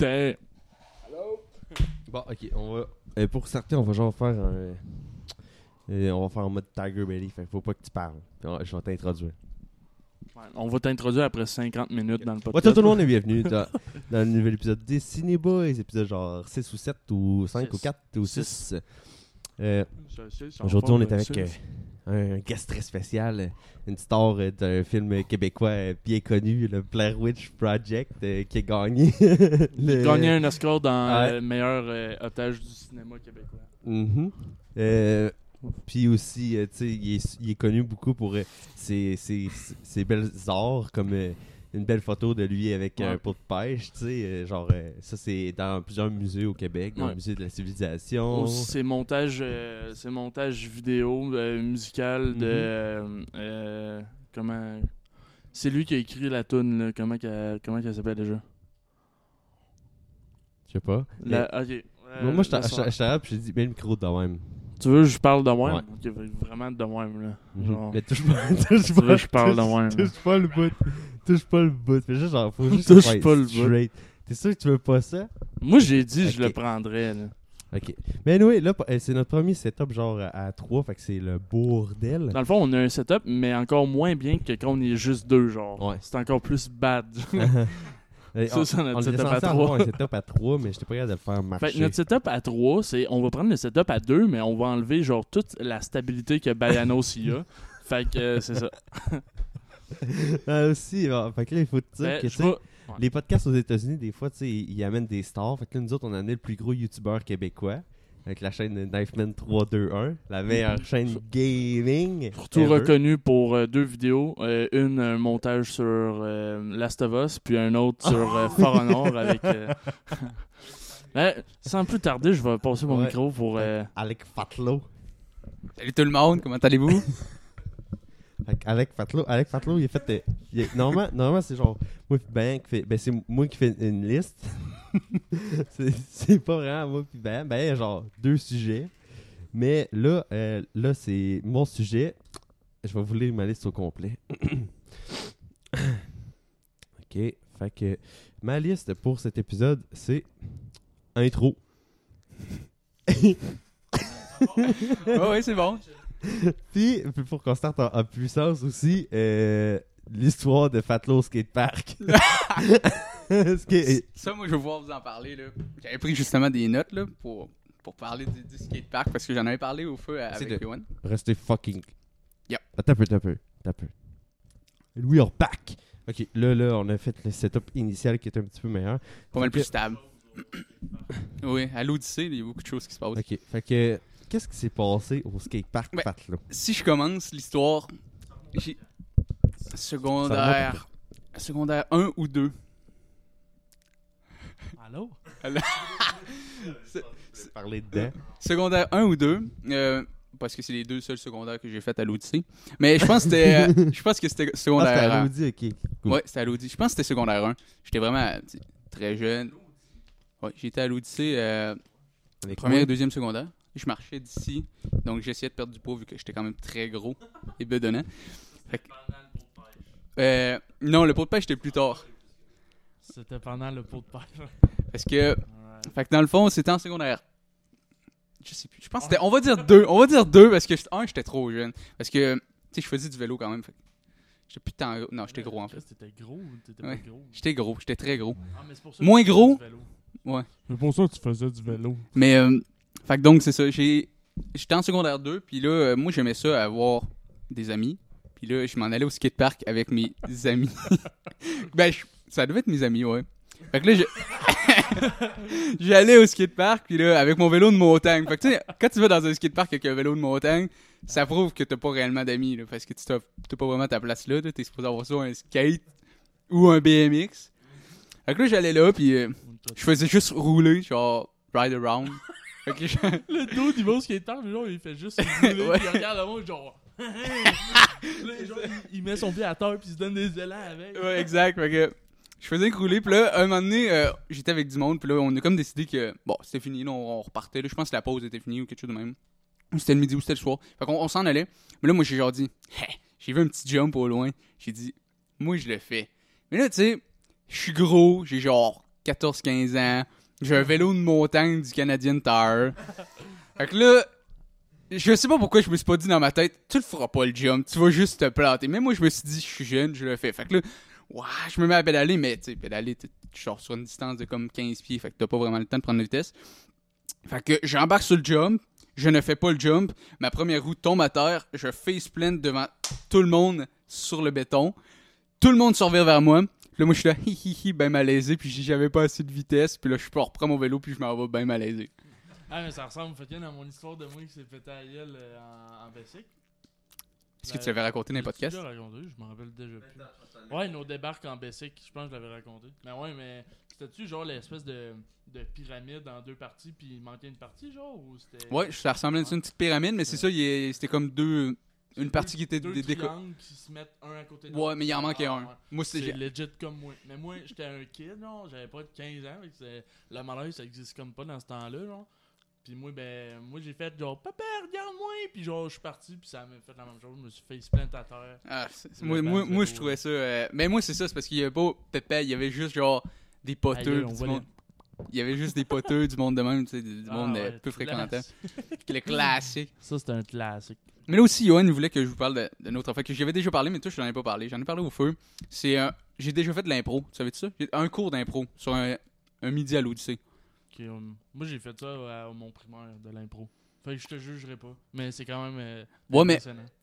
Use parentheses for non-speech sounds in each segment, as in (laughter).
T'es. Bon, ok, on va. euh, pour certains, on va genre faire un. euh, on va faire en mode Tiger Belly, fait faut pas que tu parles. Puis on- Je vais t'introduire. Ouais, On va t'introduire après 50 minutes dans le Ouais, podcast. tout le monde est bienvenu dans, (laughs) dans le nouvel épisode des Ciné Boys, épisode genre 6 ou 7 ou 5 ou Six. 4 ou Six. 6. Euh, Aujourd'hui, on est avec euh, un guest très spécial, une star euh, d'un film québécois euh, bien connu, le Blair Witch Project, euh, qui a gagné. (laughs) Il a le- gagné un Oscar dans le meilleur otage du cinéma québécois. Mhm. Euh, Puis aussi, euh, tu sais, il est, il est connu beaucoup pour euh, ses, ses- ses belles arts, comme euh, une belle photo de lui avec Ouais. un pot de pêche, tu sais, euh, genre, euh, ça c'est dans plusieurs musées au Québec, dans Ouais. le musée de la civilisation. Aussi, Ses montages, euh, ses montages vidéo, euh, musical de. Mhm. euh, comment. C'est lui qui a écrit la tune là. Comment qu'elle comment qu'elle s'appelle déjà? Je sais pas. La-. Mais- moi, moi, je puis j'ai dit, mets le micro de même. Tu veux que je parle de même Ouais. Vraiment de même là. Mhm. Genre. Mais touche pas, touche Tu pas. veux je parle de même, Touche pas le bout. Touche pas le bout. Fais juste genre, faut juste Touche pas le bout. T'es sûr que tu veux pas ça? Moi j'ai dit je Ok. le prendrais là. Ok. Mais anyway, là, euh, c'est notre premier setup genre à 3, fait que c'est le bordel. Dans le fond, on a un setup, mais encore moins bien que quand on est juste deux, genre. Ouais. C'est encore plus bad. (laughs) Ça, c'est notre setup à censé trois. avoir un setup à 3, mais j'étais pas capable de le faire marcher. Fait notre setup à 3, c'est on va prendre le setup à 2, mais on va enlever genre toute la stabilité que Bayanos y a. (laughs) Fait que euh, c'est ça. Ah, (laughs) aussi, bon, fait que là, il faut te dire Ben, que, vais- les podcasts aux États-Unis, des fois, ils ils amènent des stars. Fait que là, nous autres, on en est le plus gros youtubeur québécois. Avec la chaîne Knifeman 321, la meilleure chaîne gaming. Surtout ever. reconnu pour euh, deux vidéos. Euh, une, un montage sur euh, Last of Us, puis un autre sur euh, (laughs) For Honor avec. euh, (laughs) Ben, sans plus tarder, je vais passer mon Ouais. micro pour. euh, Alec Fatlo. Salut tout le monde, comment allez-vous? (laughs) Alec Fatlo, Alec Fatlo, il a fait. il a- normalement, normalement c'est genre. Moi, Ben, qui fait. Ben, c'est moi qui fais une liste. (laughs) c'est pas vraiment moi, puis Ben. Ben, genre deux sujets. Mais là, euh, là c'est mon sujet. Je vais vous lire ma liste au complet. (coughs) ok. Fait que ma liste pour cet épisode, c'est. Intro. (laughs) oh, oui, c'est bon. Puis, puis pour qu'on starte en, en puissance aussi, euh, l'histoire de Fatlo Skatepark. (laughs) Est- Ça, moi, je vais pouvoir vous en parler. là. J'avais pris justement des notes là, pour, pour parler du, du skatepark parce que j'en avais parlé au feu C'est avec Yoann. Restez fucking. Yep. Attends un peu, attends un peu. Attends un peu. And we are back! Ok, là, là, on a fait le setup initial qui est un petit peu meilleur. Pas mal plus que- stable. (coughs) oui, à l'Odyssée, il y a beaucoup de choses qui se passent. Ok, fait que. Qu'est-ce qui s'est passé au skatepark Ben, Fatlo? Si je commence l'histoire, j'ai secondaire, secondaire 1 ou 2. Allô? (laughs) Parler dedans. Secondaire 1 ou 2. euh, parce que c'est les deux seuls secondaires que j'ai fait à l'Odyssée. Mais je pense que c'était. (laughs) je pense que c'était Ah, c'était secondaire à 1. Audi, ok. Cool. Ouais, c'était à l'Odyssée. Je pense que c'était secondaire 1. J'étais vraiment très jeune. Ouais, j'étais à l'Odyssée euh, première et deuxième secondaire. Je marchais d'ici, donc j'essayais de perdre du poids vu que j'étais quand même très gros et bedonnant. Fait que- Euh, non, le pot de pêche était plus tard. C'était pendant le pot de pêche. Parce que, fait que dans le fond, c'était en secondaire. Je sais plus. Je pense que c'était. On va dire deux. On va dire deux parce que, j'étais- un, j'étais trop jeune. Parce que, tu sais, je faisais du vélo quand même. Fait j'étais plus tant. Non, j'étais gros en fait. T'étais gros ou t'étais Ouais. pas gros? J'étais gros. J'étais très gros. Ah, mais c'est pour ça que Moins gros? Ouais. C'est pour ça que tu faisais du vélo. Mais, euh, fait que donc, c'est ça. J'étais en secondaire 2, puis là, euh, moi, j'aimais ça, avoir des amis. Puis là, je m'en allais au skatepark avec mes (laughs) amis. (laughs) ben, je- ça devait être mes amis, ouais. Fait que là, je... (laughs) j'allais au skatepark, puis là, avec mon vélo de montagne. Fait que, tu sais, quand tu vas dans un skatepark avec un vélo de montagne, ça prouve que t'as pas réellement d'amis, là, parce que tu t'as, pas vraiment ta place là. là. T'es supposé avoir soit un skate ou un BMX. Fait que là, j'allais là, puis euh, je faisais juste rouler, genre, ride around. Fait que je- Le va au skater, mais genre, il fait juste rouler, Ouais. puis il regarde le monde, genre. (laughs) Là, genre, il, il met son pied à terre, puis il se donne des élans avec. Ouais, exact. Fait que je faisais que rouler. Puis là, un moment donné, euh, j'étais avec du monde. Puis là, on a comme décidé que, bon, c'était fini. Là, on, on repartait. Là, je pense que la pause était finie ou quelque chose de même. Ou c'était le midi ou c'était le soir. Fait qu'on on s'en allait. Mais là, moi, j'ai genre dit, Hé, j'ai vu un petit jump au loin. J'ai dit, moi, je le fais. Mais là, tu sais, je suis gros. J'ai genre 14-15 ans. J'ai un vélo de montagne du Canadian Tire. Fait que là, je sais pas pourquoi je me suis pas dit dans ma tête, tu le feras pas le jump, tu vas juste te planter. Mais moi, je me suis dit, je suis jeune, je le fais. Fait que là, je me mets à pédaler, mais tu sais, pédaler, tu sors sur une distance de comme 15 pieds, fait que t'as pas vraiment le temps de prendre la vitesse. Fait que j'embarque sur le jump, je ne fais pas le jump, ma première roue tombe à terre, je face plant devant tout le monde sur le béton. Tout le monde se revient vers moi. Là, moi, je suis là, hi hi hi, ben malaisé, puis j'avais pas assez de vitesse, puis là, je peux reprendre mon vélo, puis je m'en vais ben malaisé. Ah, mais ça ressemble, fait dans mon histoire de moi qui s'est pété à gueule euh, en, en Bessic. Est-ce que tu l'avais raconté dans les podcasts? déjà raconté? Je m'en rappelle déjà plus. Ouais, nos débarques en Bessic, je pense que je l'avais raconté. Mais ouais, mais c'était-tu genre l'espèce de, de pyramide en deux parties, puis il manquait une partie, genre, ou c'était... Ouais, ça ressemblait à une petite pyramide, mais c'est ça, c'était comme deux. Une partie qui était deux des déco- triangles qui se mettent un à côté de Ouais, mais il en manquait Ah, un. ouais. Moi, C'est c'était. legit comme moi. Mais moi, j'étais un kid, non, j'avais pas de 15 ans, le malaise, ça existe comme pas dans ce temps-là, genre. Puis moi, ben, moi j'ai fait genre, papa, regarde-moi, puis genre, je suis parti, puis ça m'a fait la même chose, je me suis face plant à terre. Ah, c'est- c'est- moi, moi, je trouvais ça. euh, Mais moi, c'est ça, c'est parce qu'il y avait pas Pépé, il y avait juste genre des poteux. Du monde- Il y avait juste des poteux, du monde de même, tu sais, du Ah, monde euh, ouais, peu fréquentant. (laughs) Le classique. Ça, c'était un classique. Mais là aussi, Johan voulait que je vous parle d'une autre affaire que j'avais déjà parlé, mais toi, je n'en ai pas parlé. J'en ai parlé au feu. C'est un- J'ai déjà fait de l'impro. Tu savais ça? J'ai un cours d'impro sur un, un midi à l'Odyssée. Um, moi, j'ai fait ça à, à mon primaire de l'impro. Fait que je te jugerai pas. Mais c'est quand même. euh, Ouais, mais-.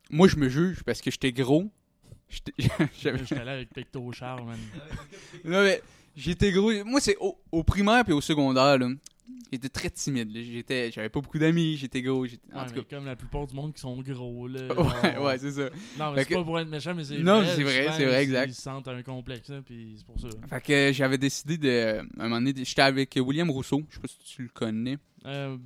Moi, je me juge parce que j'étais gros. J'étais- (laughs) allé avec Pecto Charles, man. Non, mais j'étais gros. Moi, c'est au, au primaire puis au secondaire, là. J'étais très timide. J'étais, j'avais pas beaucoup d'amis. J'étais gros. j'étais- En Ouais, tout mais comme la plupart du monde qui sont gros, là. cas. (laughs) Ouais, ouais, c'est ça. Non, mais Fait c'est que- pas pour être méchant, mais c'est Non, vrai. c'est vrai, c'est vrai, exact. Ils se sentent un complexe, hein, puis c'est pour ça. Fait que j'avais décidé de. À un moment donné, j'étais avec William Rousseau. Je sais pas si tu le connais. Euh,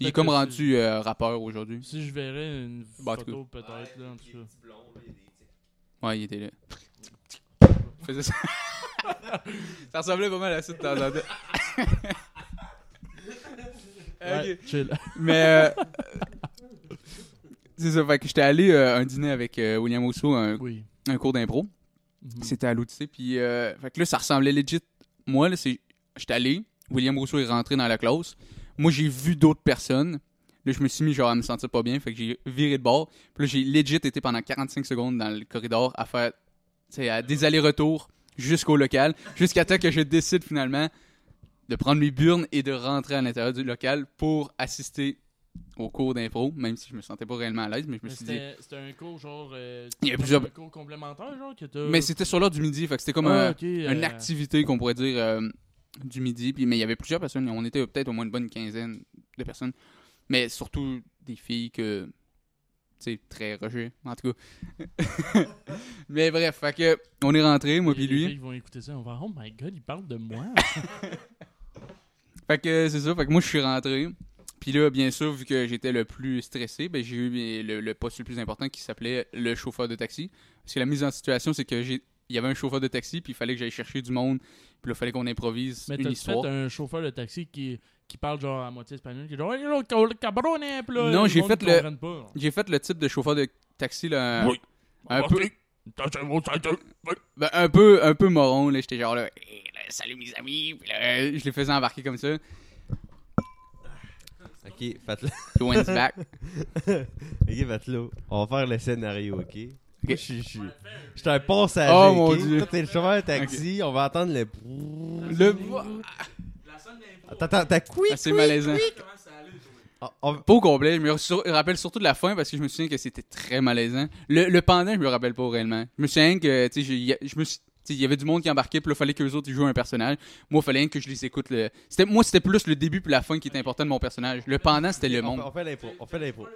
Il est comme que si- rendu euh, rappeur aujourd'hui. Si je verrais une Bah, en tout photo, peut-être, là, en tout cas. Ouais, il était là. Il faisait ça. (laughs) ça ressemblait pas mal à ça de temps en temps. (laughs) Ouais, chill. (laughs) Mais. euh, c'est ça, fait que j'étais allé euh, un dîner avec euh, William Rousseau, un, Oui. un cours d'impro. Mhm. C'était à l'Odyssée, puis euh, fait que là, ça ressemblait legit. Moi, là, c'est. J'étais allé, William Rousseau est rentré dans la classe. Moi, j'ai vu d'autres personnes. Là, je me suis mis genre à me sentir pas bien, fait que j'ai viré de bord. Puis là, j'ai legit été pendant 45 secondes dans le corridor à faire à des allers-retours jusqu'au local, jusqu'à temps que je décide finalement de prendre mes burnes et de rentrer à l'intérieur du local pour assister au cours d'impro, même si je me sentais pas réellement à l'aise, mais je me Mais suis dit. c'était un cours genre. euh, Il y a comme plusieurs- Un cours complémentaire, genre, que. Mais c'était sur l'heure du midi, fait que c'était comme Ah, un- ok, une euh, activité qu'on pourrait dire euh, du midi. Puis, mais il y avait plusieurs personnes. On était peut-être au moins une bonne quinzaine de personnes. Mais surtout des filles que. Tu sais, très rejet, en tout cas. (laughs) mais bref, fait que on est rentré, moi puis filles lui. qui vont écouter ça, on va Oh my god, il parle de moi. (laughs) Fait que c'est ça, fait que moi je suis rentré. Puis là, bien sûr, vu que j'étais le plus stressé, ben, j'ai eu le, le poste le plus important qui s'appelait le chauffeur de taxi. Parce que la mise en situation, c'est que j'ai. Il y avait un chauffeur de taxi, puis il fallait que j'aille chercher du monde, puis là, il fallait qu'on improvise Mais une t'as histoire. fait un chauffeur de taxi qui, qui parle genre à moitié espagnol, qui est genre Non, le j'ai fait le-. J'ai fait le type de chauffeur de taxi, là. Oui. Un peu, ok. ben, un peu, un peu moron, là. J'étais genre là, là, salut mes amis. Puis là, je les faisais embarquer comme ça. Ok, faites-le. Back. (laughs) ok, faites-le. On va faire le scénario, ok? Ok. Je suis- je je un passager. Oh, mon? Dieu. T'es le chauffeur de taxi, on va entendre le. Le. Attends, attends, t'as quick, Ah, c'est malaisant. quick. Ah, on- Pas au complet. Je me sur- rappelle surtout de la fin parce que je me souviens que c'était très malaisant. Le, le pendant, je me rappelle pas réellement. Je me souviens que, tu sais, j'ai- je me suis. Il y avait du monde qui embarquait, puis là, il fallait qu'eux autres ils jouent un personnage. Moi, il fallait que je les écoute. Le... C'était, moi, c'était plus le début puis la fin qui était important de mon personnage. Le pendant, c'était le on monde. fait- On fait l'impro. On fait l'impro. Moi.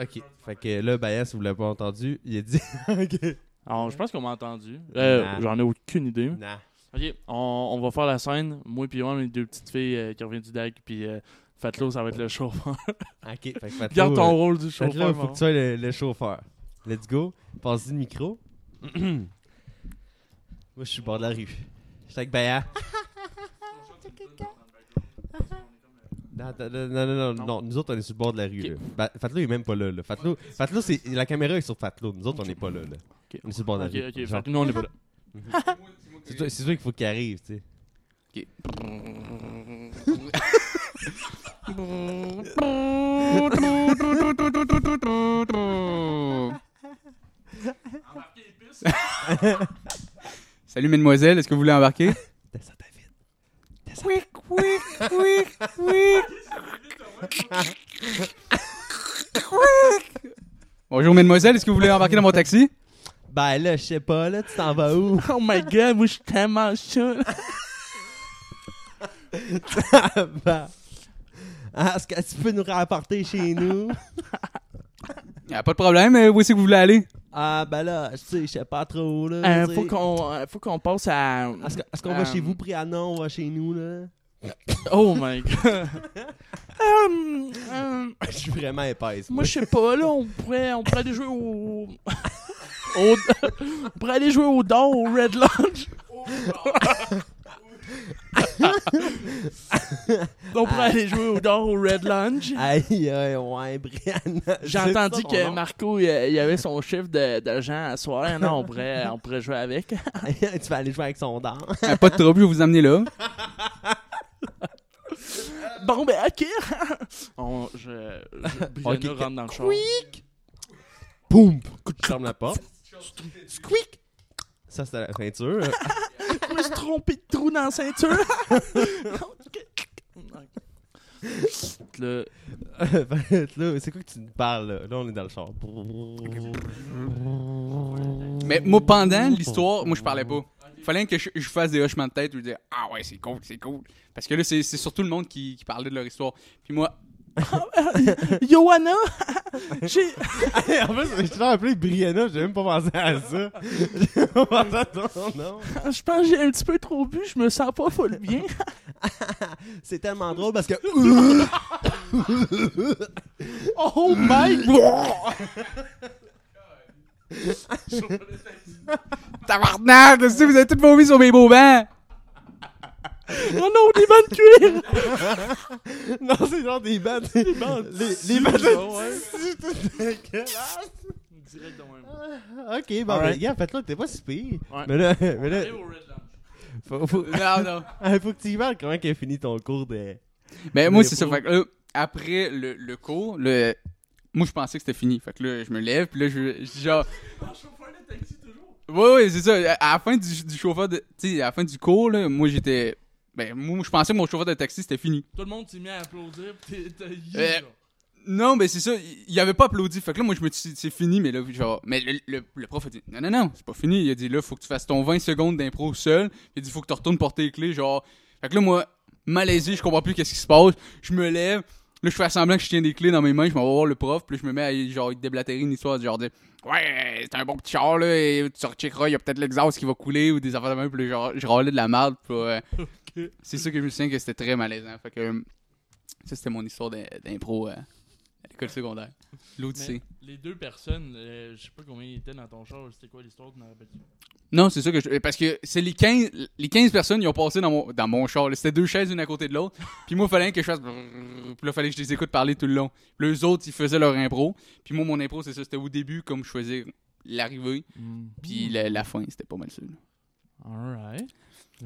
Ok, fait que là, Bayan, si vous l'avez pas entendu, il a dit. (laughs) ok. Alors, je pense qu'on m'a entendu. Euh, Nah. J'en ai aucune idée. Nah. Ok, on, on va faire la scène. Moi puis Johan, on est deux petites filles euh, qui reviennent du DAG, puis euh, Fatlo, ça va être le chauffeur. Ok, fait que. Garde ton euh, rôle du Fait que là, chauffeur. faut que Maron. tu sois le, le chauffeur. Let's go. Passe-y le micro. (clears throat) Moi, je suis au bord de la rue. Je suis avec Baya. Non, non, non, non, non, Non. non, nous autres, on est sur le bord de la rue. Là. Fatlo est même pas là. là. Fatlo, Fatlo c'est, la caméra est sur Fatlo. Nous autres, on n'est pas là. On est sur le bord de la rue. Genre, nous on est pas là. (laughs) C'est toi, c'est toi qu'il faut qu'il arrive, tu sais. (laughs) (laughs) Embarquer les. (laughs) Salut, mademoiselle, est-ce que vous voulez embarquer? Descends ta vite. Quick, quick, quick, quick. Bonjour, mademoiselle, est-ce que vous voulez embarquer dans mon taxi? Ben là, je sais pas, là, tu t'en vas où? Oh my god, moi je suis tellement chaud. Ben, (laughs) ah, Est-ce que tu peux nous rapporter chez nous? (laughs) Y a pas de problème, euh, où est-ce que vous voulez aller? Ah, ben là, je sais, je sais pas trop, là. Euh, faut qu'on euh, faut qu'on passe à Est-ce qu'on va chez vous, Priana? On va chez nous, là? (laughs) Oh my god. (laughs) Hum, hum, Je suis vraiment épaisse. moi je sais pas là, on pourrait on pourrait aller jouer au, (laughs) au on pourrait aller jouer au dard au Red Lodge. On pourrait aller jouer au dard au Red Lodge. Aïe, aïe, ouais, Brianna. (laughs) J'ai entendu que nom? Marco il, il avait son chiffre de, d'argent à soir. Non, on pourrait, on pourrait jouer avec. (laughs) tu vas aller jouer avec son dent. Euh, pas de trouble, je vais vous amener là. (laughs) Bon, ben, ok. On, je, je, Brianna Ok, rentre dans le char. Squeak! Boum! Je ferme la porte. Squeak! Ça, c'était la ceinture. Je me suis trompé de trou dans la ceinture. (laughs) Le- (laughs) c'est quoi que tu me parles, là? Là, on est dans le char. Mais moi, pendant l'histoire, moi, je parlais pas. Fallait que je, je fasse des hochements de tête ou dire Ah ouais, c'est cool, c'est cool. Parce que là, c'est c'est surtout le monde qui, qui parlait de leur histoire. Puis moi, (laughs) Johanna, (laughs) j'ai. en fait, je t'ai appelé Brianna, j'ai même pas pensé à ça. J'ai pas pensé à ton nom. (laughs) Je pense que j'ai un petit peu trop bu, je me sens pas full bien. C'est tellement drôle parce que. Oh my Tabarnak, qu'est-ce que vous avez tout vomi sur mes beaux bancs? Oh non, des bancs de cuir! non, c'est genre des bandes. Les bandes Les, les bandes de dégueulasse. Direct de même. Ok, bon, ben, gars, faites-là, t'es pas si pire. Ouais. Mais là, mais là, Arrive au Red Lounge. faut, faut, Non, non. (laughs) Ah, faut que tu y parles comment qu'il a fini ton cours de. Mais moi, c'est ça. Fait que là, après le, le cours, le... moi, je pensais que c'était fini. Fait que là, je me lève, puis là, je, genre. Chauffeur de taxi, toujours? Ouais, ouais, c'est ça. À la fin du, du chauffeur de. Tu sais, à la fin du cours, là, moi, j'étais. Ben, moi, je pensais que mon chauffeur de taxi, c'était fini. Tout le monde s'est mis à applaudir, pis t'as Euh. Non, ben, c'est ça. Il avait pas applaudi. Fait que là, moi, je me suis dit, c'est fini, mais là, genre. Mais le, le, le prof a dit, non, non, non, c'est pas fini. Il a dit, là, faut que tu fasses ton 20 secondes d'impro seul. Il a dit, faut que tu retournes porter les clés, genre. Fait que là, moi, malaisé, je comprends plus qu'est-ce qui se passe. Je me lève. Là, je fais semblant que je tiens des clés dans mes mains, je m'en vais voir le prof, puis je me mets à genre déblatérer une histoire, genre dire Ouais, c'est un bon petit char, là, et tu recheckeras, il y a peut-être l'exhaust qui va couler, ou des affaires de même, puis genre, je râlais de la merde, puis ouais. (laughs) C'est ça que je me souviens que c'était très malaisant. Fait que euh, ça, c'était mon histoire d'im- d'impro euh, à l'école secondaire. (laughs) L'Odyssée. Les deux personnes, euh, je sais pas combien ils étaient dans ton char, c'était quoi l'histoire, tu m'en rappelles-tu? Non, c'est ça que je. Parce que c'est les 15, les 15 personnes qui ont passé dans mon, dans mon char. C'était deux chaises une à côté de l'autre. (laughs) Puis moi, il fallait que je fasse. Puis là, fallait que je les écoute parler tout le long. Puis les autres, ils faisaient leur impro. Puis moi, mon impro, c'est ça. C'était au début, comme je faisais l'arrivée. Puis la, la fin, c'était pas mal ça. Alright.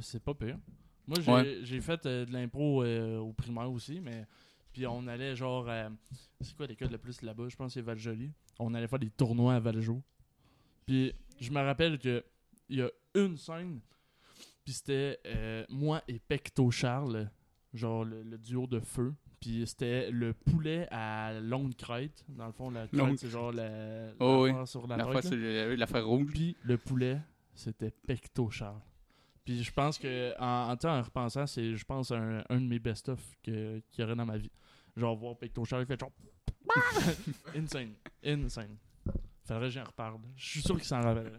C'est pas pire. Moi, j'ai Ouais. fait euh, de l'impro euh, au primaire aussi, mais. Puis on allait genre. euh, c'est quoi l'école le plus là-bas? Je pense que c'est Val-Joli. On allait faire des tournois à Valjo. Puis je me rappelle que il y a une scène. Puis c'était moi et Pecto Charles, genre le, le duo de feu. Puis c'était le poulet à longue crête. Dans le fond, la crête, c'est genre la, Oh oui. sur la, La tête, l'affaire rouge. Puis le poulet, c'était Pecto Charles. Puis je pense que en, en, temps, en repensant, c'est je pense un, un de mes best-of que- qu'il y aurait dans ma vie. Genre voir Pecto Charles il fait genre (laughs) insane, insane. Faudrait que j'en reparle. Je suis sûr qu'il s'en rappellerait.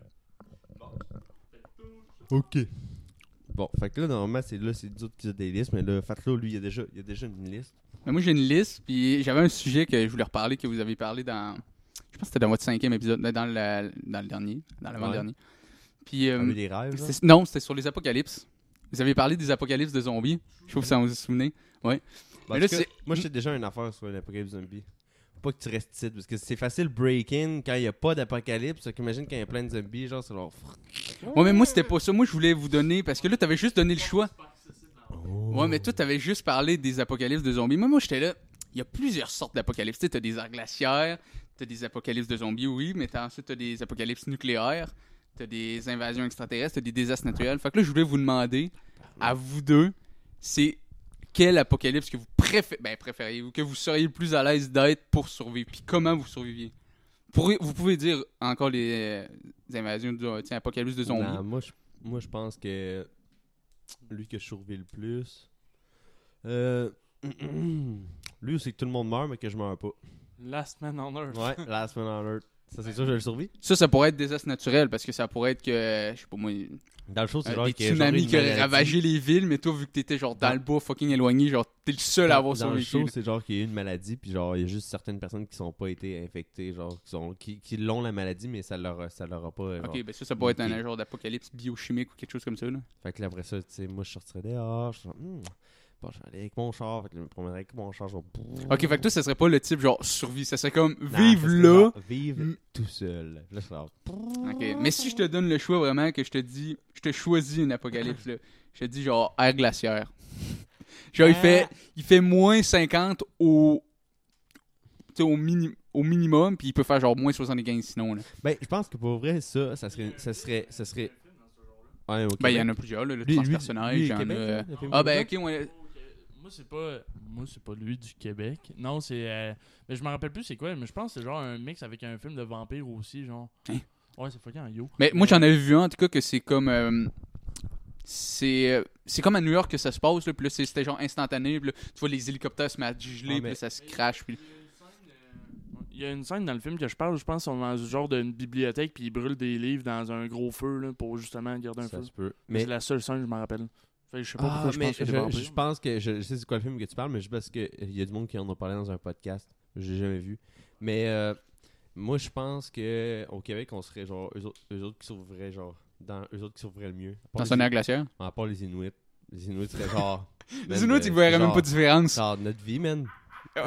Ok. Bon, fait que là, normalement, c'est là, c'est d'autres qui ont des listes, mais là, Fatlo, lui, il y a déjà, il y a déjà une liste. Mais moi, j'ai une liste, puis j'avais un sujet que je voulais reparler, que vous avez parlé dans. Je pense que c'était dans votre cinquième épisode, dans le, dans le dernier, dans l'avant-dernier. Puis. euh, rêves, là? non, c'était sur les apocalypses. Vous avez parlé des apocalypses de zombies. Je trouve que ça vous vous souvenez. Parce mais là, que c'est- Moi, j'ai déjà une affaire sur l'apocalypse zombie. Faut pas que tu restes ici, parce que c'est facile break-in quand il y a pas d'apocalypse. Qu'imagine quand il y a plein de zombies, genre, c'est genre. Ouais, mais moi, c'était pas ça. Moi, je voulais vous donner. Parce que là, t'avais juste donné le choix. Oh. Ouais, mais toi, t'avais juste parlé des apocalypses de zombies. Moi, moi, j'étais là. Il y a plusieurs sortes d'apocalypses. Tu t'as des ères glaciaires, t'as des apocalypses de zombies, oui, mais t'as ensuite t'as des apocalypses nucléaires, t'as des invasions extraterrestres, t'as des désastres naturels. Fait que là, je voulais vous demander, à vous deux, c'est quel apocalypse que vous préférez, ben, préfériez ou que vous seriez le plus à l'aise d'être pour survivre, puis comment vous surviviez? Vous pouvez dire encore les, euh, invasions, de, tiens, apocalypse de zombies. Non, moi, je, moi, je pense que lui que je survis le plus. Euh, (clears throat) lui, c'est que tout le monde meurt, mais que je meurs pas. Last Man on Earth. Ouais, Last Man on Earth. Ça, c'est sûr, je le survis. Ça, ça pourrait être désastre naturel parce que ça pourrait être que, je sais pas moi, Dans le show, c'est Euh, genre des qu'il y a genre tsunamis une qui auraient ravagé les villes, mais toi, vu que t'étais genre dans Dans- le bois fucking éloigné, genre t'es le seul à avoir dans le survécu. show, là. c'est genre qu'il y a eu une maladie, puis genre, il y a juste certaines personnes qui sont pas été infectées, genre, qui, sont, qui, qui l'ont la maladie, mais ça leur, ça leur a pas. Genre. Ok, ben ça, ça pourrait être un genre d'apocalypse biochimique ou quelque chose comme ça. Là. Fait que là, après ça, tu sais, moi, je sortirais dehors, je suis genre, hmm, bon, je vais aller avec mon char, fait que je me promènerais avec mon char, je vais. Ok, fait que toi, ça serait pas le type genre survie, ça serait comme vive là. genre Vivre Mm. tout seul. Là, je Ok, mais si je te donne le choix vraiment, que je te dis, je te choisis une apocalypse, là, je te dis genre air glaciaire. (laughs) Genre, il Ah. fait, il fait moins 50 au, tu sais, au, mini- au minimum, puis il peut faire genre moins 75 sinon. Là. Ben, je pense que pour vrai, ça, ça serait. Ça serait, ça serait... Ouais, au Ben, il y en a plusieurs, là, le Lui- lui- transpersonnage, lui, il y en Québec, a. là, le film Ah, ben, Québec? ok, ouais. Moi c'est pas moi c'est pas lui du Québec. Non, c'est euh, mais je me rappelle plus c'est quoi, mais je pense que c'est genre un mix avec un film de vampire aussi genre. Hein? Ouais, c'est fucking yo. Mais moi, j'en avais vu un, en tout cas, que c'est comme. euh, c'est euh, c'est comme à New York que ça se passe, là, puis là, c'est- c'était genre instantané, puis là, tu vois les hélicoptères se mettent à geler, Ouais, puis mais- là, ça se crache, puis. Il y a une scène dans le film que je parle, je pense, ils sont dans ce genre d'une bibliothèque puis ils brûlent des livres dans un gros feu là, pour justement garder un Ça feu. se peut. Mais c'est la seule scène que je m'en rappelle. Fait je sais pas Ah, pourquoi je pense que je, vampires. je pense que je, je sais c'est quoi le film que tu parles, mais juste parce qu'il y a du monde qui en a parlé dans un podcast. J'ai jamais vu. Mais euh, moi, je pense que au Québec, on serait genre eux autres, eux autres qui survivraient genre dans eux autres qui survivraient le mieux. À Dans son air glaciaire? À part les Inuits. Les Inuits seraient genre. (laughs) Les Inuits, euh, ils verraient même pas de différence. Genre notre vie, man. (laughs)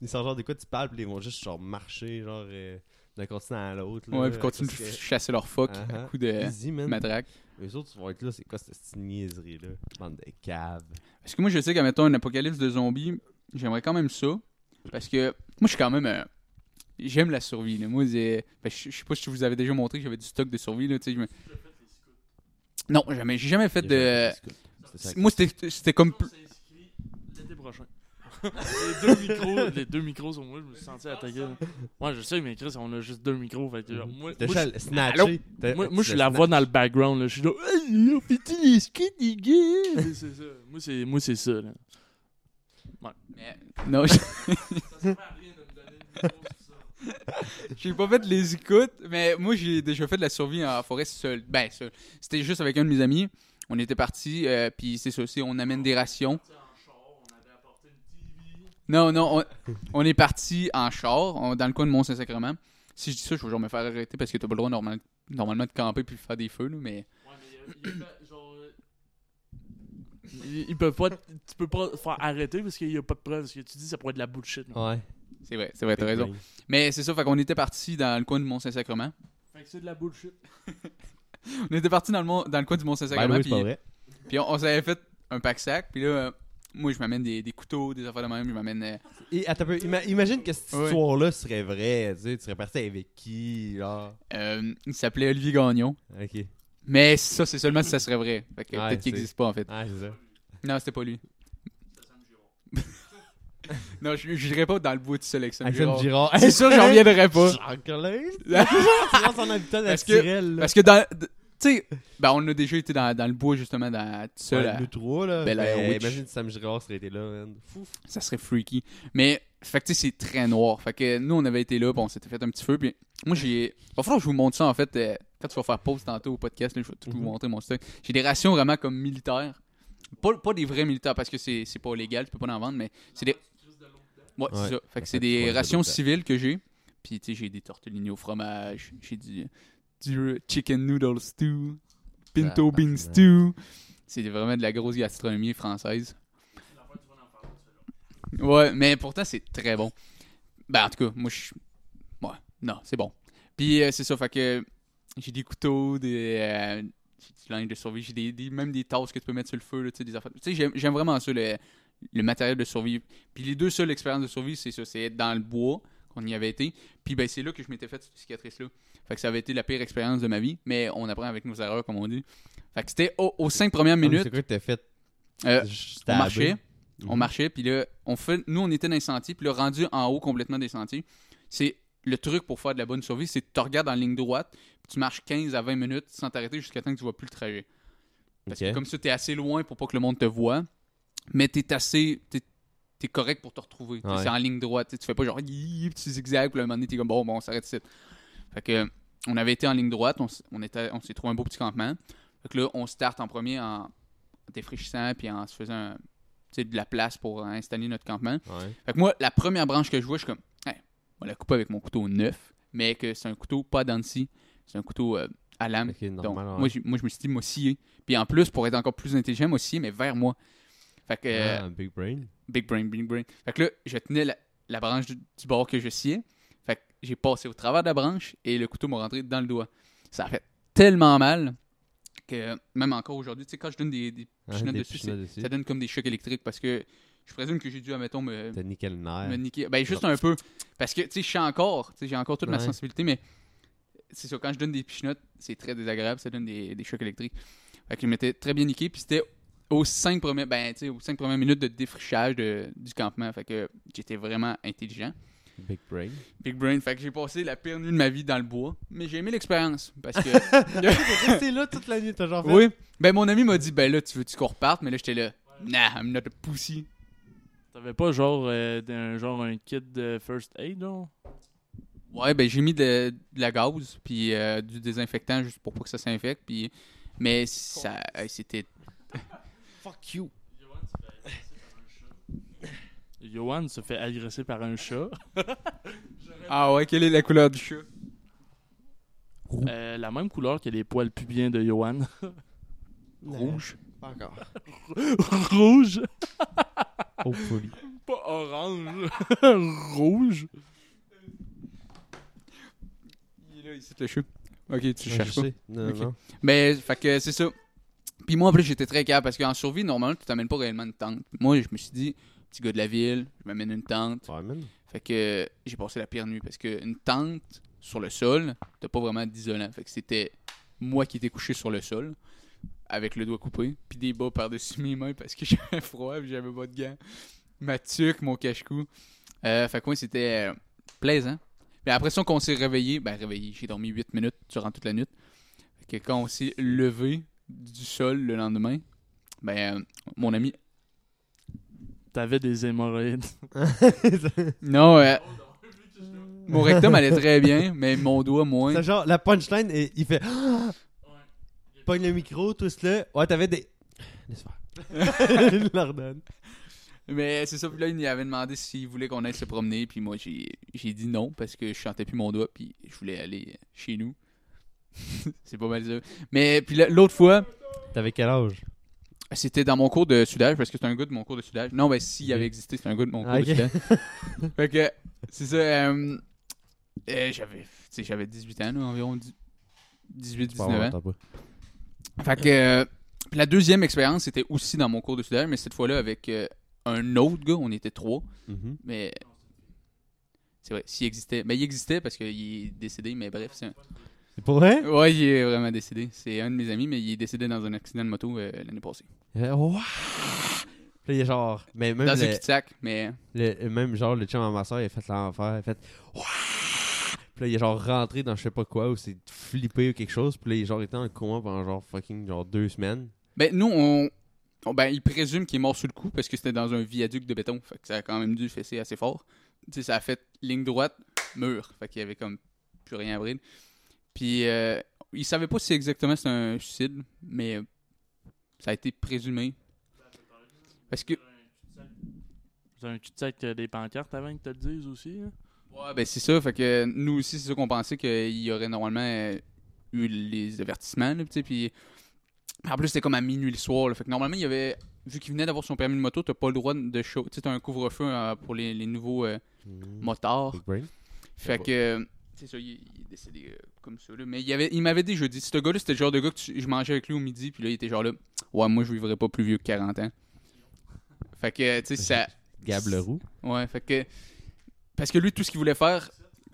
ils sont genre de quoi tu parles, puis ils vont juste genre marcher genre euh, d'un continent à l'autre. là, Ouais, puis continuent de que- chasser leur fuck Ah, à ah. coup de Easy, matraque. Eux autres vont être là, c'est quoi cette niaiserie-là? Bande de caves. Parce que moi, je sais qu'à mettons un apocalypse de zombies, j'aimerais quand même ça. Parce que moi, je suis quand même. euh, J'aime la survie. là. Moi, ben, je je sais pas si je vous avais déjà montré que j'avais du stock de survie. Là, tu sais, je me- Non, jamais. J'ai jamais fait de. Moi, c'était c'était comme. On s'inscrit l'été prochain. Les, deux micros, (laughs) les deux micros sur moi, je me suis senti attaqué. Ouais, je sais, mais Chris, on a juste deux micros. Fait que, genre, moi, moi, moi, moi, je suis la voix dans le background. Là. Je suis là, hey, on fait-tu les skis, les gars? C'est c'est ça. Moi, c'est, moi, c'est ça. Là. Mais- Non, je- (laughs) j'ai pas fait de les écoutes, mais moi, j'ai déjà fait de la survie en forêt seul. Ben, seul. C'était juste avec un de mes amis. On était partis, euh, puis c'est ça, c'est on amène des rations. Non, non, on, on est parti en char, on- dans le coin de Mont-Saint-Sacrement. Si je dis ça, je vais genre me faire arrêter parce que t'as pas le droit normal- normalement de camper puis de faire des feux, là, mais... Ils, ils peuvent pas. Tu peux pas faire arrêter parce qu'il y a pas de preuve. Ce que tu dis, ça pourrait être de la bullshit. là. Ouais. C'est vrai, c'est vrai, t'as raison. Mais c'est ça, fait qu'on était parti dans le coin de Mont-Saint-Sacrement. Fait que c'est de la bullshit. (laughs) On était parti dans le, mont- dans le coin du Ben Mont-Saint-Sacrement, oui, c'est pas puis, vrai. puis on, on s'avait fait un pack-sac, puis là, euh, moi, je m'amène des, des couteaux, des affaires de même, je m'amène... euh, Et, attends peu, ima- imagine que cette Ouais. histoire-là serait vraie. Tu sais, tu serais parti avec qui, genre? euh, il s'appelait Olivier Gagnon. Ok. Mais ça, c'est seulement si ça serait vrai. Fait que Ouais, peut-être qu'il n'existe pas, en fait. Ah, c'est ça. Non, c'était pas lui. (laughs) non, je dirais pas dans le seul avec Sam Axel Girard. C'est sûr, j'en reviendrai pas. Jean-Claude. (laughs) Parce que-. Parce que dans... Tu sais, ben, on a déjà été dans, dans le bois, justement, dans, tout seul. Ouais, à- nous trois, là. Bel Air Ben, Witch. imagine si Sam Girard serait été là, man. Fou. ça serait freaky. Mais, fait que tu sais, c'est très noir. Fait que nous, on avait été là, puis on s'était fait un petit feu. Puis moi, j'ai. Va falloir que je vous montre ça, en fait. euh, quand tu vas faire pause tantôt au podcast, là, je vais tout vous Mhm. montrer mon stock. J'ai des rations vraiment comme militaires. Pas, pas des vrais militaires parce que c'est c'est pas légal, tu peux pas en vendre, mais c'est des. Ouais, c'est ça. Fait que c'est des rations civiles que j'ai. Puis, tu sais, j'ai des tortellini au fromage. J'ai du, du chicken noodle stew. Pinto Ah, bean parfait. stew. C'est vraiment de la grosse gastronomie française. Ouais, mais pourtant, c'est très bon. Ben, en tout cas, moi, je. Ouais, non, c'est bon. Puis, euh, c'est ça, fait que. j'ai des couteaux, des, euh, j'ai du linge de survie, j'ai des, des- même des tasses que tu peux mettre sur le feu, là, tu sais, des affaires. Tu sais, j'aime, j'aime vraiment ça, le, le matériel de survie. Puis les deux seules expériences de survie, c'est ça, c'est être dans le bois, qu'on y avait été. Puis ben, c'est là que je m'étais fait cette cicatrice-là. Fait que ça avait été la pire expérience de ma vie, mais on apprend avec nos erreurs, comme on dit. Fait que c'était au- aux cinq premières Ah, minutes, C'est quoi que t'as fait? euh, on marchait. Mhm. On marchait, puis là, on fait, nous, on était dans les sentiers, puis là, rendu en haut complètement des sentiers, c'est le truc pour faire de la bonne survie, c'est que tu te regardes en ligne droite, puis tu marches 15 à 20 minutes sans t'arrêter jusqu'à temps que tu vois plus le trajet. Parce que comme ça, t'es assez loin pour pas que le monde te voit, mais t'es assez. T'es, t'es correct pour te retrouver. Ouais. C'est en ligne droite. tu fais pas genre petit zigzag, puis à un moment donné, t'es comme bon, bon, on s'arrête ici. Fait que, on avait été en ligne droite, on, on, était, on s'est trouvé un beau petit campement. Fait que là, on start en premier en défraîchissant, puis en se faisant de la place pour installer notre campement. Ouais. Fait que moi, la première branche que je vois, je suis comme, hey, on la couper avec mon couteau neuf, mais que c'est un couteau pas d'anti, c'est un couteau euh, à lame. Donc, moi, moi, je me suis dit, moi, scier. Puis en plus, pour être encore plus intelligent, moi, scier, mais vers moi. Fait que, euh, Ah, big brain. big brain, big brain. Fait que là, je tenais la, la branche du, du bord que je sciais. Fait que j'ai passé au travers de la branche et le couteau m'a rentré dans le doigt. Ça a fait tellement mal que même encore aujourd'hui, tu sais, quand je donne des, des Ah, des dessus, ça donne comme des chocs électriques parce que je présume que j'ai dû, admettons, me, T'as niqué le nerf. me niquer. Ben, juste un peu. Parce que, tu sais, je suis encore, tu sais, j'ai encore toute ma sensibilité, mais c'est ça, quand je donne des pichenottes, c'est très désagréable, ça donne des, des chocs électriques. Fait que je m'étais très bien niqué, puis c'était aux cinq premières, ben, tu sais, aux cinq premières minutes de défrichage de- du campement. Fait que j'étais vraiment intelligent. Big brain. Big brain. Fait que j'ai passé la pire nuit de ma vie dans le bois, mais j'ai aimé l'expérience. Parce que. (laughs) (laughs) T'es resté là toute la nuit, t'as genre fait. oui. Ben, mon ami m'a dit, ben là, tu veux-tu qu'on reparte? Mais là, j'étais là, nah, I'm not a pussy. T'avais pas genre, euh, un, genre un kit de first aid, non? Ouais, ben j'ai mis de, de la gaz puis euh, du désinfectant juste pour pas que ça s'infecte puis mais ça c'était Fuck you. Johan se fait agresser par un chat. Ah ouais, quelle est la couleur du chat? Euh, la même couleur que les poils pubiens de Johan. Rouge. Pas encore. (laughs) Rouge. Hopefully. Pas orange. (laughs) Rouge. Il est là ici le chat. OK, tu Ouais, cherches je pas. Non, non. Mais fait que c'est ça. Puis moi en plus j'étais très capable parce qu'en survie normalement tu t'amènes pas réellement une tente. Moi je me suis dit petit gars de la ville, je m'amène une tente. Ouais, man. Fait que j'ai passé la pire nuit parce que une tente sur le sol, t'as pas vraiment d'isolant. Fait que c'était moi qui étais couché sur le sol avec le doigt coupé, puis des bas par-dessus mes mains parce que (laughs) j'avais froid, j'avais pas de gants. Ma tuque, mon cache-cou. Euh, fait que ouais, c'était euh, plaisant. Mais après ça, quand on s'est réveillé, ben réveillé, j'ai dormi 8 minutes durant toute la nuit. Fait que quand on s'est levé du sol le lendemain, ben euh, mon ami T'avais des hémorroïdes. (laughs) Non, euh, mon rectum allait très bien, mais mon doigt moins. C'est genre, la punchline, et- il fait. (gasps) Pogne le micro, tous là. Ouais, t'avais des. Laisse (laughs) faire. Il leur donne. Mais c'est ça, puis là, il avait demandé s'il voulait qu'on aille se promener, puis moi, j'ai j'ai dit non, parce que je chantais plus mon doigt, puis je voulais aller chez nous. (laughs) c'est pas mal ça. Mais puis là, l'autre fois, T'avais quel âge? c'était dans mon cours de sudage, parce que c'est un gars de mon cours de sudage. Non, ben s'il avait existé, c'est un gars de mon cours de ok. sudage. (laughs) fait que, c'est ça, euh, euh, j'avais, j'avais 18 ans, là, environ 18-19 ans. Pas. Fait que euh, puis la deuxième expérience, c'était aussi dans mon cours de sudage, mais cette fois-là avec un autre gars, on était trois, Mhm. mais c'est vrai, s'il existait, mais il existait parce qu'il est décédé, mais bref, c'est un... C'est pour vrai? Ouais, il est vraiment décédé. C'est un de mes amis, mais il est décédé dans un accident de moto euh, l'année passée. Euh, Ouah! Puis là, il a genre. Mais même, Dans un cul-de-sac, mais le- même genre, le chum à ma soeur, il a fait l'enfer. Il a fait. Ouah! Puis là, il est genre rentré dans je sais pas quoi, ou c'est flippé ou quelque chose. Puis là, il est genre été en coma pendant genre fucking genre deux semaines. ben nous on, on- ben il présume qu'il est mort sous le coup parce que c'était dans un viaduc de béton, fait que ça a quand même dû fesser assez fort. Tu sais, ça a fait ligne droite, mur, fait qu'il y avait comme plus rien à bride. Puis euh, il savait pas si exactement c'était un suicide, mais euh, ça a été présumé. Parce que C'est un cul-de-sac euh, des pancartes avant que te le dise aussi. hein? Ouais, ben c'est ça. Fait que nous aussi, c'est ça qu'on pensait qu'il y aurait normalement euh, eu les avertissements. Là, puis en plus, c'était comme à minuit le soir. là. fait que normalement, il y avait. Vu qu'il venait d'avoir son permis de moto, t'as pas le droit de show. Tu sais, t'as un couvre-feu euh, pour les, les nouveaux euh, Mhm. motards. Fait que. C'est ça, il, il est décédé euh, comme ça. Là. Mais il, avait, il m'avait dit, ce gars-là, c'était le genre de gars que tu- je mangeais avec lui au midi, puis là, il était genre là, ouais, moi, je vivrais pas plus vieux que 40 ans. Fait que, tu sais, ça. (laughs) Gab Leroux. Ouais, fait que. Parce que lui, tout ce qu'il voulait faire,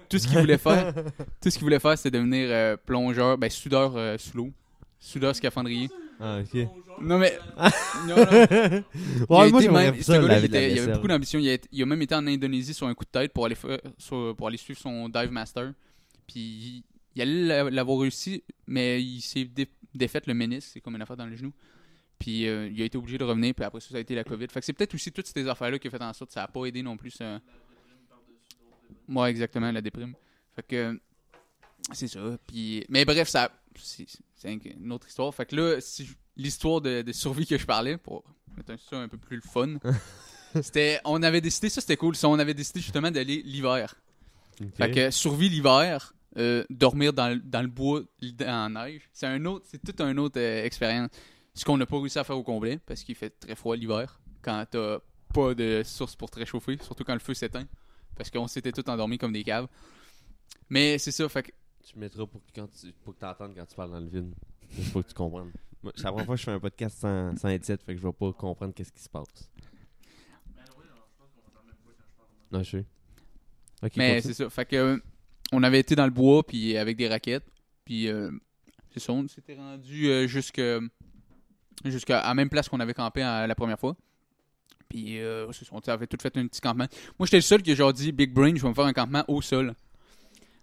tout ce qu'il voulait faire, (laughs) tout ce qu'il voulait faire, c'était devenir euh, plongeur, ben, soudeur euh, sous l'eau. Soudeur scaphandrier. Ah, ok. Non, mais. (laughs) non, non. Il a Ouais, moi, été j'aimerais même- ça, ce gars-là, la il, vie de la était- il avait vaisselle. beaucoup d'ambition. Il, a été- il a même été en Indonésie sur un coup de tête pour aller, faire- sur- pour aller suivre son dive master. Puis il, il allait l'a- l'avoir réussi, mais il s'est dé- défait le ménisque, c'est comme une affaire dans le genou. Puis euh, il a été obligé de revenir, puis après ça, ça a été la COVID. Fait que c'est peut-être aussi toutes ces affaires-là qui ont fait en sorte que ça n'a pas aidé non plus. ça. Ouais, exactement, la déprime. Fait que c'est ça. Puis, mais bref, ça, c'est une autre histoire. Fait que là, si l'histoire de, de survie que je parlais, pour mettre un- ça un peu plus le fun, (laughs) c'était, on avait décidé, ça c'était cool, ça, on avait décidé justement d'aller l'hiver. Fait que survie l'hiver, euh, dormir dans, le- dans le bois en neige, c'est un autre, c'est toute une autre euh, expérience. Ce qu'on n'a pas réussi à faire au complet, parce qu'il fait très froid l'hiver, quand t'as pas de source pour te réchauffer, surtout quand le feu s'éteint, parce qu'on s'était tous endormis comme des caves. Mais c'est ça, fait que Tu mettras pour que, quand tu, pour que t'entendes quand tu parles dans le vide. Il faut que tu comprennes. C'est la première fois que je fais un podcast sans, sans headset, fait que je vais pas comprendre qu'est-ce qui se passe. Non, je sais. Mais c'est ça. Fait que euh, on avait été dans le bois puis avec des raquettes. Puis euh, c'est ça, on s'était rendu euh, jusque jusqu'à à la même place qu'on avait campé à- la première fois. Puis euh, c'est ça, on avait tout fait un petit campement. Moi j'étais le seul qui a genre dit Big Brain, je vais me faire un campement au sol.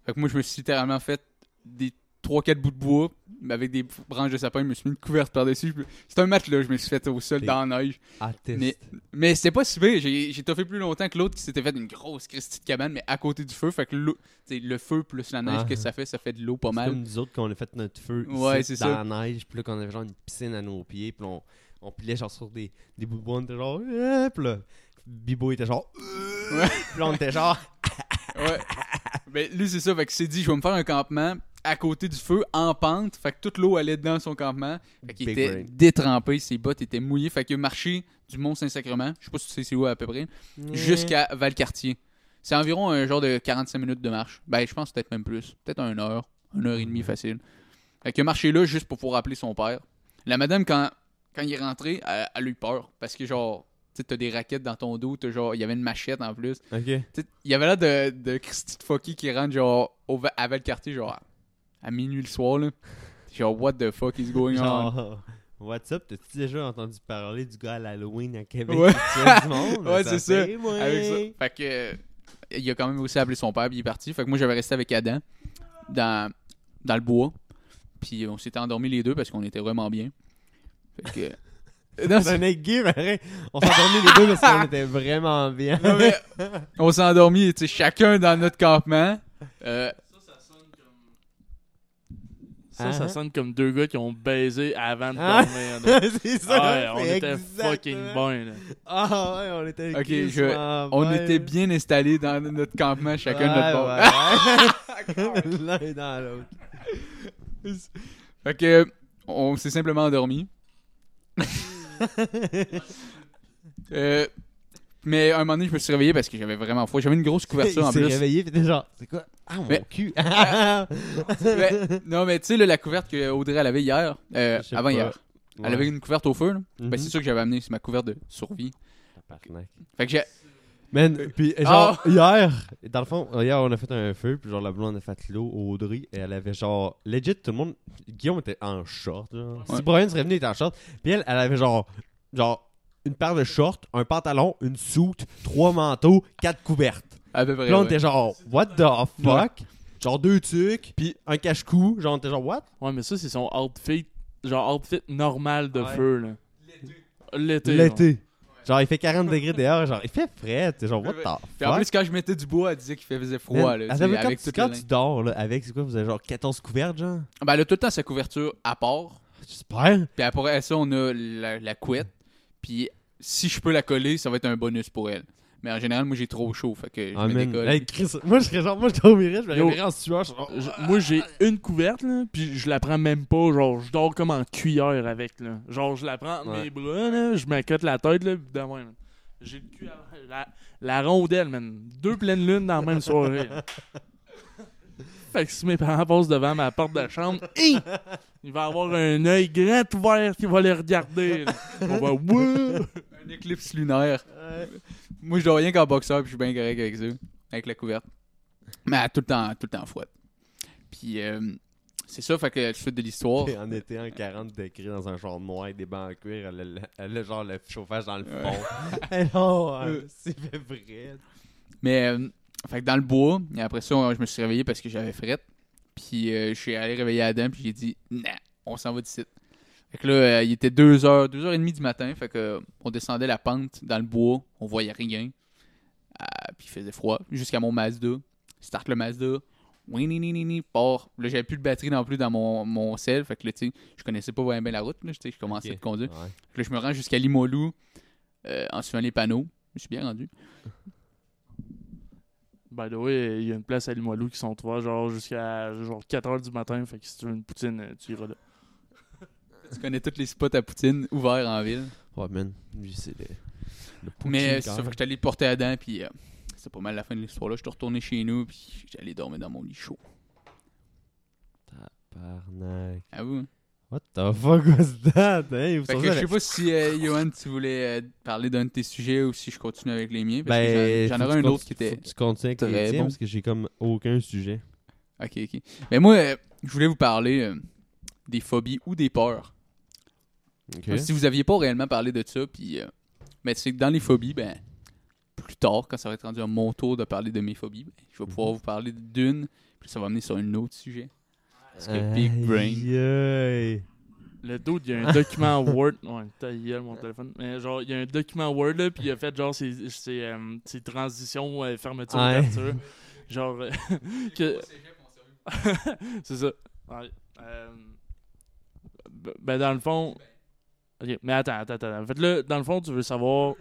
Fait que moi je me suis littéralement fait des 3-4 bouts de bois avec des branches de sapin, je me suis mis une couverte par-dessus. C'était un match là, je me suis fait au sol dans la neige. Ah. Mais, mais c'était pas si pire. J'ai, j'ai toffé plus longtemps que l'autre qui s'était fait une grosse Christie de cabane, mais à côté du feu. Fait que l'eau- le feu plus la neige Ah. que ça fait, ça fait de l'eau pas mal. comme nous autres qu'on a fait notre feu Ouais, dans ça. la neige, puis là qu'on avait genre une piscine à nos pieds, puis on, on pilait genre sur des, des bouts de bois, on était genre, euh, puis là, Bibo était genre, euh, Ouais. puis là on était genre, (laughs) Ouais. ben, lui, c'est ça. Fait que s'est dit, je vais me faire un campement à côté du feu, en pente. Fait que toute l'eau allait dans son campement. Fait qu'il Big était brain. détrempé, ses bottes étaient mouillées. Fait qu'il a marché du Mont-Saint-Sacrement, je sais pas si tu sais c'est où à peu près, jusqu'à Valcartier. C'est environ un genre de 45 minutes de marche. Ben, je pense peut-être même plus. Peut-être une heure. Une heure et demie facile. Fait qu'il a marché là juste pour pouvoir appeler son père. La madame, quand, quand il est rentré, elle, elle a eu peur. Parce que genre, tu t'as des raquettes dans ton dos. t'as genre, il y avait une machette en plus. Ok. Il y avait là de, de Christy de Fucky qui rentre genre au, à Valcartier, genre à, à minuit le soir. Là. Genre, what the fuck is going on? What's up, t'as-tu déjà entendu parler du gars à l'Halloween à Québec? Ouais. du monde? (laughs) Ouais, c'est ça. Avec ça. Fait que. il a quand même aussi appelé son père, puis il est parti. Fait que moi, j'avais resté avec Adam dans, dans le bois. Puis on s'était endormis les deux parce qu'on était vraiment bien. Fait que. Non, C'est un gay, pareil. On s'est endormis les deux parce qu'on (laughs) était vraiment bien. non, mais (laughs) on s'est endormis, tu sais, chacun dans notre campement. Euh, Ça, ça sonne comme. Ça, Ah, ça sonne comme deux gars qui ont baisé avant de Ah. dormir. (laughs) c'est ça. Ah ouais, on était exactement- fucking bons. là. Ah ouais, on était Ok, je- on bien. était bien installés dans notre campement, chacun de Ouais, notre bord. L'un et dans l'autre. Fait que on s'est simplement endormi. Euh, mais à un moment donné, je me suis réveillé parce que j'avais vraiment froid. J'avais une grosse couverture en plus. réveillé, pis t'es genre, c'est quoi? Ah, mon Mais- cul! (laughs) Non, mais tu sais, la couverte que Audrey elle avait hier, euh, Je avant pas. hier, elle avait une couverte au feu. Ben, c'est ça que j'avais amené, c'est ma couverte de survie. Fait que j'ai. Man, pis genre, Ah! hier, dans le fond, hier, on a fait un feu, puis genre, la blonde a fait l'eau, Audrey, et elle avait genre, legit, tout le monde, Guillaume était en short, genre. Ouais. Si Brian serait venu, il était en short, puis elle, elle avait genre, genre, une paire de shorts, un pantalon, une soute, trois manteaux, quatre couvertes. À peu près. Puis là, on ouais. était genre, what the fuck? Genre deux tucs, puis un cache-cou, genre, on était genre, what? Ouais, mais ça, c'est son outfit. Genre, outfit normal de Ouais. feu, là. L'été. L'été. Genre, il fait 40 degrés dehors, genre, il fait frais, genre, what the Puis en fuck? plus, quand je mettais du bois, elle disait qu'il faisait froid. Là, attends, quand, avec tu, quand tu dors, là, avec, c'est quoi, vous avez genre 14 couvertes, genre? Ben, elle a tout le temps sa couverture à part. J'espère. Puis après ça, on a la, la couette. Puis si je peux la coller, ça va être un bonus pour elle. Mais en général, moi, j'ai trop chaud. Fait que je Ah, me décolle. Hey, Chris, moi, je serais genre, moi, je dormirais, je me réveillerais en sueur, je Je- moi, j'ai une couverte, là, puis je la prends même pas. Genre, je dors comme en cuillère avec, là. Genre, je la prends entre Ouais. mes bras, là, je m'accote la tête, là, pis de même. J'ai le cul à la, la rondelle, man. Deux pleines lunes dans la même soirée. là. (laughs) fait que si mes parents passent devant ma porte de chambre, hi! il va avoir un œil grand ouvert qui va les regarder. là. On va, (laughs) Wouh! Un éclipse lunaire. Moi, je dois rien qu'en boxeur, puis je suis bien correct avec ça. Avec la couverte. Mais tout le temps, tout le temps fouette. Puis, euh, c'est ça, fait que fais de l'histoire. en été en 40 décrit dans un genre noir avec des bancs en cuir, elle a, le- elle a genre le chauffage dans le fond. (laughs) Non, euh, c'est vrai. Mais, euh, fait que dans le bois, et après ça, je me suis réveillé parce que j'avais frette. Puis, euh, je suis allé réveiller Adam, puis j'ai dit, nah, on s'en va d'ici. Fait que là, euh, il était 2h, 2h30 du matin. Fait que, euh, on descendait la pente dans le bois, on voyait rien. Ah, puis il faisait froid, jusqu'à mon Mazda. Start le Mazda. Oui, ni, ni, ni, ni, part. Là, j'avais plus de batterie non plus dans mon, mon cell. Fait que là, tu sais, je connaissais pas vraiment bien la route. Là, je commençais Ok. à conduire. Ouais. Fait que là, je me rends jusqu'à Limoilou euh, en suivant les panneaux. Je me suis bien rendu. By the way, il y a une place à Limoilou qui sont ouverts genre jusqu'à genre 4h du matin. Fait que si tu veux une poutine, tu iras là. Tu connais tous les spots à Poutine ouverts en ville. Ouais, man. Lui, c'est le. le Poutine Mais euh, c'est ça, fait que j'étais allé le porter à dents, puis euh, c'est pas mal la fin de l'histoire là. Je suis retourné chez nous, puis j'allais dormir dans mon lit chaud. Tabarnak. À vous. hein? What the fuck was that? Hein, vous Fait que sortez je sais pas si, euh, Johan, tu voulais euh, parler d'un de tes sujets ou si je continue avec les miens. Parce Ben, que j'en- aurais un autre qui était. tu continues avec les bon. parce que j'ai comme aucun sujet. Ok, ok. Mais moi, euh, je voulais vous parler euh, des phobies ou des peurs. Si vous aviez pas réellement parlé de ça, puis. euh, ben, c'est que dans les phobies, ben. Plus tard, quand ça va être rendu à mon tour de parler de mes phobies, ben, je vais pouvoir vous parler d'une, puis ça va amener sur un autre sujet. Parce que Big Brain. Aïe, aïe. Le dude, il y a un document (laughs) Word. Ouais, ta gueule, mon téléphone. Mais genre, il y a un document Word, là, puis il a fait genre ses, ses, euh, ses transitions, euh, fermeture, Ouais. ouverture. Genre, euh, (laughs) (laughs) que. c'est ça. Ouais. Euh, ben, dans le fond. Ok, mais attends, attends, attends. En fait, là, dans le fond, tu veux savoir.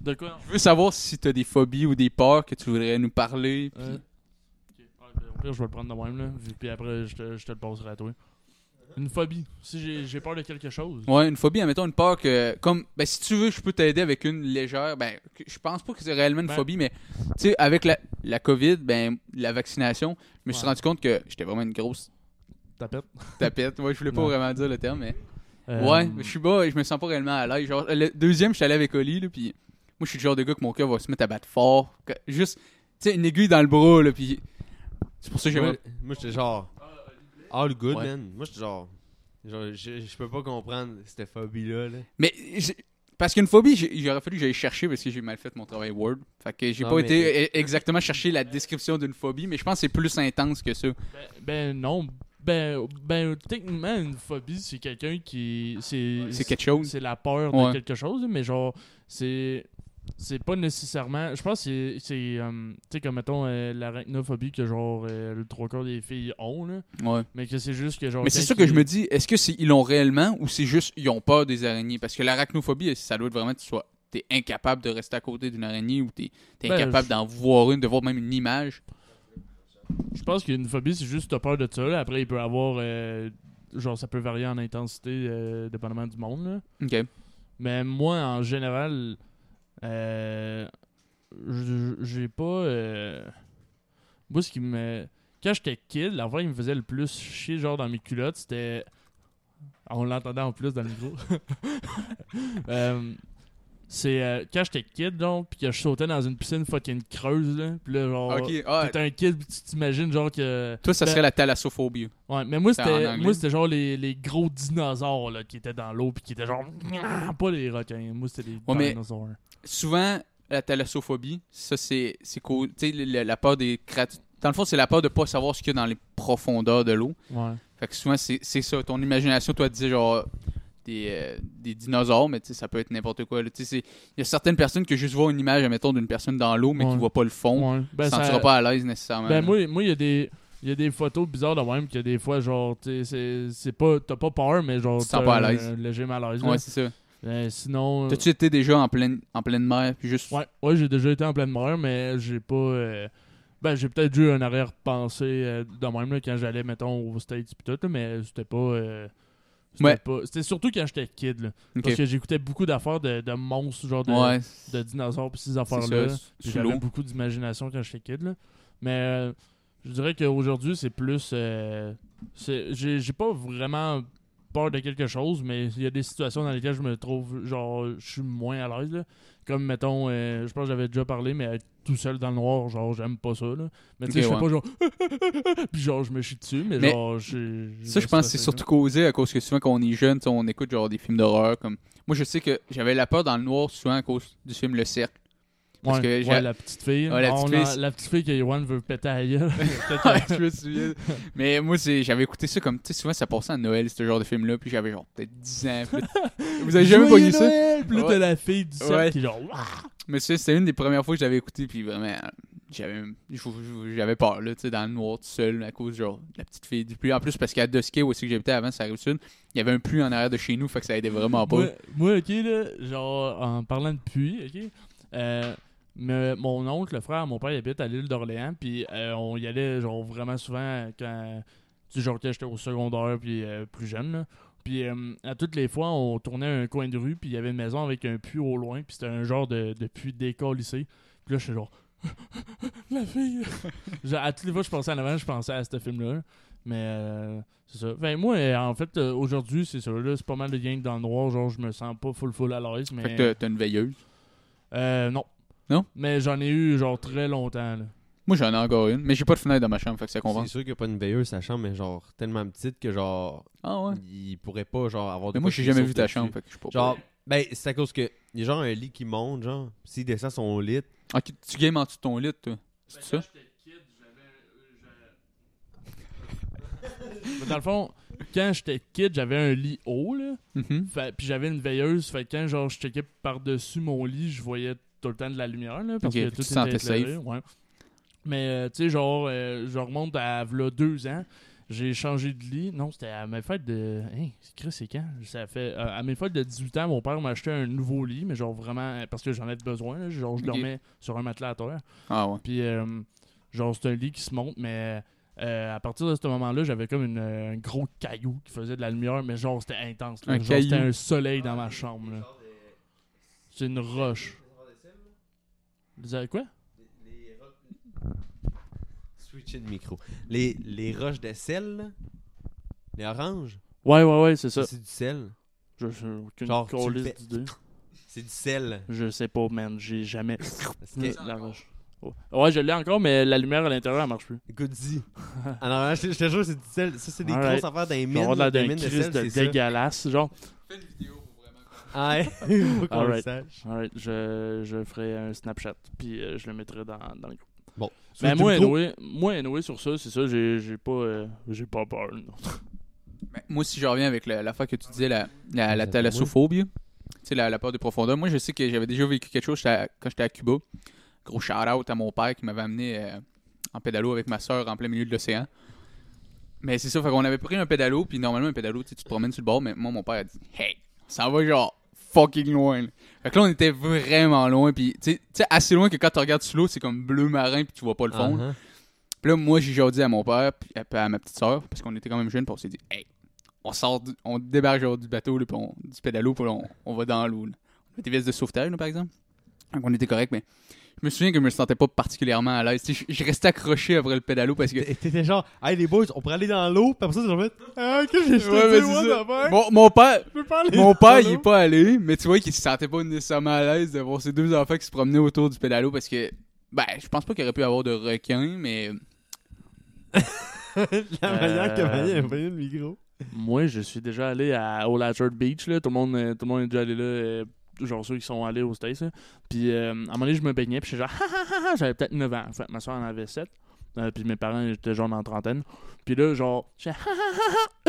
De quoi Je veux savoir si tu as des phobies ou des peurs que tu voudrais nous parler. puis- Euh, ok. Ouais, ben, Au pire, je vais le prendre de même, là. Puis après, je te, je te le passerai à toi. Une phobie. Si j'ai peur de quelque chose. Ouais, une phobie, admettons une peur que. Comme, ben, si tu veux, je peux t'aider avec une légère. Ben, je pense pas que c'est réellement une Ben- phobie, mais, tu sais, avec la, la COVID, ben, la vaccination, je me suis Ouais. rendu compte que j'étais vraiment une grosse Tapette. tapette. Ouais, je voulais pas vraiment dire le terme, mais. Euh, Ouais, mais je suis pas, je me sens pas réellement à l'aise. Genre, le deuxième, je suis allé avec Oli, là, puis moi, je suis le genre de gars que mon cœur va se mettre à battre fort. que- juste, tu sais, une aiguille dans le bras, là, puis. C'est pour ça que Moi, j'aimerais. moi j'étais genre. All good, Ouais. man. Moi, j'étais genre. Genre, je, je peux pas comprendre cette phobie-là. Là. Mais j'ai- parce qu'une phobie, j'ai- aurait fallu que j'aille chercher parce que j'ai mal fait mon travail Word. Fait que j'ai Non, pas mais- été e- exactement chercher la description d'une phobie, mais je pense que c'est plus intense que ça. Ben, ben non. Ben, ben, techniquement, une phobie, c'est quelqu'un qui. C'est C'est quelque chose. C'est la peur Ouais. de quelque chose, mais genre, c'est. C'est pas nécessairement. Je pense que c'est- c'est. euh, tu sais, comme mettons euh, l'arachnophobie que genre euh, le trois quarts des filles ont, là. Ouais. Mais que c'est juste que genre. Mais c'est ça que je me dis, est-ce que c'est ils l'ont réellement ou c'est juste ils ont peur des araignées? Parce que l'arachnophobie, ça doit être vraiment que tu sois t'es incapable de rester à côté d'une araignée ou t'es es Ben, incapable je- d'en voir une, de voir même une image. Je pense qu'une phobie, c'est juste t'as peur de ça. là. Après, il peut avoir. euh, genre, ça peut varier en intensité euh, dépendamment du monde, là. Ok. Mais moi, en général, euh, j'ai pas. euh, Moi, ce qui me. Quand j'étais kid, la fois qui me faisait le plus chier, genre dans mes culottes, c'était. On l'entendait en plus dans le micro. (laughs) Euh, c'est euh, quand j'étais kid, genre, pis que je sautais dans une piscine fucking creuse, là. Pis là, genre. Ok. Ah, T'es un kid, pis tu t'imagines, genre, que. toi, ça ben- serait la thalassophobie. Ouais, mais moi c'était moi c'était genre les, les gros dinosaures là, qui étaient dans l'eau puis qui étaient genre (laughs) pas les requins, moi c'était les Ouais, dinosaures. Souvent, la thalassophobie, ça, c'est c'est qu'au- tu sais, la peur des créatures. Dans le fond, c'est la peur de pas savoir ce qu'il y a dans les profondeurs de l'eau. Ouais. Fait que souvent, c'est c'est ça. Ton imagination, toi, disait genre des, euh, des dinosaures, mais ça peut être n'importe quoi. Il y a certaines personnes qui juste voient une image, admettons, d'une personne dans l'eau, mais qui Ouais. voient pas le fond. Ouais. Ben, ça- sentiras pas à l'aise nécessairement. ben moi moi il y a des il y a des photos bizarres de même que des fois genre c'est pas t'as pas peur mais genre Tu sens pas à l'aise. léger malaise. Ouais, c'est ça. Euh, sinon T'as-tu été déjà en pleine, en pleine mer, puis juste. Ouais, ouais, j'ai déjà été en pleine mer mais j'ai pas euh, ben j'ai peut-être eu un arrière-pensée euh, de même là, quand j'allais mettons aux States pis tout là, mais c'était pas euh, Ouais. pas- c'était surtout quand j'étais kid là. Parce que j'écoutais beaucoup d'affaires de, de monstres, genre de, Ouais, de dinosaures pis ces affaires-là. Puis J'avais beaucoup d'imagination quand j'étais kid. Là. Mais euh, Je dirais qu'aujourd'hui, c'est plus. euh, j'ai pas vraiment peur de quelque chose, mais il y a des situations dans lesquelles je me trouve, genre, je suis moins à l'aise. Comme, mettons, euh, je pense que j'avais déjà parlé, mais être tout seul dans le noir, genre, j'aime pas ça. Là. Mais tu sais, je fais ouais. pas genre. (laughs) Puis genre, je me chie dessus, mais, Mais genre. Ça, je pense que c'est surtout causé à cause que souvent, quand on est jeune, on écoute genre des films d'horreur. comme Moi, je sais que j'avais la peur dans le noir souvent à cause du film Le Cercle. Parce ouais, que ouais, j'ai- la petite fille. Ouais, la petite a- fille, la petite fille que Yohan veut péter à gueule. (laughs) (laughs) Mais moi, c'est- j'avais écouté ça comme, tu sais, souvent ça passait à Noël, ce genre de film-là, puis j'avais genre peut-être 10 ans. puis (laughs) Vous avez jamais pogné ça? Puis là, t'as la fille du cercle qui est genre. Mais c'était une des premières fois que j'avais écouté, puis vraiment, j'avais j'avais peur, là, tu sais, dans le noir, tout seul, à cause, genre, de la petite fille du puits. En plus, parce qu'à Dusky, où aussi que j'habitais avant, ça arrive sud, il y avait un puits en arrière de chez nous, fait que ça aidait vraiment pas. Moi, moi, ok, là, genre, en parlant de puits, ok, euh, me- mon oncle, le frère, mon père, il habite à l'île d'Orléans, puis euh, on y allait, genre, vraiment souvent quand, genre, quand j'étais au secondaire, puis euh, plus jeune, là. Puis euh, à toutes les fois, on tournait un coin de rue, puis il y avait une maison avec un puits au loin, puis c'était un genre de, de puits décollissé. Puis là, je suis genre, (laughs) la fille! (laughs) Genre, à toutes les fois que je pensais en avant, je pensais à ce film-là. Mais euh, c'est ça. Enfin, moi, en fait, aujourd'hui, c'est ça. Là, c'est pas mal de gangs dans le noir. Genre, je me sens pas full full à l'aise. Mais Fait que t'as- t'as une veilleuse. euh, non. Non? Mais j'en ai eu, genre, très longtemps. Là. Moi, j'en ai encore une, mais j'ai pas de fenêtre dans ma chambre, fait que ça C'est compense. sûr qu'il n'y a pas une veilleuse, sa chambre, mais genre tellement petite que genre. Ah ouais? Il pourrait pas genre avoir de Mais moi, j'ai jamais vu ta dessus. chambre, fait que je suis pas. Genre, ben, c'est à cause que. Il y a genre un lit qui monte, genre. S'il descend son lit. Ah, tu- tu games en dessous de ton lit, toi. C'est ça? Mais (laughs) dans le fond, quand j'étais kid, j'avais un lit haut, là. Mhm. Fait- puis j'avais une veilleuse. Fait que quand, genre, je checkais par-dessus mon lit, je voyais tout le temps de la lumière, là. Parce Ok, que tout était éclairé, safe. Ouais. Mais, euh, tu sais, genre, euh, je remonte à v'là deux ans. J'ai changé de lit. Non, c'était à mes fêtes de. Hein, c'est Chris, c'est quand? Ça fait. euh, à mes fêtes de 18 ans, mon père m'a acheté un nouveau lit, mais genre vraiment. Parce que j'en avais besoin. là. Genre, je dormais sur un matelas à terre. Ah ouais. Puis, euh, genre, c'est un lit qui se monte, mais euh, à partir de ce moment-là, j'avais comme une, euh, un gros caillou qui faisait de la lumière, mais genre, c'était intense. là. Un Genre, c'était un soleil dans ma chambre. là. C'est une roche. Vous avez quoi? Switcher de micro. Les, les roches de sel, là, les oranges, Ouais, ouais, ouais, c'est ça. c'est du sel. Je j'ai aucune Genre, tu le câlisse fais- d'idée. (laughs) C'est du sel. Je sais pas, man. J'ai jamais. (laughs) Que- La roche. Ouais. Ouais, je l'ai encore, mais la lumière à l'intérieur, elle marche plus. Dis. (laughs) Alors, je te jure, c'est du sel. Ça, c'est des Alright. grosses affaires dans les Je mines. vais avoir de la des d'un mines de sel, de c'est ça. dégueulasse, genre. Fais une vidéo. Ah (laughs) il faut qu'on le Alright. sache. Alright, je, je ferai un Snapchat, puis euh, je le mettrai dans, dans le groupe. Bon. Mais moi, anyway, moi, anyway, sur ça, c'est ça, j'ai j'ai pas, euh, j'ai pas peur. non. Moi, si je reviens avec la, la fois que tu disais la, la, la Ça thalassophobie, tu sais, la, la peur des profondeurs, moi, je sais que j'avais déjà vécu quelque chose j'étais à- quand j'étais à Cuba. Gros shout-out à mon père qui m'avait amené euh, en pédalo avec ma soeur en plein milieu de l'océan. Mais c'est ça, fait qu'on avait pris un pédalo, puis normalement, un pédalo, tu sais, tu te promènes sur le bord, mais moi, mon père a dit Hey, ça va genre fucking loin. là. Fait que là, on était vraiment loin, puis tu sais- assez loin que quand tu regardes sous l'eau, c'est comme bleu marin, puis tu vois pas le fond. Uh-huh. Puis là, moi, j'ai genre dit à mon père, puis à, à ma petite soeur, parce qu'on était quand même jeunes, puis on s'est dit, hey, on sort, du- on débarque genre du bateau, là, puis on, du pédalo, puis on, on va dans l'eau. On avait des vestes de sauvetage, là, par exemple. Donc, on était correct, mais je me souviens que je me sentais pas particulièrement à l'aise. Je, je restais accroché après le pédalo parce que. T'é- T'étais genre, hey les boys, on pourrait aller dans l'eau, puis après ça, mettre, ah, que j'ai Ouais, d'affaire? Mon, mon père, mon père, il est pas allé, mais tu vois qu'il se sentait pas nécessairement à l'aise de voir ses deux enfants qui se promenaient autour du pédalo parce que, ben, je pense pas qu'il aurait pu avoir de requins, mais (laughs) La manière que Euh, Maya a pris le micro. Moi, je suis déjà allé à Old Orchard Beach, là. Tout le monde, euh, tout le monde est déjà allé là. euh, genre ceux qui sont allés aux States. Puis, euh, à un moment donné, je me baignais, puis j'étais genre, (laughs) j'avais peut-être 9 ans. En fait, ma soeur en avait 7. Euh, puis mes parents étaient genre dans trentaine. Puis là, genre, j'étais,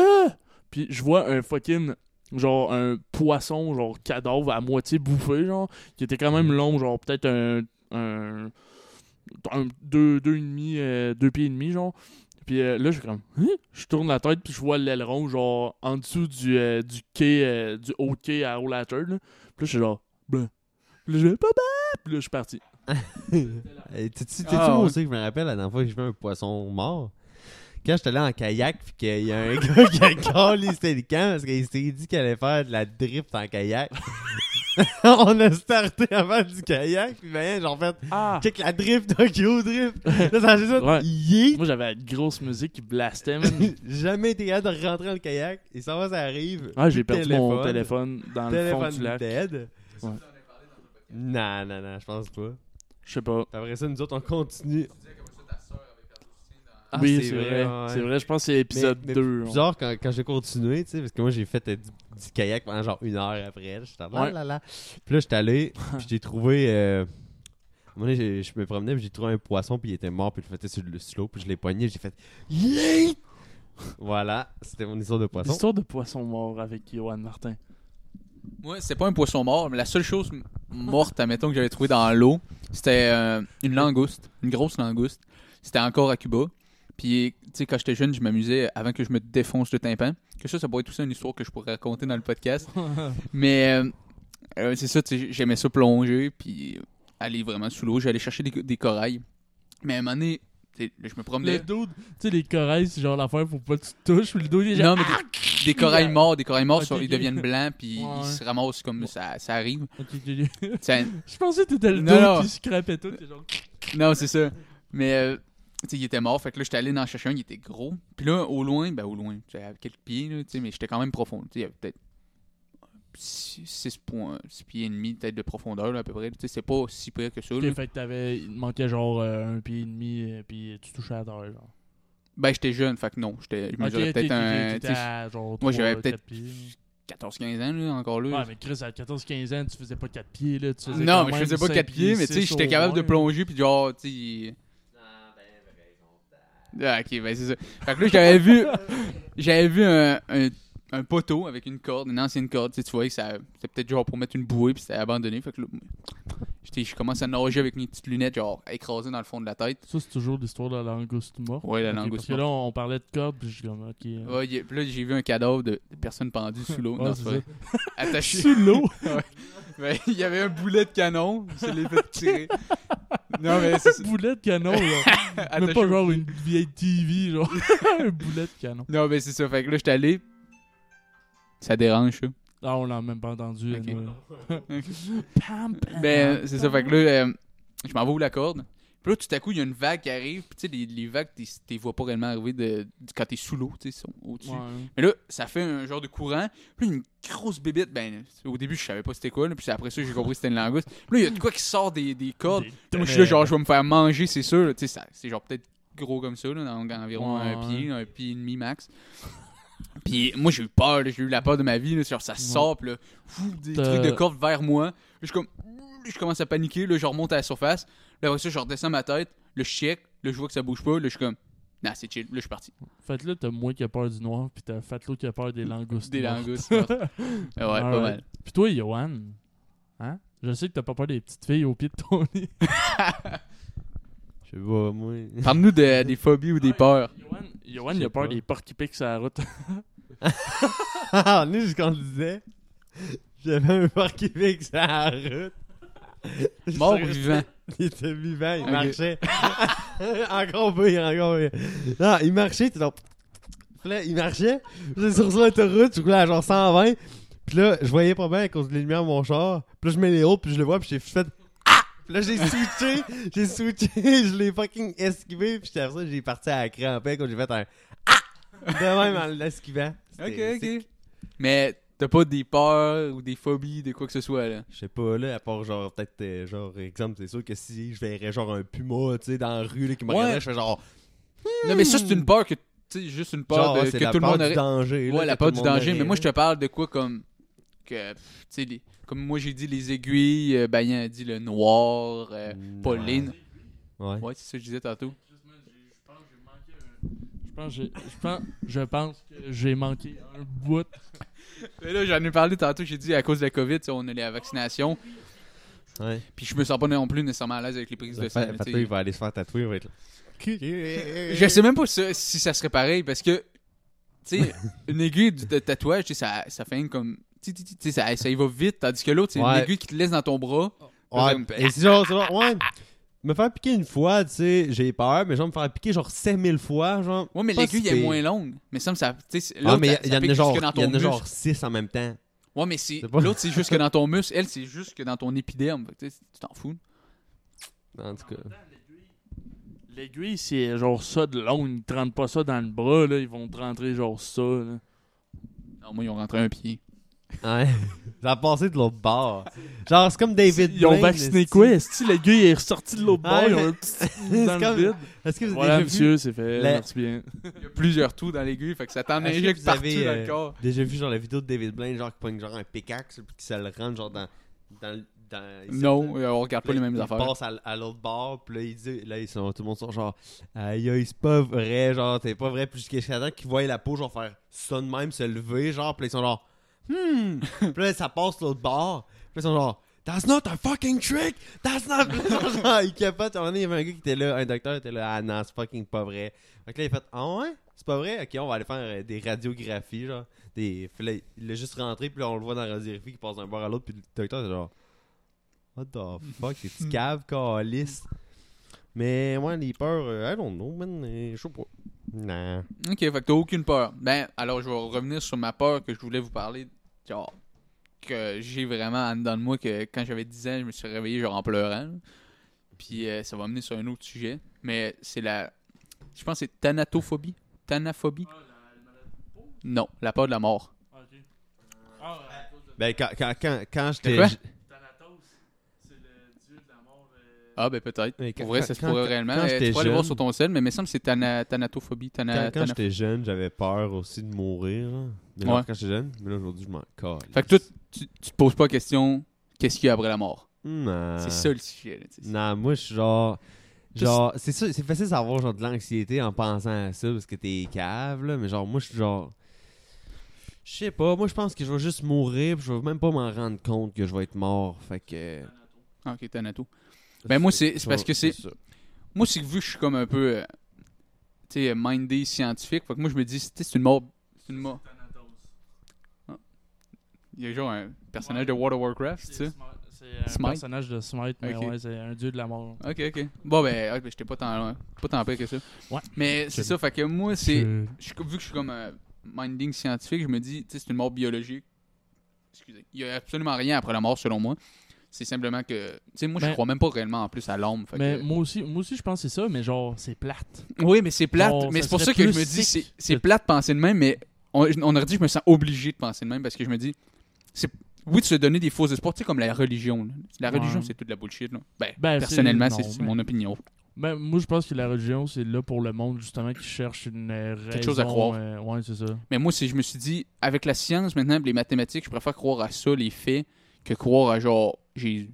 euh. Puis je vois un fucking, genre, un poisson, genre, cadavre à moitié bouffé, genre, qui était quand même long, genre, peut-être un, un, un- deux, deux et demi, euh, deux pieds et demi, genre. Puis euh, là, je suis comme, Hein? je tourne la tête, puis je vois l'aileron, genre, en dessous du, euh, du quai, euh, du haut quai à là. Puis là, je suis genre, ben. Puis là, je vais, papa! Puis là, je suis parti. (laughs) T'es-tu Ah, aussi que je me rappelle la dernière fois que j'ai vu un poisson mort? Quand j'étais allé en kayak, puis qu'il y a un (laughs) gars qui a calé c'était le camp parce qu'il s'est dit qu'il allait faire de la drift en kayak. (laughs) on a starté avant du kayak, puis ben, genre fait, Ah! check la drift, (laughs) Tokyo drift. Là, ça ça, Ouais. yeet. Moi, j'avais une grosse musique qui blastait, man. (laughs) Jamais été capable de rentrer dans le kayak, et ça va, ça arrive. Ah, j'ai perdu mon téléphone dans le fond Téléphone du lac. dead. Ouais. Non, non, non, je pense pas. Je sais pas. Après ça, nous autres, on continue. Ah, oui, c'est vrai. ouais. C'est vrai, je pense que c'est épisode Mais- mais 2. plus Genre, quand, quand j'ai continué, tu sais, parce que moi, j'ai fait euh, du, kayak pendant genre une heure après. J'étais là, Ouais. là, là. Puis là, j'étais allé, puis j'ai trouvé. Euh, à un moment donné, j'ai- je me promenais, puis j'ai trouvé un poisson, puis il était mort, puis je le faisais sur le slow, puis je l'ai poigné, j'ai fait. Voilà, c'était mon histoire de poisson. L'histoire de poisson mort avec Johan Martin. Moi, c'est pas un poisson mort, mais la seule chose morte, admettons, que j'avais trouvé dans l'eau, c'était euh, une langouste, une grosse langouste. C'était encore à Cuba. Puis, tu sais, quand j'étais jeune, je m'amusais avant que je me défonce le tympan. Que ça, ça pourrait être aussi une histoire que je pourrais raconter dans le podcast. (laughs) Mais, euh, euh, c'est ça, tu sais, j'aimais ça plonger, puis aller vraiment sous l'eau. J'allais chercher des, des corails. Mais à un moment donné, je me promenais. dude, tu sais, les corails, c'est genre l'affaire, faut pas que tu te touches. Le il est Non, mais des, des corails morts, des corails morts, ils deviennent blancs, puis Ouais. ils se ramassent comme ça, ça arrive. (laughs) Je pensais que t'étais le non. qui scrapait tout. genre. Non, c'est ça. Mais, euh, tu sais, il était mort. Fait que là, j'étais allé dans chercher un, il était gros. Puis là, au loin, ben, au loin, tu sais, à quelques pieds, là, mais j'étais quand même profond. Il y avait peut-être 6 points, 6 pieds et demi, peut-être de profondeur, là, à peu près. Tu sais, c'est pas si près que ça, là. Ok, fait que t'avais. Il te manquait genre euh, un pied et demi, euh, puis tu touchais à terre, genre. Ben, j'étais jeune, fait que non. J'étais, je mesurais peut-être un, à genre. moi, j'avais peut-être pieds. 14-15 ans, là, encore là. Ouais, mais Chris, à 14-15 ans, tu faisais pas 4 pieds, là. Tu faisais non, mais je faisais pas cinq 4 pieds, mais tu sais, j'étais capable de plonger, puis genre, tu sais. Ah, ok, ben c'est ça. Fait que là, j'avais vu, j'avais vu un, un, un poteau avec une corde, une ancienne corde, tu sais, tu voyais que ça, c'était peut-être genre pour mettre une bouée, puis c'était abandonné. Fait que là, j'étais- je commence à nager avec mes petites lunettes, genre écrasées dans le fond de la tête. Ça, c'est toujours l'histoire de la langouste morte. Ouais, la langouste Parce que là, on parlait de corde, puis je suis comme, ok. Ouais, y a- puis là, j'ai vu un cadavre de, de personne pendue sous l'eau. Ouais, non, c'est c'est vrai. Attaché. (laughs) Sous l'eau! (laughs) Ben, il y avait un boulet de canon, je l'ai fait tirer. non, mais c'est ça. boulet de canon, là. (laughs) Attaché pas genre une vieille TV, genre. un boulet de canon. Non, mais c'est ça. Fait que là, j'étais allé. Ça dérange, ça. Ah, on l'a même pas entendu. Ok. anyway. (laughs) Pam, pam. Ben, c'est ça. Fait que là, euh, je m'en vais où la corde. Puis là, tout à coup, il y a une vague qui arrive. Puis tu sais, les, les vagues, t'es- t'es vois pas réellement arriver de, de- quand t'es sous l'eau, tu sais, au-dessus. Ouais. Mais là, ça fait un genre de courant. Puis là, une grosse bébite. Ben, au début, je savais pas c'était quoi. Là, puis après ça, j'ai compris que c'était une langouste. Puis là, il y a de quoi qui sort des, des cordes. Des Moi, je suis là, genre, je vais me faire manger, c'est sûr. Tu sais, c'est genre peut-être gros comme ça, là, dans, environ Ouais, un pied, un pied et demi max. Puis moi, j'ai eu peur, j'ai eu la peur de ma vie, là, genre, ça sort, puis là, fou, des trucs de corde vers moi. Là, je comme, je commence à paniquer, là, je remonte à la surface. Là, après ça, je redescends ma tête, là, je check, là, je vois que ça bouge pas, là, je suis comme, nah, c'est chill, là, je suis parti. Fait que là, t'as moi qui a peur du noir, pis t'as Fatlo qui a peur des langoustes. Des mortes. langoustes. mortes. (laughs) ouais, pas mal. Pis toi, Johan, hein? Je sais que t'as pas peur des petites filles au pied de ton lit. (laughs) Je sais pas, moi. (laughs) Parle-nous de- des phobies ou des peurs. Johan, Johan Je il a peur pas. des porcs qui piquent sur la route. (laughs) Ah, on est jusqu'on disait. J'avais un porc qui sur la route. Mort ou vivant? Il était vivant, il Ok. marchait. (laughs) encore pire, encore pire. Non, il marchait, t'es donc. Puis là, il marchait. J'étais sur l'autoroute, je roulais à genre 120. Puis là, je voyais pas bien à cause de les lumières de mon char. Puis là, je mets les hautes, puis je le vois, puis j'ai fait. Puis là, j'ai switché, j'ai switché, je l'ai fucking esquivé, puis après ça, j'ai parti à la crampée quand j'ai fait un. Ah! De même en l'esquivant. Ok, ok. Mais t'as pas des peurs ou des phobies, de quoi que ce soit, là? Je sais pas, là, à part genre, peut-être, euh, genre, exemple, c'est sûr que si je verrais genre un puma, tu sais, dans la rue, là, qui me Ouais. je fais genre. Non, mais ça, c'est une peur que, tu sais, juste une peur genre, de- c'est que la tout le peur monde du aurait. danger. Ouais, là, la peur du monde danger. aurait, Mais moi, je te parle de quoi comme. Que, tu sais, les- comme moi, j'ai dit les aiguilles, euh, Bayan a dit le noir, euh, Mm, Pauline. Ouais. Ouais, c'est ça que je disais tantôt. Je pense, que j'ai- je pense, je pense que j'ai manqué un bout. Mais (laughs) là, j'en ai parlé tantôt, j'ai dit à cause de la COVID, on a la vaccination. Ouais. Puis je me sens pas non plus nécessairement à l'aise avec les prises de sang. Il va aller se faire tatouer, il va être là. Je sais même pas si, si ça serait pareil parce que, tu sais, (laughs) une aiguille de tatouage, tu sais, ça, ça fait une comme. Ça, ça y va vite, tandis que l'autre, c'est une aiguille qui te laisse dans ton bras. Ouais, et c'est genre, ouais. Me faire piquer une fois, tu sais, j'ai peur, mais genre me faire piquer genre 5000 fois, genre. Ouais, mais l'aiguille est moins longue. Mais ça me ça. tu sais, Ah, l'autre, il y, en pique a genre, jusque dans il y ton en a genre muscle. 6 en même temps. Ouais, mais c'est l'autre, c'est juste que dans ton (laughs) muscle. Elle, c'est juste que dans ton épiderme. Tu t'en fous. En tout cas. L'aiguille, c'est genre ça de long. Ils ne te rentrent pas ça dans le bras, là. Ils vont te rentrer genre ça, là. Non, moi, ils ont rentré un pied. Ouais. (laughs) Ça a passé de l'autre bord. Genre, c'est comme David Ils ont Blaine, vacciné quoi? Est-ce que l'aiguille est ressortie de l'autre bord? Ils mais- ont un petit (laughs) C'est dans le comme- vide? Est-ce que vous avez Voilà, déjà vu, monsieur, c'est fait. La- Merci bien. Il y a plusieurs trous dans l'aiguille, fait que ça t'en que injecte partout avez, dans euh, le corps. déjà vu genre la vidéo de David Blaine, genre qui pogne genre un pickaxe puis qui se le rentre genre dans. dans, le- dans Non, euh, on regarde pas les mêmes il affaires. passe à, à l'autre bord, puis là, il dit, là, ils sont, tout le monde sont genre, aïe, aïe, c'est pas vrai, genre, t'es pas vrai, puis jusqu'à temps qu'ils voient la peau, genre, faire ça de même, se lever, genre, puis là, ils sont genre, hmm, (laughs) puis là, ça passe l'autre bord, puis là, ils sont genre, that's not a fucking trick, that's not, (laughs) genre, ils capotent, à un moment donné, il y avait un gars qui était là, un docteur était là, ah non, c'est fucking pas vrai. Fait que là, il a fait, ah ouais, c'est pas vrai, ok, on va aller faire euh, des radiographies, genre, des, puis là, il est juste rentré, puis là, on le voit dans la radiographie qui passe d'un bord à l'autre, puis le docteur, c'est genre, What the fuck, c'est tu cave, calice. Mais moi, les peurs, euh, I don't know, man. euh, Je sais pas. Nah. Ok, fait que t'as aucune peur. Ben, alors je vais revenir sur ma peur que je voulais vous parler. Genre, que j'ai vraiment en dedans de moi que quand j'avais 10 ans, je me suis réveillé genre en pleurant. là. Puis euh, ça va amener sur un autre sujet. Mais c'est la. Je pense que c'est thanatophobie. Thanaphobie. Non, la peur de la mort. Ah, Ben, quand, quand, quand, quand j'étais. quoi? j- Thanatos, c'est le dieu de la mort. euh, Ah, ben peut-être. Pour vrai, ça se pourrait réellement. quand Euh, tu peux aller voir sur ton sel, mais il me semble que c'est thana- thanatophobie. Thana- Quand, quand j'étais jeune, j'avais peur aussi de mourir. là. Mais non, quand j'étais jeune, mais là, aujourd'hui, je m'en calisse. Fait que toi, tu, tu te poses pas la question qu'est-ce qu'il y a après la mort? C'est ça le sujet. là. Non, moi, je suis genre. Genre, c'est ça, c'est facile d'avoir genre de l'anxiété en pensant à ça parce que t'es cave, là. Mais genre, moi, je suis genre. Je sais pas, moi, je pense que je vais juste mourir je vais même pas m'en rendre compte que je vais être mort. Fait que. Ah, ok, thanato. Ben, moi, c'est- c'est parce que c'est-. Moi, c'est que vu que je suis comme un peu, euh, tu sais, mindé scientifique, fait que moi, je me dis, tu sais, c'est une mort. C'est une mort. Thanatos. Il y a genre un personnage de World of Warcraft, tu sais. C'est un Smite? personnage de Smite, mais ouais, c'est un dieu de la mort. Ok, ok. Bon, ben, ok, ben, j'étais pas tant, pas tant pire que ça. Ouais. Mais c'est ça, fait que moi, c'est. Vu que je suis comme un minding scientifique, je me dis, tu sais, c'est une mort biologique. Excusez. Il y a absolument rien après la mort, selon moi. C'est simplement que. Tu sais, moi, je Ben- crois même pas réellement en plus à fait Mais que- moi aussi, moi aussi, je pense que c'est ça, mais genre, c'est plate. Oui, mais c'est plate. Genre, mais c'est pour ça que je me dis, c'est que- plate de penser de même, mais on, on aurait dit que je me sens obligé de penser de même parce que je me dis, c'est oui, de se donner des faux espoirs, tu sais, comme la religion. là. La Ouais. religion, c'est toute de la bullshit. Là. Ben, Ben, personnellement, c'est mon opinion. Ben, moi, je pense que la religion, c'est là pour le monde, justement, qui cherche une euh, raison. Quelque chose à croire. euh, ouais, c'est ça. Mais moi, je me suis dit, avec la science maintenant, les mathématiques, je préfère croire à ça, les faits, que croire à genre Jésus.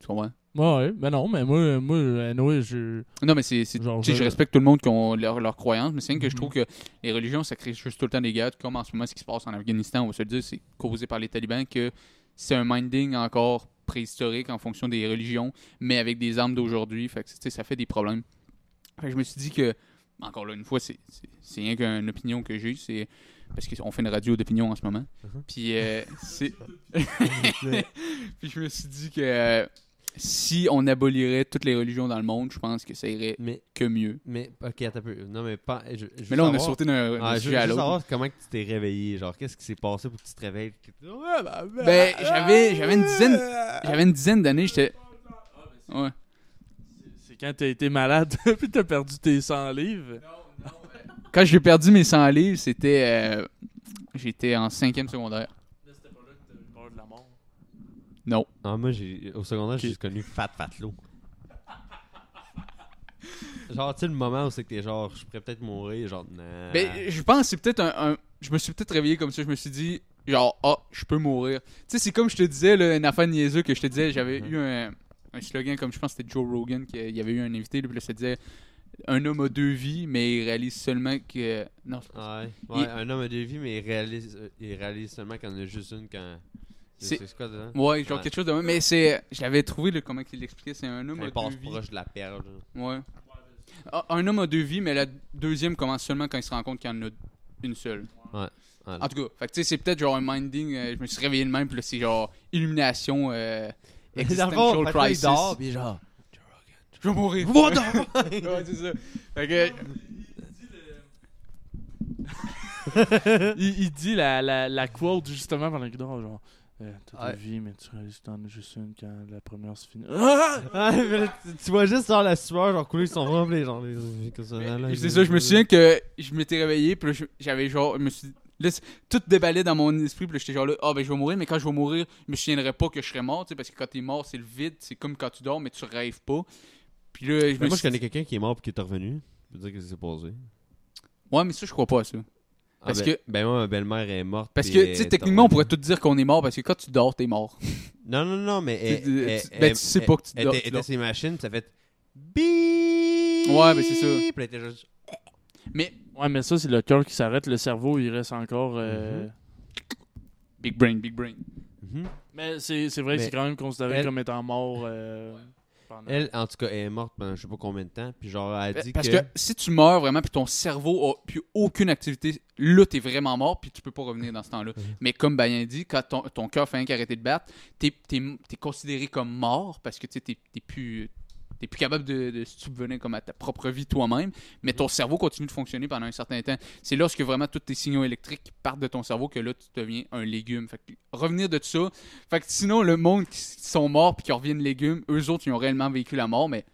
Tu comprends? Ouais, ouais, ben non, mais moi, moi anyway, je. Non, mais c'est. tu sais, je respecte tout le monde qui ont leur, leur croyance, mais c'est que je Mhm. trouve que les religions, ça crée juste tout le temps des guerres, comme en ce moment, ce qui se passe en Afghanistan, on va se le dire, c'est causé par les talibans, que c'est un minding encore préhistorique en fonction des religions, mais avec des armes d'aujourd'hui. Fait que, ça fait des problèmes. Fait que je me suis dit que, encore là, une fois, c'est rien qu'une opinion que j'ai, c'est parce qu'on fait une radio d'opinion en ce moment. Mhm. Puis, euh, c'est. (laughs) Puis je me suis dit que euh, si on abolirait toutes les religions dans le monde, je pense que ça irait Mais, que mieux. mais, ok, attends un peu. Non, mais pas. Je, je veux Mais là, on a savoir- sauté d'un Ah, je veux sujet à juste l'autre. savoir comment que tu t'es réveillé. Genre, qu'est-ce qui s'est passé pour que tu te réveilles? Ben, j'avais j'avais une dizaine ah. j'avais une dizaine d'années, j'étais Ouais. C'est quand t'as été malade, (laughs) puis t'as perdu tes 100 livres. Quand j'ai perdu mes 100 livres, c'était euh, j'étais en cinquième secondaire. Là, c'était pas là que t'avais peur de la mort? Non. Ah, moi, j'ai, au secondaire, j'ai juste connu Fat Fatlo. genre, tu sais, le moment où c'est que t'es genre, je pourrais peut-être mourir, genre, nah. Ben, je pense que c'est peut-être un, un- Je me suis peut-être réveillé comme ça. Je me suis dit, genre, ah, je peux mourir. Tu sais, c'est comme je te disais, là, une affaire niaiseux que je te disais. J'avais Mhm. eu un, un slogan, comme je pense que c'était Joe Rogan, qui il y avait eu un invité, là, puis là, ça disait Un homme a deux vies, mais il réalise seulement que. Non. Ouais, Il- ouais un homme a deux vies, mais il réalise, euh, il réalise seulement qu'il y en a juste une quand. C'est- quoi dedans? Ouais, genre Ouais. quelque chose de même. Mais c'est. Je l'avais trouvé, là, comment il l'expliquait. C'est un homme Quand a il passe deux vies. proche de la perle. Ouais. Ah, Un homme a deux vies, mais la deuxième commence seulement quand il se rend compte qu'il y en a une seule. Voilà. En tout cas, c'est peut-être genre un minding. euh, je me suis réveillé de même, puis là, c'est genre illumination. Euh, (laughs) le existential là, il crisis. dort, puis genre. Je vais mourir. Va (laughs) donc! ouais, c'est ça. Fait que. il, il dit la, la, la quote justement pendant qu'il dort, genre Euh, T'as Ouais. des vies, mais tu réalises que t'en as juste une quand la première se finit. Ah! Ah, mais tu, tu vois juste genre la sueur, genre couler son puis genre. les- comme ça, là, là, C'est ça, je me souviens que je m'étais réveillé, puis là, j'avais genre. Je me suis, là, c'est- tout déballait dans mon esprit, puis là, j'étais genre là, ah ben je vais mourir, mais quand je vais mourir, je me souviendrai pas que je serais mort, tu sais, parce que quand t'es mort, c'est le vide, c'est comme quand tu dors, mais tu rêves pas. Puis là, je Mais me moi, je connais quelqu'un qui est mort puis qui est revenu. Je veux dire que c'est passé? Ouais, mais ça, je crois pas à ça. Ah, Parce ben, que- Ben, moi, ma belle-mère est morte. Parce que, elle tu sais, est techniquement, on pourrait tout dire qu'on est mort, parce que quand tu dors, t'es mort. (laughs) Non, non, non, mais. elle- Tu- tu- elle- ben, elle- tu sais elle- pas que tu elle dors, tu était ses machines, ça fait. Bip! Ouais, ben, c'est ça. Puis elle était juste. Mais, Ouais, mais ça, c'est le cœur qui s'arrête. Le cerveau, il reste encore. euh, big brain, big brain. Mhm. Mais c'est c'est vrai que Mais c'est quand même considéré elle- comme étant mort. euh, pendant- Elle, en tout cas, elle est morte pendant je sais pas combien de temps. Puis genre, elle a dit Parce que. que si tu meurs vraiment, puis ton cerveau a plus aucune activité, là, t'es vraiment mort, puis tu peux pas revenir dans ce temps-là. Mhm. Mais comme Bayan dit, quand ton, ton cœur fait un qu'arrêter de battre, t'es es, considéré comme mort parce que tu t'es plus. T'es plus capable de, de subvenir comme à ta propre vie toi-même, mais ton cerveau continue de fonctionner pendant un certain temps. C'est lorsque vraiment tous tes signaux électriques partent de ton cerveau que là, tu deviens un légume. Fait que revenir de ça. Fait que sinon, le monde qui sont morts puis qui reviennent légumes, eux autres, ils ont réellement vécu la mort, mais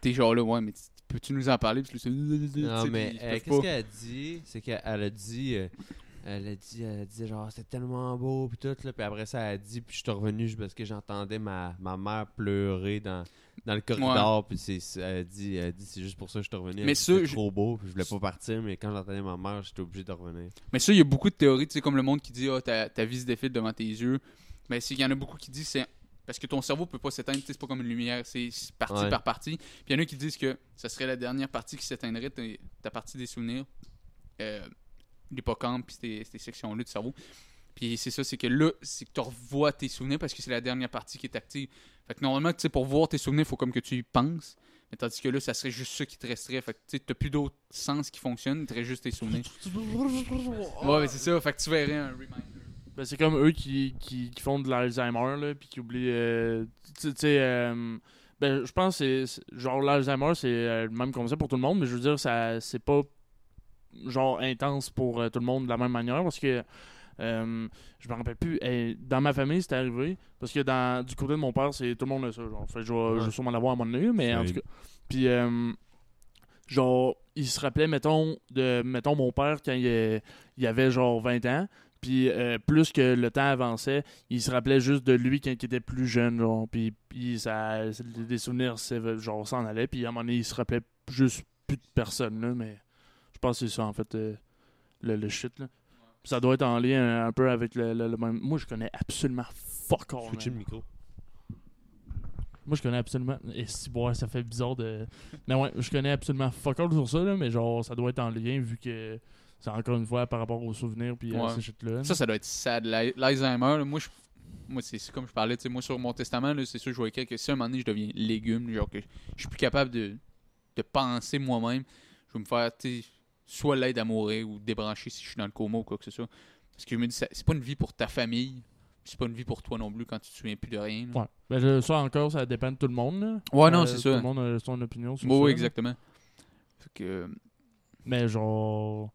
t'es genre là, ouais, mais peux-tu nous en parler? Puis c'est- Non, mais euh, qu'est-ce qu'elle a dit? C'est qu'elle elle a dit. euh, elle a dit, elle a dit genre c'était tellement beau puis tout là puis après ça elle a dit puis je suis revenu parce que j'entendais ma, ma mère pleurer dans, dans le corridor puis c'est elle a dit elle dit c'est juste pour ça que je suis revenu Mais ça, je- trop beau puis je voulais pas partir mais quand j'entendais ma mère j'étais obligé de revenir Mais ça, il y a beaucoup de théories, tu sais, comme le monde qui dit, ah, ta, ta vie se défile devant tes yeux. Mais il y en a beaucoup qui disent, c'est parce que ton cerveau peut pas s'éteindre, c'est pas comme une lumière, c'est partie Ouais. par partie. Puis il y en a qui disent que ça serait la dernière partie qui s'éteindrait, ta partie des souvenirs, euh, l'hippocampe, puis ces, ces sections-là du cerveau. Puis c'est ça, c'est que là, c'est que tu revois tes souvenirs parce que c'est la dernière partie qui est active. Fait que normalement, tu sais, pour voir tes souvenirs, il faut comme que tu y penses. Mais tandis que là, ça serait juste ça qui te resterait. Fait que tu sais, t'as plus d'autres sens qui fonctionnent, reste juste tes souvenirs. (laughs) Ouais, mais c'est ça. Fait que tu verrais un reminder. Ben, c'est comme eux qui, qui, qui font de l'Alzheimer, là, puis qui oublient. euh, tu tu sais, euh, ben, je pense que c'est-. Genre, l'Alzheimer, c'est euh, le même concept pour tout le monde, mais je veux dire, ça c'est pas. Genre, intense pour euh, tout le monde de la même manière, parce que. Euh, je me rappelle plus. dans ma famille, c'était arrivé. Parce que dans, du côté de mon père, c'est tout le monde a ça. Genre. Fait je vais, je vais sûrement l'avoir à un moment donné, mais en tout cas. Puis, euh, genre, il se rappelait, mettons, de mettons mon père quand il, il avait genre 20 ans. Puis euh, plus que le temps avançait, il se rappelait juste de lui quand il était plus jeune, genre. Puis, puis ça, des souvenirs, genre, s'en allaient. Puis à un moment donné, il se rappelait juste plus de personne, là. Mais je pense que c'est ça, en fait, euh, le, le shit, là. Ça doit être en lien un, peu avec le, le- le même. Moi, je connais absolument fuck all. switcher man. le micro Moi, je connais absolument. Et si, ouais, ça fait bizarre de. Mais ouais, je connais absolument fuck all sur ça, là, mais genre, ça doit être en lien vu que c'est encore une fois par rapport aux souvenirs puis à Ouais. ces shit-là. Ça, ça doit être sad. L'Al- L'Alzheimer, là, moi, je- moi c'est c'est comme je parlais, tu sais, moi, sur mon testament, là, c'est sûr, je vais écrire que si à un moment donné, je deviens légume, genre que je suis plus capable de, de penser moi-même, je vais me faire, tu sais, soit l'aide à mourir ou débrancher si je suis dans le coma ou quoi que ce soit. Parce que je me dis, c'est pas une vie pour ta famille, c'est pas une vie pour toi non plus quand tu te souviens plus de rien. là. Ouais. Ben, ça encore, ça dépend de tout le monde. Là. Ouais, non, Euh, c'est Tout ça. le monde a son opinion sur ça. oui, exactement. Fait que, Mais genre.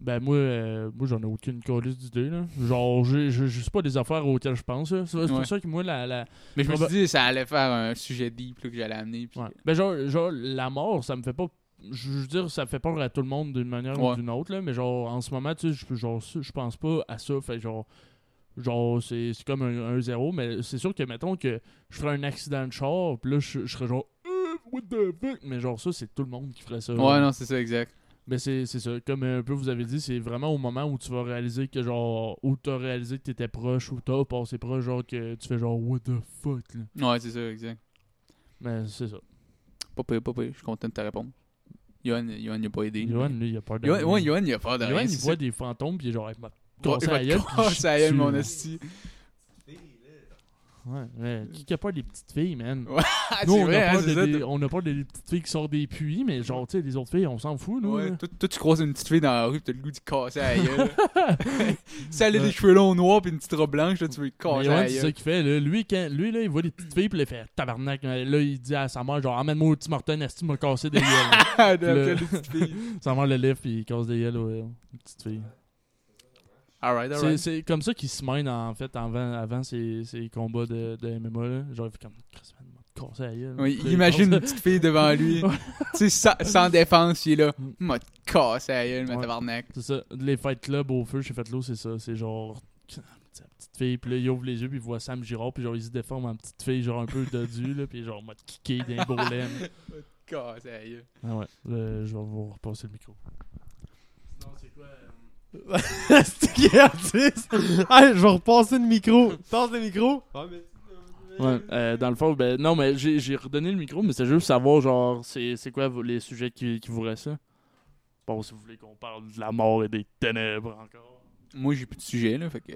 Ben moi, euh, moi j'en ai aucune colisse d'idée là. Genre, j'ai- j'ai j'ai- c'est pas des affaires auxquelles je pense. C'est c'est pour ça que moi, la, la, mais je me suis dit, ça allait faire un sujet deep là, que j'allais amener. puis- Ouais. Ben genre, genre, la mort, ça me fait pas. Je veux dire, ça fait peur à tout le monde d'une manière Ouais. ou d'une autre, là, mais genre, en ce moment, tu sais, je- genre, ça, je pense pas à ça. Fait genre, genre c'est comme un, un zéro, mais c'est sûr que, mettons que je ferais un accident de char, puis là, je, je serais genre, Euh, what the fuck? Mais genre, ça, c'est tout le monde qui ferait ça. Ouais, non, c'est ça, exact. Mais c'est c'est ça. Comme un peu vous avez dit, c'est vraiment au moment où tu vas réaliser que genre. Où t'as réalisé que t'étais proche, ou t'as passé proche, genre que tu fais genre what the fuck là. Ouais, c'est ça, exact. Mais c'est ça. Pas pire, pas pire. Je suis content de ta réponse. Johan, Johan, il a pas aidé. Johan, lui, il a peur de. Johan, rien. ouais, Johan, il a peur de Johan, rien. il voit des fantômes, puis genre, il m'a cassé il la gueule. mon esti. Ouais, ouais. Qui a peur des petites filles, man? Ouais, (laughs) Nous, c'est on, vrai, a hein, peur c'est de des, t'as- on a peur des petites filles qui sortent des puits, mais genre, tu sais, les autres filles, on s'en fout, nous. Ouais, toi, toi, tu croises une petite fille dans la rue, pis t'as le goût d'y casser la gueule. (laughs) si elle a des cheveux longs noirs pis une petite robe blanche, là, tu veux Mais casser c'est ça qu'il fait. Là. Lui, quand, lui là, il voit des petites filles, puis il fait tabarnak. Là, il dit à sa mère, genre, emmène-moi au petit Martin, Esti m'a cassé des gueules. Ah, (laughs) de Le- sa mère le lève, puis il casse des gueules aux petites filles. C'est- comme ça qu'il se mène en fait avant, avant ses, ses combats de, de MMA. Là. Genre, il fait comme Chris, man, il m'a cassé la gueule. Oui, imagine une petite fille devant lui. (laughs) Tu sais, sans, sans (laughs) défense, il est là. Mm. M'a cassé la gueule, ma Ouais. tabarnak. C'est ça. Les fight club au feu chez Fatlo, c'est ça. C'est genre. petite fille, puis là, il ouvre les yeux, puis il voit Sam Girard, puis genre, il se déforme en petite fille, genre un peu dodue, là, puis genre, mode kické d'un beau laine. (laughs) Cassé la gueule. Ah ouais, là, je vais vous repasser le micro. (laughs) Est artiste? Ah, je vais repasser le micro. Passe le micro. Ouais, euh, dans le fond, ben, non, mais j'ai j'ai redonné le micro, mais c'est juste savoir, genre, c'est c'est quoi les sujets qui, qui vous restent, là? Bon, si vous voulez qu'on parle de la mort et des ténèbres encore. Moi, j'ai plus de sujet, là, fait que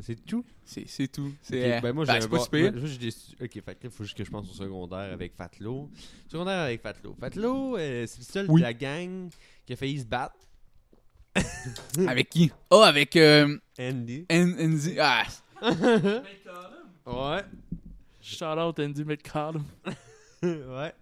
C'est tout? c'est c'est tout. Ok, C'est euh, ben moi, ben, c'est pas un- super. moi, j'ai des- Ok, fait que là, il faut juste que je pense au secondaire avec Fatlo. Secondaire avec Fatlo. Fatlo, euh, c'est le seul Oui. de la gang qui a failli se battre. (laughs) Avec qui? Oh, avec euh, Andy. N- NZ. Ah, (laughs) Ouais. Shout out Andy McCallum. (laughs) ouais. ouais,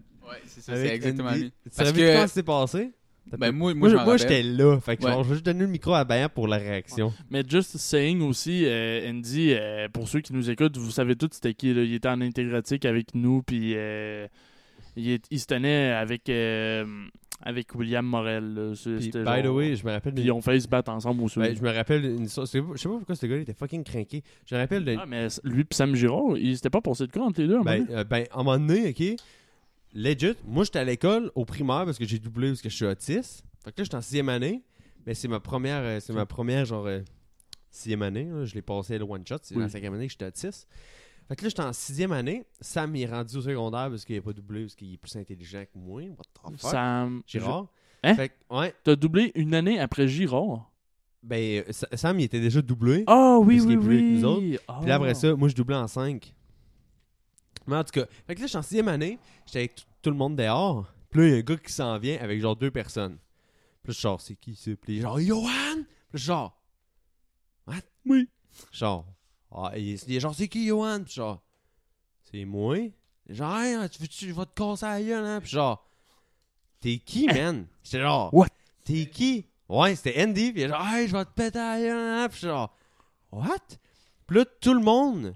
c'est ça, c'est exactement Andy. lui. Tu Parce savais que- comment s'est passé? Ben, moi, moi, Moi, j'étais là. Fait que Ouais. genre, je vais juste donner le micro à Bayan pour la réaction. Mais just saying aussi, euh, Andy, euh, pour ceux qui nous écoutent, vous savez tous c'était qui, là. Il était en intégratique avec nous, puis euh, il, il se tenait avec, euh, avec William Morel. Puis, by the way, je me rappelle Puis ont fait se battre ensemble aussi. Ben, je me rappelle une histoire. Je sais pas pourquoi ce gars-là était fucking craqué. Je me rappelle d'une Ah, mais lui et Sam Girard, ils s'étaient pas passés de quoi entre les deux? à Ben, euh, ben, à un moment donné, ok, legit, moi j'étais à l'école au primaire parce que j'ai doublé parce que je suis autiste. Fait que là, j'étais en sixième année. Mais c'est ma première, euh, c'est ma première, genre, euh, sixième année. là. Je l'ai passé le one shot. C'est Oui. la cinquième année que j'étais autiste. Fait que là, j'étais en sixième année. Sam il est rendu au secondaire parce qu'il n'est pas doublé, parce qu'il est plus intelligent que moi. What the fuck? Sam. Girard. Hein? Fait que, ouais. T'as doublé une année après Girard? Ben, Sa- Sam, il était déjà doublé. Ah oui, Parce oui, que oui. nous autres. Ah. Puis là, après ça, moi, je doublais en 5. Mais en tout cas, fait que là, je suis en sixième année, j'étais avec tout le monde dehors. Puis là, il y a un gars qui s'en vient avec genre deux personnes. Puis là, genre, c'est qui ça? Puis genre, Johan! Puis genre, what? Oui. Genre, ah, il est, il est genre, c'est qui Johan? Puis genre, c'est moi. Genre, hey, tu veux tu vas te casser la gueule, hein? Puis genre, t'es qui, man? J'étais genre, What? T'es qui? Ouais, c'était Andy. Puis genre, hey, je vais te péter la gueule, hein? Puis genre, what? Puis là, tout le monde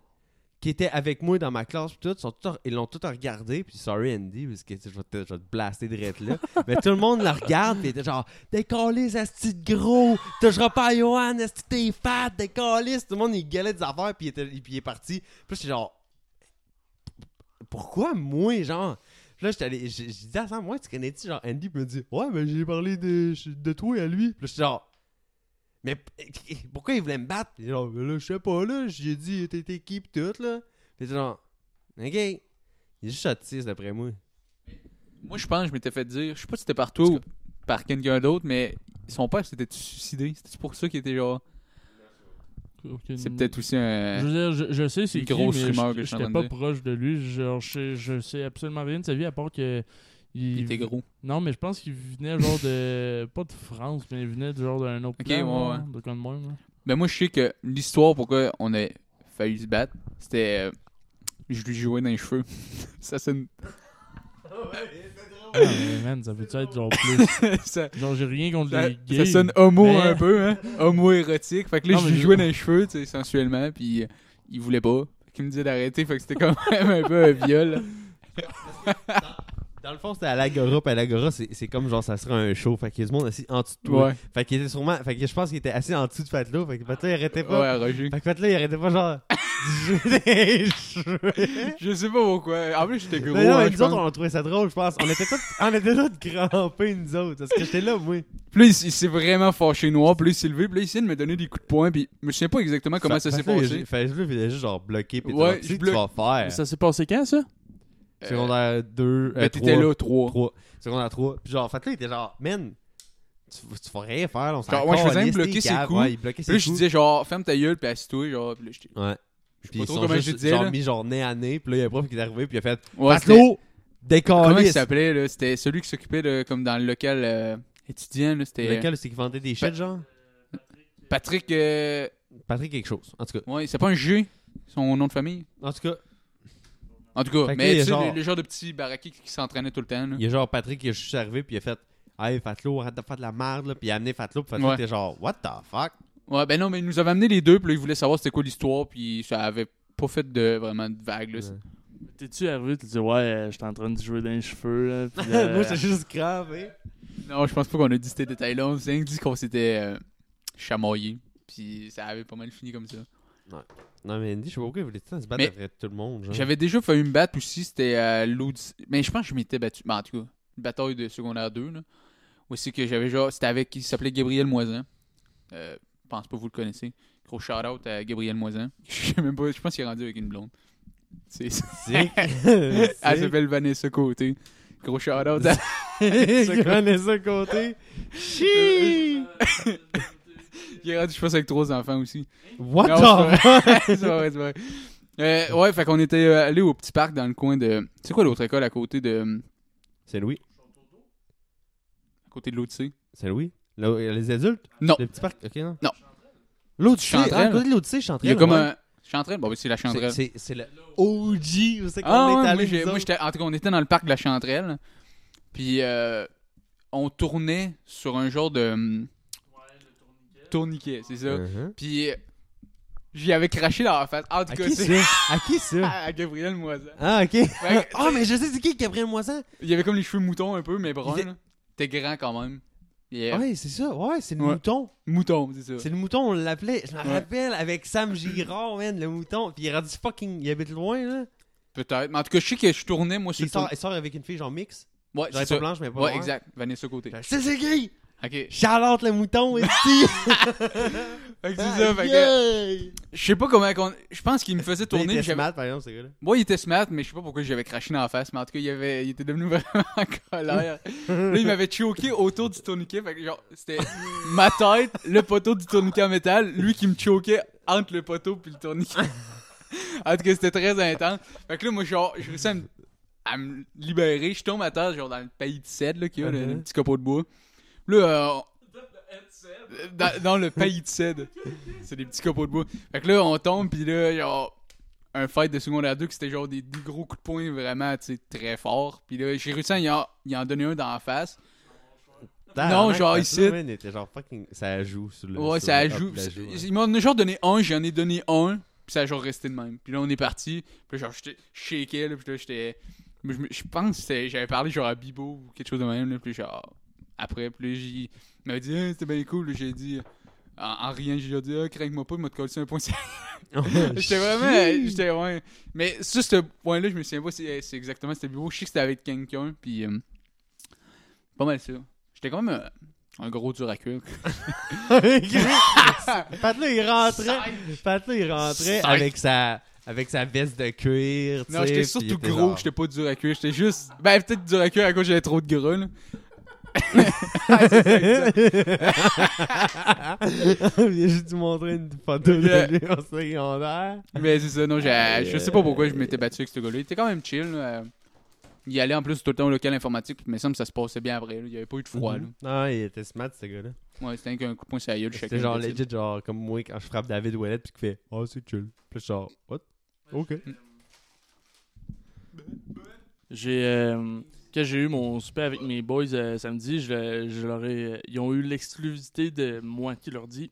qui était avec moi dans ma classe, tout, sont tous- ils l'ont tout regardé. Puis sorry, Andy, parce que je vais te, je vais te blaster de là. (laughs) Mais tout le monde le regarde, puis était genre, décalisse, asti de gros, toucheras pas à Johan, asti t'es fat, décalisse. Tout le monde, il gueulait des affaires, puis il, était, puis il est parti. Puis là, j'étais genre, pourquoi moi, genre? Puis là, j'étais allé, j'ai dit à Sam, moi, tu connais-tu, genre, Andy, puis il me dit, ouais, mais j'ai parlé de, de toi à lui. Puis là, j'étais genre, mais p- pourquoi il voulait me battre? Genre, là, je sais pas, là, j'ai dit, t'es t'es qui, pis tout, là. J'étais genre, ok, il est juste autiste, d'après moi. Moi, je pense que je m'étais fait dire, je sais pas si c'était par toi ou par quelqu'un d'autre, mais son père s'était suicidé. C'était pour ça qu'il était genre. Aucune- C'est peut-être aussi un. Je veux dire, je, je sais c'est Une qui, grosse mais rumeur je- que je suis en j'étais pas proche de lui. Genre, je, je sais absolument rien de sa vie à part que. Il, Il était gros. Non, mais je pense qu'il venait genre de. (laughs) pas de France, mais il venait de genre d'un autre Ok, plan, ouais, ouais. de quoi de même. là. Ben, moi, je sais que l'histoire pourquoi on a failli se battre, c'était. euh, je lui jouais dans les cheveux. (laughs) ça sonne. Ah, mais man, ça peut-tu être genre plus? (laughs) ça, Genre, j'ai rien contre ça, les ça gays. sonne homo mais- un peu, hein. Homo-érotique. Fait que là, Non, je lui jouais dans les cheveux, tu sais, sensuellement, puis euh, il voulait pas. Fait qu'il me disait d'arrêter, fait que c'était quand même un peu un viol. Dans le fond, c'était à l'Agora, puis à l'Agora, c'est c'est comme genre, ça serait un show. Fait qu'il y a du monde assis en dessous de toi. Ouais. Fait qu'il était sûrement. Fait que je pense qu'il était assis en dessous de Fatlo. Fait que Fatlo, il arrêtait pas. Ouais, Roger. Fait que Fatlo, il arrêtait pas genre. (laughs) Je sais pas pourquoi. En plus, j'étais gros. Non, hein, mais je nous autres, on a trouvé ça drôle, je pense. On était tous, on était tous crampés, nous autres. Parce que j'étais là, moi. Là, il, s'est vraiment fâché noir. Puis là, il s'est levé. Là, il essayait de me donner des coups de poing. Puis je souviens pas exactement comment ça, s'est a passé. Fatlo, il était juste genre bloqué. Puis Ouais, ouais, tu sais vas faire. Ça s'est passé quand, ça? Secondaire 2. ben, t'étais là, 3. 3. Secondaire 3. Puis genre, Fatlo, il était genre, man, tu, tu vas rien faire. On s'en Genre, ouais, je faisais bloquer ses coups. Ouais, il bloquait Puis là, je disais genre, ferme ta gueule. Puis assis-toi. Genre, puis là, j'étais. Ouais. Puis pas ils trop sont comment je disais. genre là. mis genre nez à nez. Puis là, il y a un prof qui est arrivé. Puis il a fait Ouais, Fatlo, Comment il s'appelait là? C'était celui qui s'occupait de. Comme dans le local euh, étudiant. là, C'était. Lequel c'est qui vendait des shit, genre? Patrick. euh, Patrick quelque chose. En tout cas. Ouais, c'est pas un G. Son nom de famille. En tout cas, En tout cas, Fait que là, mais il y a tu sais, genre- le, le genre de petit baraquis qui, qui s'entraînait tout le temps. là. il y a genre Patrick qui est juste arrivé. Puis il a fait Hey, Fatlo, arrête de faire de la merde. Là. Puis il a amené Fatlo. Puis Fatlo Ouais. était genre What the fuck? Ouais, ben non, mais il nous avait amené les deux, puis là, il voulait savoir c'était quoi l'histoire, puis ça avait pas fait de vraiment de vague, là. Ouais. T'es-tu arrivé, tu dis ouais, euh, j'étais en train de jouer dans les cheveux, là. (laughs) Puis, euh, Moi, c'est juste grave, hein. Non, je pense pas qu'on a dit ces détails-là. On s'est rien dit qu'on s'était euh, chamaillé, puis ça avait pas mal fini comme ça. Non, mais Andy, je sais pas pourquoi il voulait tout le temps se battre Mais après tout le monde. Genre. J'avais déjà failli me battre aussi, c'était à l'Odyssée. Mais je pense que je m'étais battu. Ben, en tout cas, une bataille de secondaire 2, là. Aussi que j'avais genre. C'était avec. Il s'appelait Gabriel Moisin. Euh, je pense pas que vous le connaissez. Gros shout-out à Gabriel Moisin. (laughs) Je sais même pas. Je pense qu'il est rendu avec une blonde. C'est. Sick. (laughs) Elle Sick. s'appelle Vanessa Côté. Gros shout-out à. Je connais ça côté. Chi! (laughs) Il est rendu, je pense, avec trois enfants aussi. What the fuck? c'est (laughs) vrai, c'est vrai. Euh, ouais, fait qu'on était euh, allé au petit parc dans le coin de. C'est quoi l'autre école à côté de. C'est Louis. À côté de l'Odyssée? C'est Louis? Là, les adultes? Non. Le petit parc? Ok, non. Non. L'autre, Chanterelle. À côté de l'autre, c'est Il Chanterelle. y a comme ouais. un. Chanterelle? Bon, ben, c'est la C'est- Chanterelle. C'est c'est le OG où c'est qu'on Ah, est allé. moi, j'ai- nous moi, autres. j'étais. En tout cas, on était dans le parc de la Chanterelle. Puis, euh, on tournait sur un genre de. hum, Tourniquet, c'est ça. Mhm. Puis, j'y avais craché dans la face. En tout À cas, qui c'est. ça? (laughs) À qui ça? À Gabriel Moisin. Ah, ok. Fait que, (laughs) Ah, mais je sais c'est qui, Gabriel Moisin? Il avait comme les cheveux moutons un peu, mais. Il là. T'es grand quand même. Yeah. Ouais, c'est ça. Ouais, c'est le Ouais. mouton. Mouton, c'est ça. C'est le mouton, on l'appelait. Je me Ouais. rappelle avec Sam Girard, man, le mouton. Puis il est rendu fucking. Il habite loin, là. Peut-être. Mais en tout cas, je sais que je tournais, moi, sur Il le sort, tour- il sort avec une fille genre mix. Ouais, Genre c'est pas ça. blanche, mais pas Ouais, noire. exact. Vanessa Côté. Je sais c'est qui? Ok. Charlotte le mouton, ici. (laughs) Fait que c'est ça. Fait que. Je sais pas comment. qu'on- Je pense qu'il me faisait Il tourner. était j'avais- smart, par exemple, ce gars-là. Moi, il était smart, mais je sais pas pourquoi j'avais craché dans la face. Mais en tout cas, il, avait... il était devenu (laughs) vraiment en colère. Là, il m'avait choqué autour du tourniquet. Fait que genre, c'était ma tête, le poteau du tourniquet en métal, lui qui me choquait entre le poteau puis le tourniquet. (laughs) en tout cas, c'était très intense. Fait que là, moi, genre, je réussis à me, à me libérer. Je tombe à terre, genre, dans le pays de cèdre, là, qu'il y a, le, Uh-huh. le petit copeau de bois. Là, euh, dans, dans le pays de cèdre. C'est des petits copeaux de bois. Fait que là, on tombe, puis là, genre, un fight de secondaire 2 qui c'était genre des, des gros coups de poing vraiment, tu sais, très forts. Puis là, j'ai réussi à y en, y en donner un dans la face. Non, genre ici. Il genre fucking. Ça joue sur le. Ouais, sur ça le joue. joue, ouais. Ils genre donné un, j'en ai donné un, puis ça a genre resté de même. Puis là, on est parti. Puis là, genre, j'étais shaké, là, puis là, j'étais. mais Je, pense que c'était- j'avais parlé genre à Bibo ou quelque chose de même, là, puis genre. Après, puis là, j'ai- il m'avait dit, c'était bien cool, là, j'ai dit. En, en riant, j'ai dit, ah, crains-moi pas, il m'a collé un point. (laughs) J'étais vraiment. J'étais, ouais. Mais sur ce point-là, je me souviens pas, c'est c'est exactement, c'était Bibo. Je sais que c'était avec quelqu'un, puis. euh, pas mal ça. J'étais quand même euh, un gros dur à cuire. (laughs) Il rentrait. Patlo, il rentrait avec sa. Avec sa veste de cuir, Non, j'étais surtout gros, genre- j'étais pas dur à cuire, j'étais juste. Ben, peut-être dur à cuire à cause j'avais trop de gras, là. J'ai (laughs) juste dû montrer une photo de lui en secondaire. Mais c'est ça, non, j'ai- je sais pas pourquoi je m'étais battu avec ce gars-là. Il était quand même chill, là. Il allait en plus tout le temps au local informatique, mais ça, ça se passait bien après, là. Il y avait pas eu de froid, là. Non, il était smart, ce gars-là. Ouais, c'était qu'un coup de poing sur la gueule, chacun. C'était genre de legit, genre comme moi quand je frappe David Ouellet puis qu'il fait Oh, c'est chill. Puis je suis genre, what? Ok. J'ai euh, quand j'ai eu mon souper avec mes boys euh, samedi, je, le- je leur ai- ils ont eu l'exclusivité de moi qui leur dit.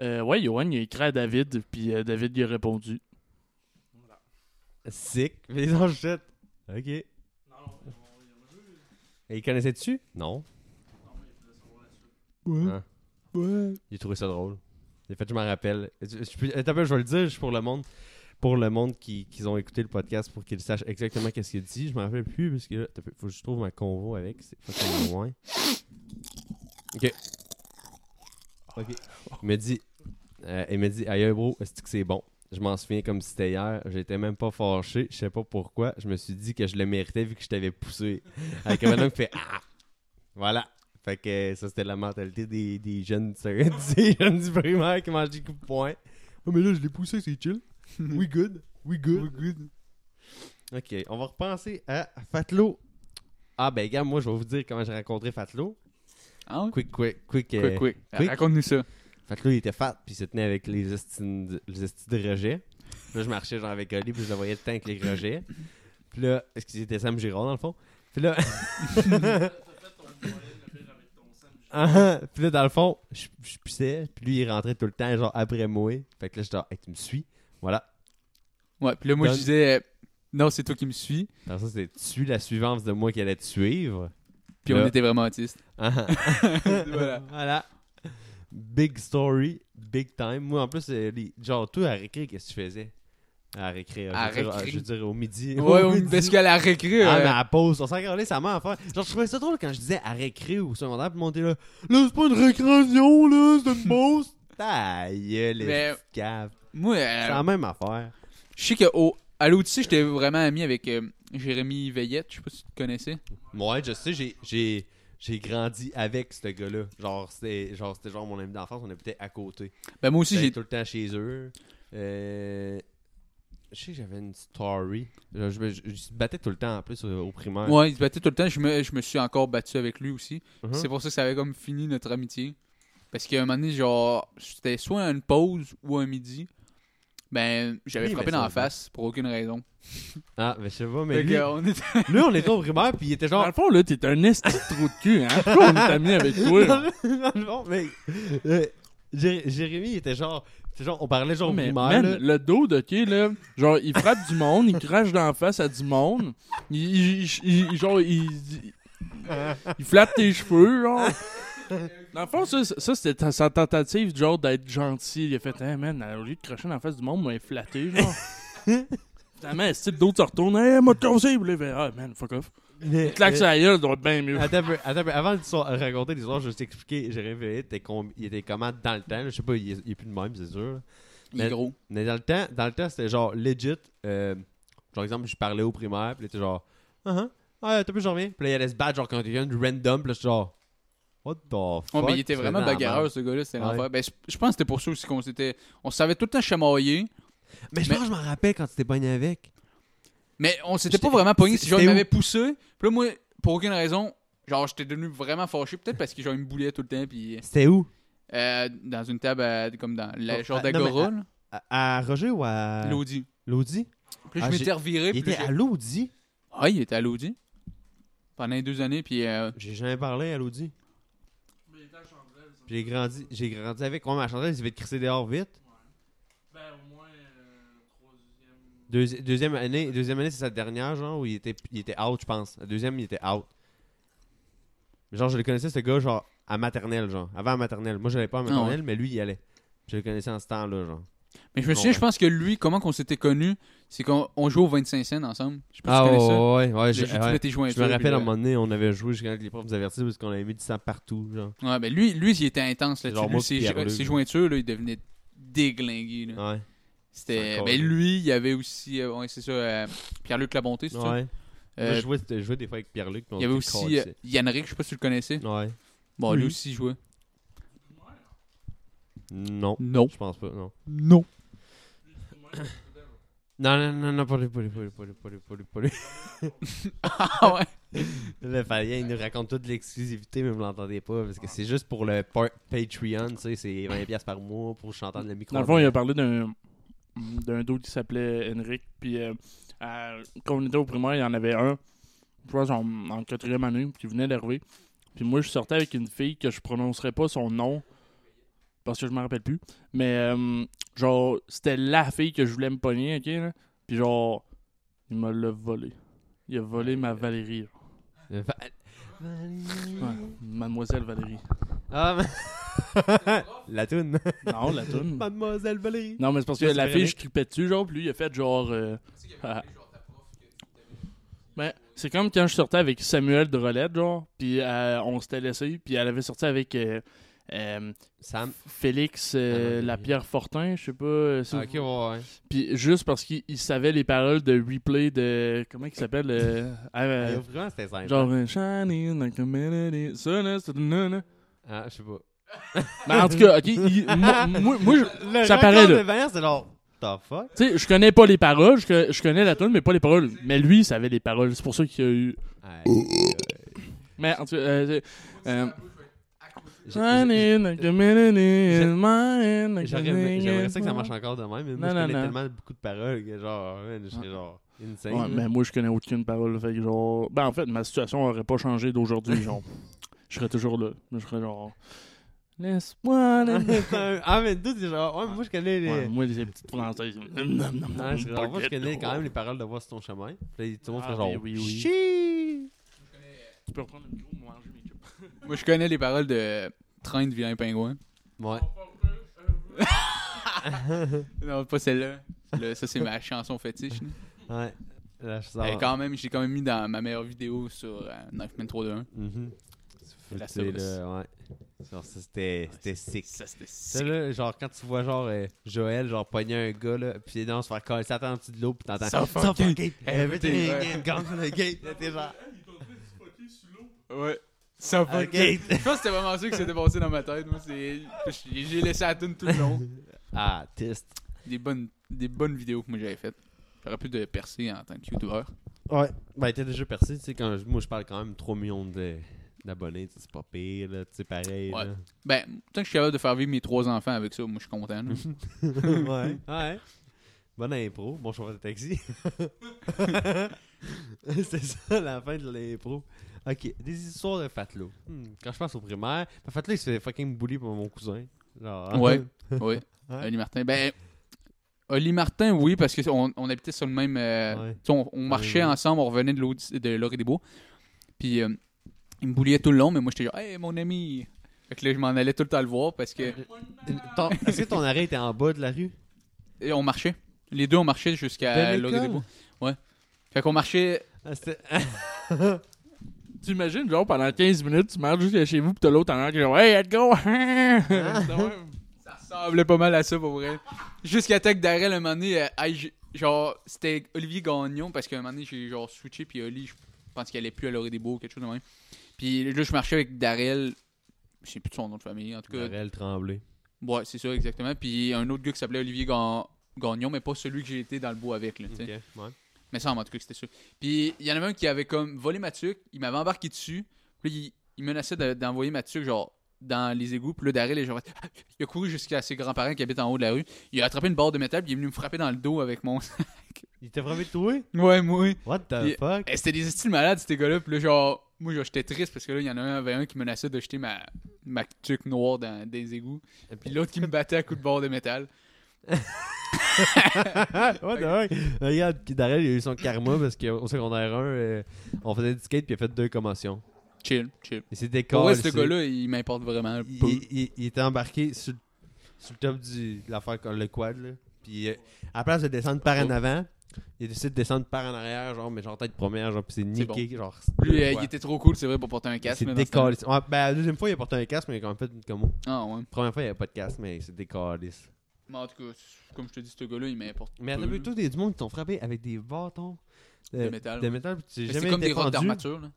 Euh, ouais, Johan, il a écrit à David, puis euh, David il a répondu. Sick. Mais ils ont shit. Ok. Et il connaissait-tu? Non. Ouais. Ah. Ouais. J'ai trouvé ça drôle. En fait, je m'en rappelle. Je, je, peu, je vais le dire juste pour le monde. Pour le monde qui, qui ont écouté le podcast pour qu'ils sachent exactement qu'est-ce qu'il dit. Je m'en rappelle plus parce que là, faut que je trouve ma convo avec. C'est fucking (laughs) loin. Ok. Ok. Il me dit. euh, il me dit, aïe bro, est-ce que c'est bon? Je m'en souviens comme si c'était hier. J'étais même pas fâché. Je sais pas pourquoi. Je me suis dit que je le méritais vu que je t'avais poussé. Avec un homme qui fait Ah! Voilà. Fait que ça, c'était la mentalité des, des jeunes, (laughs) des jeunes du primaire qui mangent des coups de poing. Oh, mais là, je l'ai poussé, c'est chill. (laughs) We good. We good. We good. Ok, on va repenser à Fatlo. Ah, ben, gars, moi, je vais vous dire comment j'ai rencontré Fatlo. Ah ouais? Quick, quick, quick. euh, Quick, quick. quick. Raconte-nous ça. Fatlo, il était fat, puis il se tenait avec les estis de, les estis de rejet. Puis là, je marchais genre avec Oli, puis je le voyais le temps avec les rejets. Puis là, est-ce que c'était Sam Girard dans le fond? Puis là. (laughs) (laughs) Ah, puis là, dans le fond, je, je pissais, puis lui, il rentrait tout le temps, genre, après moi. Fait que là, j'étais genre, hey, tu me suis? Voilà. Ouais, puis là, moi, je disais, euh, non, c'est toi qui me suis. Alors ça, c'est tu la suivante de moi qui allait te suivre. Puis Là. on était vraiment autistes. (laughs) Ah. (laughs) Voilà. voilà. Big story, big time. Moi, en plus, euh, les- genre, toi, à récré, qu'est-ce que tu faisais? À récré, À je, veux dire, récré. je veux dire, au midi. Ouais, (laughs) Au midi. parce qu'à la récré, Ah, euh, mais à pause, on s'en regardait sa main à faire. Genre, je trouvais ça drôle quand je disais à récré ou secondaire, puis monter là. Là, c'est pas une récréation, là, c'est une pause. Ta gueule, Mais- les moi, C'est euh, la même affaire. je sais qu'à l'Odyssée, j'étais vraiment ami avec euh, Jérémy Veillette. Je sais pas si tu te connaissais. Ouais, je sais, j'ai, j'ai, j'ai grandi avec ce gars-là. Genre, c'était genre, c'était genre mon ami d'enfance, on habitait à côté. Ben, moi aussi, J'étais j'ai. tout le temps chez eux. Euh, je sais que j'avais une story. Je, je me je me battais tout le temps en plus au, au primaire. Ouais, il se battait tout le temps. Je me, je me suis encore battu avec lui aussi. Mhm. C'est pour ça que ça avait comme fini notre amitié. Parce qu'à un moment donné, genre, c'était soit à une pause ou un midi. Ben, j'avais Oui, frappé dans la face pour aucune raison. Ah, mais je sais pas, mais lui, on était... (laughs) lui, on était au primaire, puis il était Dans genre. le fond, là, t'es un esti de trou de cul, hein? Pourquoi on est amis avec (laughs) toi? dans le fond, mais. euh, Jé- Jérémy, il était genre. genre on parlait genre mais primaire. man, là. le dos de OK, là, genre, il frappe du monde, il crache dans la face à du monde, il, il- il- il- genre, il, il, il flatte tes cheveux, genre. (laughs) Dans le fond, ça, ça c'était ta- sa tentative, genre, d'être gentil. Il a fait, hey, man, au lieu de cracher dans la face du monde, moi, il flatté, genre. (laughs) Finalement, style d'autres se retourne, hey, m'a là, il fait, ah, man, fuck off. Mais- Claque mais- sa gueule, ça doit être bien mieux. Attends. Avant de so- raconter l'histoire, je vais juste expliquer. Jérémy Veillette, était com- il était comment dans le temps. là, Je sais pas, il est, il est plus de même, c'est sûr. là. Il est Mais- gros. Mais dans le temps, dans le temps c'était genre legit. Euh, genre, exemple, je parlais au primaire, puis il était genre, ah, uh ah, t'as plus, je reviens. Puis là, il allait se battre, genre, quand quelqu'un de random, puis là, genre, what the fuck. Ouais, mais il était vraiment bagarreur, ce gars-là. C'était Ouais. l'enfer. Ben, je pense que c'était pour ça aussi qu'on s'était. On savait tout le temps chamailler. Mais je Mais- pense que je m'en rappelle quand tu t'es pogné avec. Mais on s'était pas vraiment pogné. c'était Genre, il m'avait poussé. Puis là, moi, pour aucune raison, genre, j'étais devenu vraiment fâché. Peut-être parce que genre, il me boulait tout le temps. Puis C'était où? euh, dans une table, euh, comme dans le Oh, genre ah, d'agora, à, à Roger ou à. L'audi. L'Audi Puis là, Ah, je m'étais reviré. Il était à l'Audi Ah, il était à l'Audi. Pendant les deux années. Puis euh, J'ai jamais parlé à l'Audi. Puis J'ai grandi, j'ai grandi avec. Ouais, ma chandelle, il devait te crisser dehors vite. Ben, au moins, euh, troisième. Deuxi- deuxième année, deuxième année c'est sa dernière, genre, où il était, il était out, je pense. La deuxième, il était out. Genre, je le connaissais, ce gars, genre, à maternelle, genre. Avant à maternelle. Moi, je l'avais pas à Ah maternelle, mais lui, il y allait. Je le connaissais en ce temps-là, genre. Mais je me souviens, Ouais. je pense que lui, comment qu'on s'était connus, c'est qu'on on jouait au 25 cents ensemble. Je sais pas si Ah, tu ouais, connais ça. ouais, ouais. Je, Je, ouais. me rappelle, à un moment donné, on avait joué jusqu'à les profs nous avertis parce qu'on avait mis du sang partout, genre. Ouais, ben lui, lui, il était intense là-dessus. Ses, jointures, là, il devenait déglingué. Là. Ouais. C'était. Ben lui, il y avait aussi. euh, ouais, c'est ça. euh, Pierre-Luc Labonté, c'est ça? Ouais. Euh, je jouais, je jouais des fois avec Pierre-Luc. il y avait aussi euh. Yannick, je sais pas si tu le connaissais. Ouais. Bon, lui Oui. aussi, il jouait. Non. Non. Je pense pas, non. Non. (coughs) Non, non, non, non, pas lui, pas lui, pas lui, pas lui, pas lui, pas lui, pas (laughs) lui. ah ouais. (laughs) Là, Fabien, il nous raconte toute l'exclusivité, mais vous l'entendez pas, parce que c'est juste pour le Patreon, tu sais, c'est 20$ par mois pour chanter le micro. Dans le fond, il a parlé d'un d'un dos qui s'appelait Henrik. Puis euh, quand on était au primaire, il y en avait un, je pense en, en quatrième année, qui venait d'arriver. Puis moi, je sortais avec une fille que je prononcerais pas son nom parce que je me rappelle plus. Mais euh, genre, c'était la fille que je voulais me pogner, ok? Là? Puis genre, il me l'a volé. Il a volé ma Valérie. là. Ouais, Mademoiselle Valérie. Ah, mais... (laughs) La toune. Non, la toune. Mademoiselle Valérie. Non, mais c'est parce que la fille, je tripais dessus, genre, puis lui, il a fait genre. euh. Ben, c'est comme quand je sortais avec Samuel de Rolette, genre, puis euh, on s'était laissé, puis elle avait sorti avec euh, euh, Sam. Félix euh, Ah, Lapierre Fortin, je sais pas. euh, si Ah, ok, ouais, ouais. Puis juste parce qu'il il savait les paroles de replay de. Comment il s'appelle euh, (laughs) euh, Ah, vraiment, c'était simple. Genre, euh, Shining like a melody. Ah, je sais pas. (laughs) Ben, en tout cas, ok, il- moi, moi, moi, je- Ça paraît, là. c'est genre? Tu sais, je connais pas les paroles, je, co- je connais la tune, mais pas les paroles. Mais lui, il savait les paroles, c'est pour ça qu'il y a eu. Aïe. Mais en tout cas, j'aimerais ça que ça marche encore de même, mais Non, moi, je non, connais non. tellement beaucoup de paroles que genre, je serais genre insane. Ouais, mais moi, je connais aucune parole. Fait que genre. Ben, en fait, ma situation aurait pas changé d'aujourd'hui, genre. (laughs) je serais toujours là. Je serais genre. Laisse-moi (laughs) ah, mais toi, t'es genre, ouais, moi, je connais les. Ouais, moi, les petites françaises. Ouais, je, nom, moi, je connais quand même les paroles de Voir sur ton chemin. Puis tout le monde Ah, fait genre. oui, oui, oui. Tu peux reprendre le micro manger. Moi, je connais les paroles de Train de vilain pingouin. Ouais. (laughs) Non, pas celle-là. Là, ça, c'est ma chanson fétiche. là. Ouais. Là, je Elle est sors. quand même, j'ai quand même mis dans ma meilleure vidéo sur euh, Knifeman 321. Mhm. La C'est sauce. là, ouais. Genre, ça, c'était c'était sick. Ça, c'était Ça, sick. là, genre, quand tu vois, genre, euh, Joël, genre, pogner un gars, là, pis non, se faire coller ça en dessous de l'eau, pis t'entends. Suffocate Suffocate! everything, Everything ouais. in guns on the gate! T'es genre. Ouais. Ça va. Ok. Je pense que c'était vraiment ça qui s'était passé dans ma tête. Moi, c'est. J'ai laissé la tune tout le long. Ah, test. Des bonnes, des bonnes vidéos que moi j'avais faites. J'aurais pu de percer en tant que youtubeur. Ouais. Ben, t'es déjà percé, tu sais, quand je- moi, je parle quand même 3 millions de- d'abonnés, tu sais, c'est pas pire, là, tu sais, pareil. Ouais. là. Ben, tant que je suis capable de faire vivre mes trois enfants avec ça, moi je suis content. là. (laughs) ouais. (laughs) Ouais. Bonne impro, bon chauffeur de taxi. (laughs) C'était ça la fin de l'impro. Ok, des histoires de Fatlo. Hmm, Quand je pense au primaire, ben, Fatlo il se fait fucking bully par mon cousin. Genre, Ouais. Oui. (laughs) Ouais. Oli Martin. Ben, Oli Martin, oui, parce qu'on on habitait sur le même. euh, Ouais. tu sais, On, on marchait Ouais, ouais. ensemble, on revenait de l'Audi- de des Bois. Puis euh, il me bouliait tout le long, mais moi j'étais genre, hey mon ami. Fait que là, je m'en allais tout le temps le voir parce que. Ton- Est-ce que ton arrêt était en bas de la rue? Et on marchait. Les deux, on marchait jusqu'à Laurier des? Bois. Ouais. Fait qu'on marchait. Ah, c'était- (laughs) Tu imagines, genre, pendant 15 minutes, tu marches jusqu'à chez vous, pis t'as l'autre en arrière qui genre, hey, let's go! (laughs) Ça ressemblait pas mal à ça pour vrai. Jusqu'à temps que Darrell, un moment donné, euh, aille- genre, c'était Olivier Gagnon, parce qu'à un moment donné, j'ai genre switché, puis Oli, je pense qu'elle allait plus à l'orée des Beaux, quelque chose de même. Puis là, je marchais avec Darrell, je sais plus de son nom de famille, en tout cas. Darrell Tremblay. Ouais, c'est ça, exactement. Puis un autre gars qui s'appelait Olivier Ga- Gagnon, mais pas celui que j'ai été dans le bois avec, là, tu sais. Ok, ouais. Mais ça, en tout cas, c'était ça. Puis il y en avait un qui avait comme volé ma tuque, il m'avait embarqué dessus, puis il, il menaçait de- d'envoyer ma tuque, genre, dans les égouts, puis là, Darrell, est genre, (laughs) il a couru jusqu'à ses grands-parents qui habitent en haut de la rue, il a attrapé une barre de métal, puis il est venu me frapper dans le dos avec mon. Il t'a frappé de toi? ouais, moi. What the fuck? Eh, C'était des styles malades, ces gars-là, puis là, genre, moi, genre, j'étais triste parce que là, il y en a un, avait un qui menaçait de jeter ma, ma tuque noire dans des égouts, puis l'autre qui me battait à coups de barre de métal. (laughs) Fuck? Regarde, Darrell, il a eu son karma parce qu'au secondaire 1, euh, on faisait du skate puis il a fait deux commotions. Chill, chill. Il s'était Pour vrai, cassé. ce gars-là, il m'importe vraiment il, peu. il- il- il était embarqué sur, sur le top du, de l'affaire le quad là. Puis euh, à la place de descendre par en Oh. avant, il a décidé de descendre par en arrière, genre mais genre tête première, genre puis c'est C'est niqué, genre. Lui, euh, il était trop cool, c'est vrai, pour porter un casque. s'est là, dans ce temps-là. décalé. Ouais, ben la deuxième fois il a porté un casque mais il a quand même fait une commo. Ah ouais. Première fois il avait pas de casque mais il s'est décalé. Mais en tout cas, comme je te dis, ce gars-là, il m'importe. Mais t'as vu là. tout des du monde qui t'ont frappé avec des bâtons De métal, De métal, tu Mais jamais C'est comme des défendu. d'armature, là.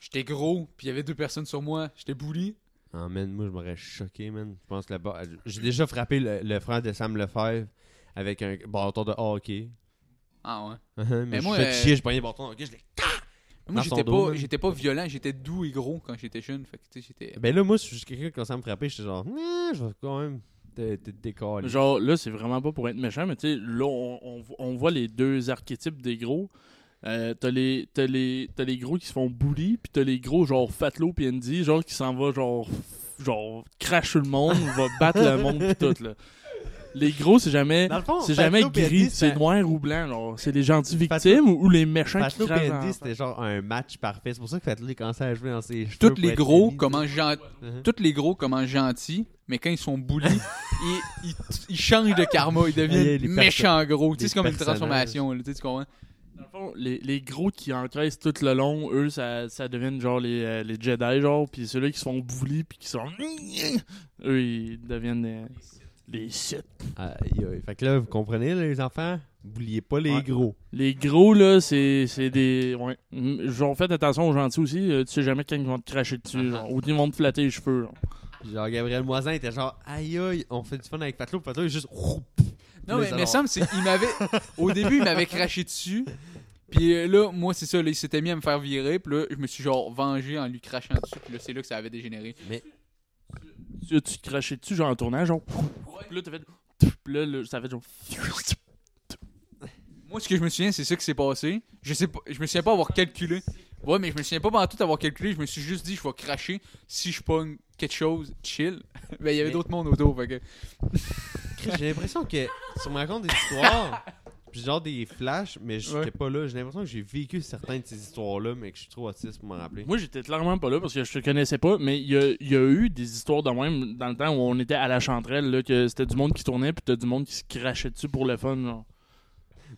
J'étais gros, puis il y avait deux personnes sur moi. J'étais bully. Ah, man, moi, je m'aurais choqué, man. Je pense que là-bas. J'ai déjà frappé le, le frère de Sam Lefebvre avec un bâton de hockey. Ah ouais. (laughs) mais Mais je moi, fait euh, chier, je prenais le bâton de hockey, je l'ai. Moi, j'étais pas, j'étais pas violent, j'étais doux et gros quand j'étais jeune. Fait que, j'étais. Ben là, moi, je suis quelqu'un quand ça me frappait, j'étais genre, je vais quand même te, te décaler. Genre, là, c'est vraiment pas pour être méchant, mais tu sais, là, on, on- on voit les deux archétypes des gros. Euh, t'as les, t'as les, t'as les gros qui se font bully, puis t'as les gros genre Fatlo pis Andy, genre qui s'en va genre, genre crache tout le monde, va battre le monde pis tout là. Les gros, c'est jamais, c'est Fatlo jamais puis gris, c'est noir ou blanc. genre. C'est les gentils Fatlo- victimes ou, ou les méchants Fatlo qui la c'était genre un match parfait. C'est pour ça que Fatlo, il commençait à jouer dans ses cheveux. Tous les gros gen- tu sais. Tous les gros commencent gentils, mais quand ils sont bullies, (laughs) ils, ils, ils changent de karma, ils deviennent les méchants gros. Tu sais, c'est comme une transformation, là, tu sais, tu comprends? Dans le fond, les, les gros qui encaissent tout le long, eux, ça, ça devient genre les, euh, les Jedi, genre, puis ceux-là qui se font bully, puis qui sont. (laughs) Eux, ils deviennent euh, les aïe. Fait que là, vous comprenez, là, les enfants? N'oubliez pas les Ouais. gros. Les gros, là, c'est c'est des. Ouais. Mm, Genre, faites attention aux gentils aussi. euh, tu sais jamais quand ils vont te cracher dessus, genre, ou ils vont te flatter les cheveux. genre. Genre, Gabriel Moisin était genre, aïe aïe, on fait du fun avec. Fatlo, il est juste. Non, Mais mais. Sam, c'est- il m'avait. Au début, il m'avait craché dessus. Puis euh, là, moi, c'est ça, là, il s'était mis à me faire virer. Puis là, je me suis genre vengé en lui crachant dessus. Puis là, c'est là que ça avait dégénéré. Mais Tu tu te crachais dessus, genre en tournant, genre? Puis là, t'as fait. Puis là, là, ça fait genre. Moi, ce que je me souviens, c'est ça qui s'est passé. Je sais pas, je me souviens pas avoir calculé. Ouais, mais je me souviens pas pendant tout avoir calculé. Je me suis juste dit, je vais cracher si je pogne quelque chose chill. (laughs) ben, il y avait Mais- d'autres mondes autour. Fait que... (laughs) J'ai l'impression que tu me racontes des histoires, puis genre des flashs, mais j'étais Ouais. pas là. J'ai l'impression que j'ai vécu certaines de ces histoires-là, mais que je suis trop autiste pour m'en rappeler. Moi, j'étais clairement pas là parce que je te connaissais pas, mais il y a, il y a eu des histoires de même dans le temps où on était à la chanterelle, là, que c'était du monde qui tournait, puis t'as du monde qui se crachait dessus pour le fun. Genre.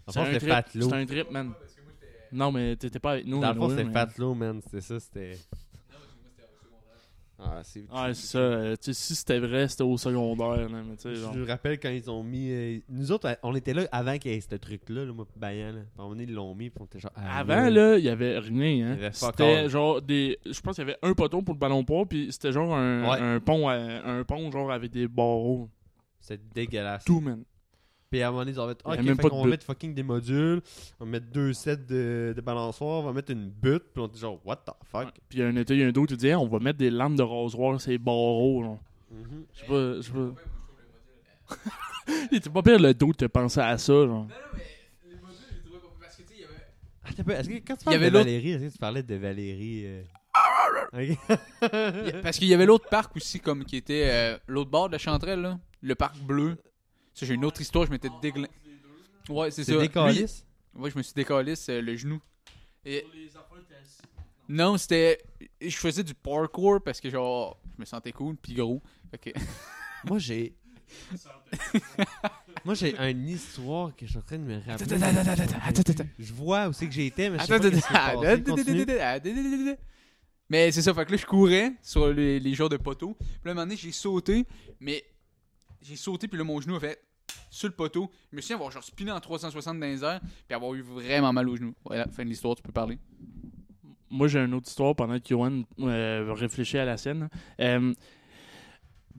C'est un c'était trip, Fat Low. c'est un trip, man. Non, mais t'étais pas avec nous. Dans le fond, anyway, c'était mais- Fat Low, man. C'était ça, c'était. Ah, c'est. Ouais, c'est ça. euh, tu sais, si c'était vrai, c'était au secondaire. Là, mais tu sais, genre. Je me rappelle quand ils ont mis. euh, nous autres, on était là avant qu'il y ait ce truc-là, là, moi, pis Bayan. Là. Puis à un moment donné, ils l'ont mis, puis on était genre. ah, Avant, là, il y avait rien. Hein. Il y avait fuck C'était genre des. Je pense qu'il y avait un poteau pour le ballon poids, puis c'était genre un, Ouais. un pont à- un pont genre avec des barreaux. C'était dégueulasse. Tout, man. Puis à un moment donné, ils ont fait. Il y a Ok, fait qu'on de va but. mettre fucking des modules. On va mettre deux sets de, de balançoires. On va mettre une butte. Puis on était genre, what the fuck? Ouais. Puis il y a un été, il y a un d'autre qui Hey, on va mettre des lampes de rasoir, ces barreaux. genre. Mhm. Je sais pas. Je sais pas. (laughs) Il était pas pire le dos de penser à ça, genre. Ah, t'as pas- Est-ce que quand tu Il y parles avait de l'autre- Valérie, est-ce que tu parlais de Valérie euh, (laughs) Parce qu'il y avait l'autre parc aussi, comme qui était euh, l'autre bord de la chanterelle, là. Le parc bleu. Ça, j'ai une autre histoire, je m'étais déglin. Ouais, c'est ça. Calices? Ouais, je me suis décalisse euh, le genou. Et... Non, c'était. Je faisais du parkour parce que, genre, je me sentais cool, puis gros. Fait que. Moi, j'ai. Moi, j'ai une histoire que je suis en train de me rappeler. Attends, attends, attends, attends, attends, attends. Je vois où c'est que j'ai été, mais je sais pas attends. Mais c'est ça, fait que là, je courais sur les, les genres de poteaux. Puis là, à un moment donné, j'ai sauté, mais j'ai sauté, puis là, mon genou a fait sur le poteau. Je me souviens avoir genre spiné en 360 dans les airs, puis avoir eu vraiment mal au genou. Voilà, fin de l'histoire, tu peux parler. Moi, j'ai une autre histoire pendant que Yoann euh, réfléchit à la scène. Euh,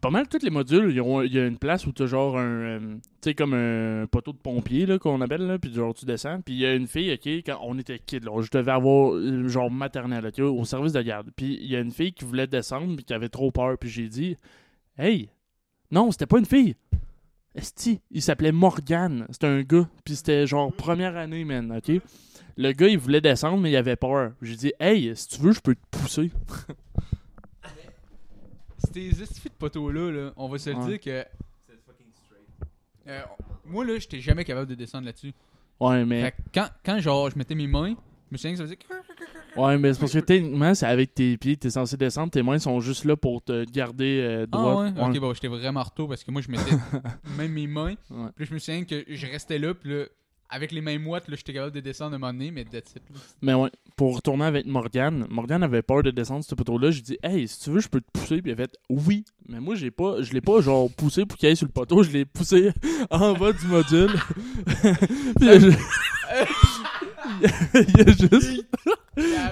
pas mal tous les modules, il y a une place où tu as genre un. euh, tu sais, comme un poteau de pompier, là, qu'on appelle, là, puis genre tu descends. Puis il y a une fille, ok, quand on était kid, là, je devais avoir euh, genre maternelle, ok, au service de garde. Puis il y a une fille qui voulait descendre, puis qui avait trop peur. Puis j'ai dit, hey, non, c'était pas une fille. Esti, il s'appelait Morgan. C'était un gars. Puis c'était genre première année, man, ok? Le gars, il voulait descendre, mais il avait peur. J'ai dit, hey, si tu veux, je peux te pousser. Ces estifs de poteaux-là, là, on va se le dire que. Euh, moi, là, j'étais jamais capable de descendre là-dessus. Ouais, mais, Fait que quand, quand, genre, je mettais mes mains, je me souviens que ça faisait. ouais, mais c'est parce que techniquement, c'est avec tes pieds, t'es censé descendre, tes mains sont juste là pour te garder euh, Ah droit. ouais? Ok, bon, j'étais vraiment retour parce que moi, je mettais (laughs) même mes mains. Ouais. Puis je me souviens que je restais là, puis là, avec les mains moites, là, j'étais capable de descendre à un moment donné, mais that's it. Mais ouais, pour retourner avec Morgane, Morgane avait peur de descendre ce poteau-là. J'ai dit, hey, si tu veux, je peux te pousser. Puis elle a fait, oui. Mais moi, j'ai pas, je l'ai pas genre poussé pour qu'il aille sur le poteau. Je l'ai poussé (laughs) en bas du module. (laughs) Puis ju- il y a juste.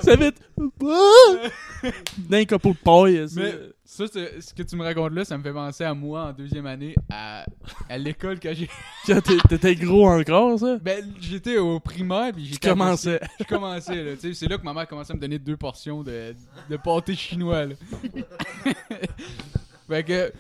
Ça va être. (laughs) D'un copeau de paille. Mais ça, ce que tu me racontes là, ça me fait penser à moi en deuxième année à, à l'école quand j'ai. (laughs) T'étais gros encore, ça? Ben, j'étais au primaire, puis j'étais. à commençais. (laughs) Je commençais, là. Tu sais, c'est là que ma mère commençait à me donner deux portions de, de pâté chinois, là. fait que.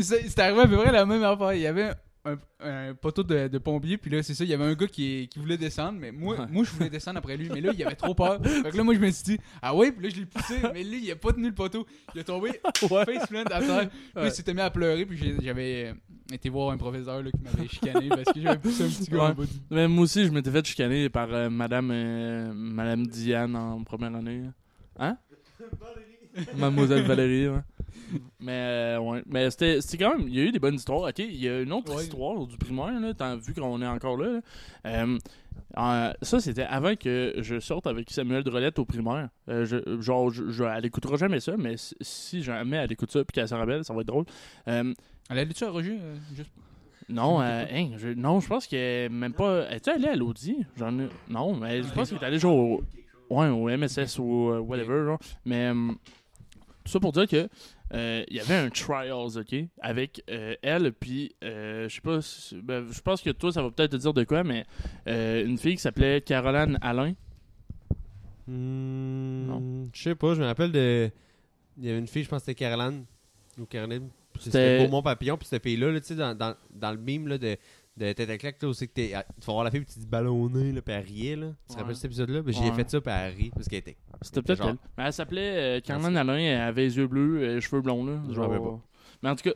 c'est c'est arrivé à peu près la même affaire. Il y avait un, un poteau de, de pompier, puis là, c'est ça, il y avait un gars qui, qui voulait descendre, mais moi, Ouais. moi, je voulais descendre après lui, mais là, il avait trop peur. (laughs) Fait que là, moi, je me suis dit, ah ouais, puis là, je l'ai poussé, mais lui, il a pas tenu le poteau. Il a tombé (laughs) face plant à terre. Puis il s'était mis à pleurer, puis j'ai- j'avais euh, été voir un professeur là, qui m'avait chicané parce que j'avais poussé un petit gars en Ouais. bas du Mais moi aussi, je m'étais fait chicaner par euh, Madame, euh, Madame Diane en première année. Hein? Mademoiselle Valérie, ouais. (laughs) Mais, euh, ouais. Mais c'était c'était quand même. Il y a eu des bonnes histoires. Ok, il y a une autre Ouais. histoire du primaire, là, tant- vu qu'on est encore là. là. Euh, euh, ça, c'était avant que je sorte avec Samuel Drolette au primaire. Euh, je, genre, je, je- elle écoutera jamais ça, mais si, si jamais elle écoute ça puis qu'elle se rappelle, ça va être drôle. Euh, Elle allait-tu à Roger euh, juste... non, euh, hein, je, non, je pense qu'elle est même pas. Es-tu allé à l'Audi? J'en ai. Non, mais je pense qu'elle est allée genre au, ouais, au MSS ou euh, whatever, genre. Mais euh, tout ça pour dire que euh, il y avait un trials, ok, avec euh, elle, puis euh, je sais pas, si- ben, je pense que toi ça va peut-être te dire de quoi, mais une fille qui s'appelait Caroline Alain. Non. Je sais pas, je me rappelle de. Il y avait une fille, je pense que c'était Caroline. Ou Caroline. C'était- C'était Beaumont Papillon. Puis cette fille-là, là, tu sais, dans, dans, dans le mime là, de, de tête à claque, là, c'est que t'es- ah, tu vas voir la fille, puis tu dis ballonné, là, puis elle riait, là. Tu te rappelles cet épisode-là? Ben, J'y ai Ouais. fait ça, puis elle rit, parce qu'elle était. C'était peut-être Genre- elle. Mais elle s'appelait euh, Carmen Alain, elle avait les yeux bleus, euh, cheveux blonds, là. Je Genre... savais pas. Mais en tout cas,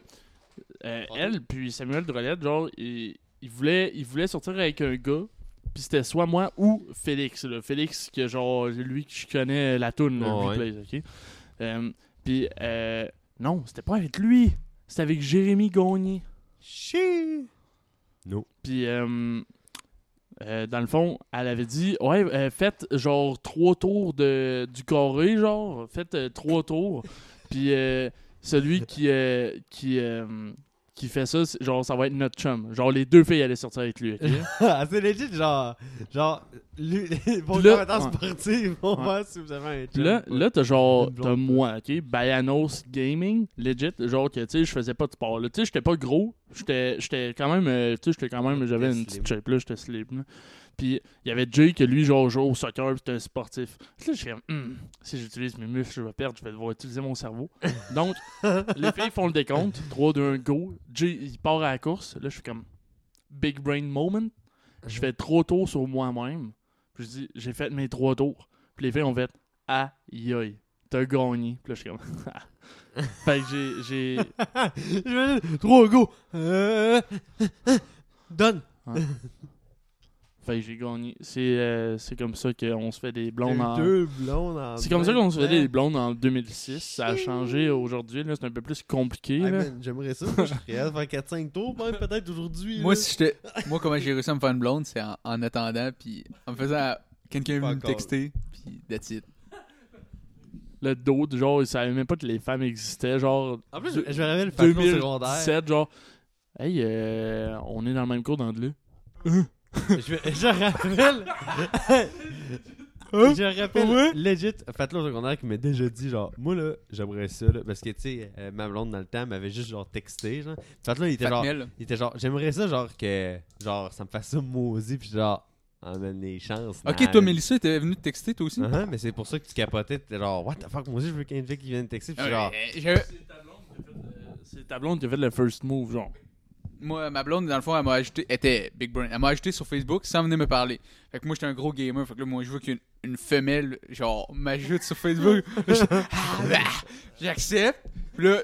euh, elle puis Samuel Drolette, genre, ils il voulaient il voulait sortir avec un gars, puis c'était soit moi ou Félix, là. Félix, que genre, lui qui connaît la toune, là, Ouais, ok? Euh, puis, euh, non, c'était pas avec lui, c'était avec Jérémy Gagné. Chi! Puis, euh, euh, dans le fond, elle avait dit Ouais, euh, faites genre trois tours de, du carré, genre. Faites trois tours. Puis, celui qui, qui, qui fait ça, genre, ça va être notre chum. Genre, les deux filles allaient sortir avec lui. ok? (laughs) Ah, c'est legit, genre. Genre, lui, (laughs) Là- commentaires ouais. sportifs vont voir si vous avez un Puis là, chum, là t'as genre, t'as moi, ok? Bayanos Gaming, legit, genre que, tu sais, je faisais pas de sport, là. Tu sais, j'étais pas gros, j'étais j'étais quand même, euh, tu sais, j'étais quand même, j'avais une petite shape, là, j'étais slim, là. Puis, il y avait Jay que lui, genre, jouait au soccer, puis c'était un sportif. Puis là, je fais, Hum, si j'utilise mes muscles, je vais perdre, je vais devoir utiliser mon cerveau. Donc, les filles font le décompte, 3, 2, 1, go. Jay, il part à la course. Là, je suis comme, big brain moment. Je fais trois tours sur moi-même. Puis je dis, j'ai fait mes trois tours. Puis les filles ont fait, aïe aïe, t'as gagné. Puis là, je suis comme, fait que j'ai, j'ai, Trop go! Euh, Donne! Fait que j'ai gagné. C'est, euh, c'est comme ça qu'on se fait des blondes en. Deux blondes en C'est comme ça qu'on se fait des blondes en 2006. Ça a changé aujourd'hui. Là, c'est un peu plus compliqué. J'aimerais ça. moi, Je serais capable de faire 4-5 tours, même peut-être aujourd'hui. Moi, si j'étais. Moi, comment j'ai réussi à me faire une blonde, c'est en, en attendant, puis en me faisant. Quelqu'un me texter, puis that's it. Le d'autres, genre, ils savaient même pas que les femmes existaient. Genre, En plus, je me rappelle le secondaire. 2017, genre, hey, euh, on est dans le même cours d'anglais. (laughs) Je, rappelle. je rappelle Ouais. legit Fatlo au secondaire qui m'a déjà dit genre moi là j'aimerais ça là, parce que tu sais euh, ma blonde dans le temps m'avait juste genre texté genre Fatlo il était genre Fatmel. il était genre j'aimerais ça genre que genre ça me fasse ça maudit puis genre en même les chances Ok, toi, Mélissa, t'es venue te texter, toi aussi? Uh-huh, mais c'est pour ça que tu capotais t'étais genre what the fuck moi aussi je veux qu'il y ait une fille qui vienne me texter puis Ah, genre ouais, j'avais- C'est ta blonde qui a fait le first move, genre. Moi, ma blonde, dans le fond, elle m'a ajouté, elle était Big Brain. Elle m'a ajouté sur Facebook sans venir me parler. Fait que moi, j'étais un gros gamer. Fait que là, moi, je veux qu'une une femelle, genre, m'ajoute sur Facebook. (laughs) Ah, bah, J'accepte. Puis là.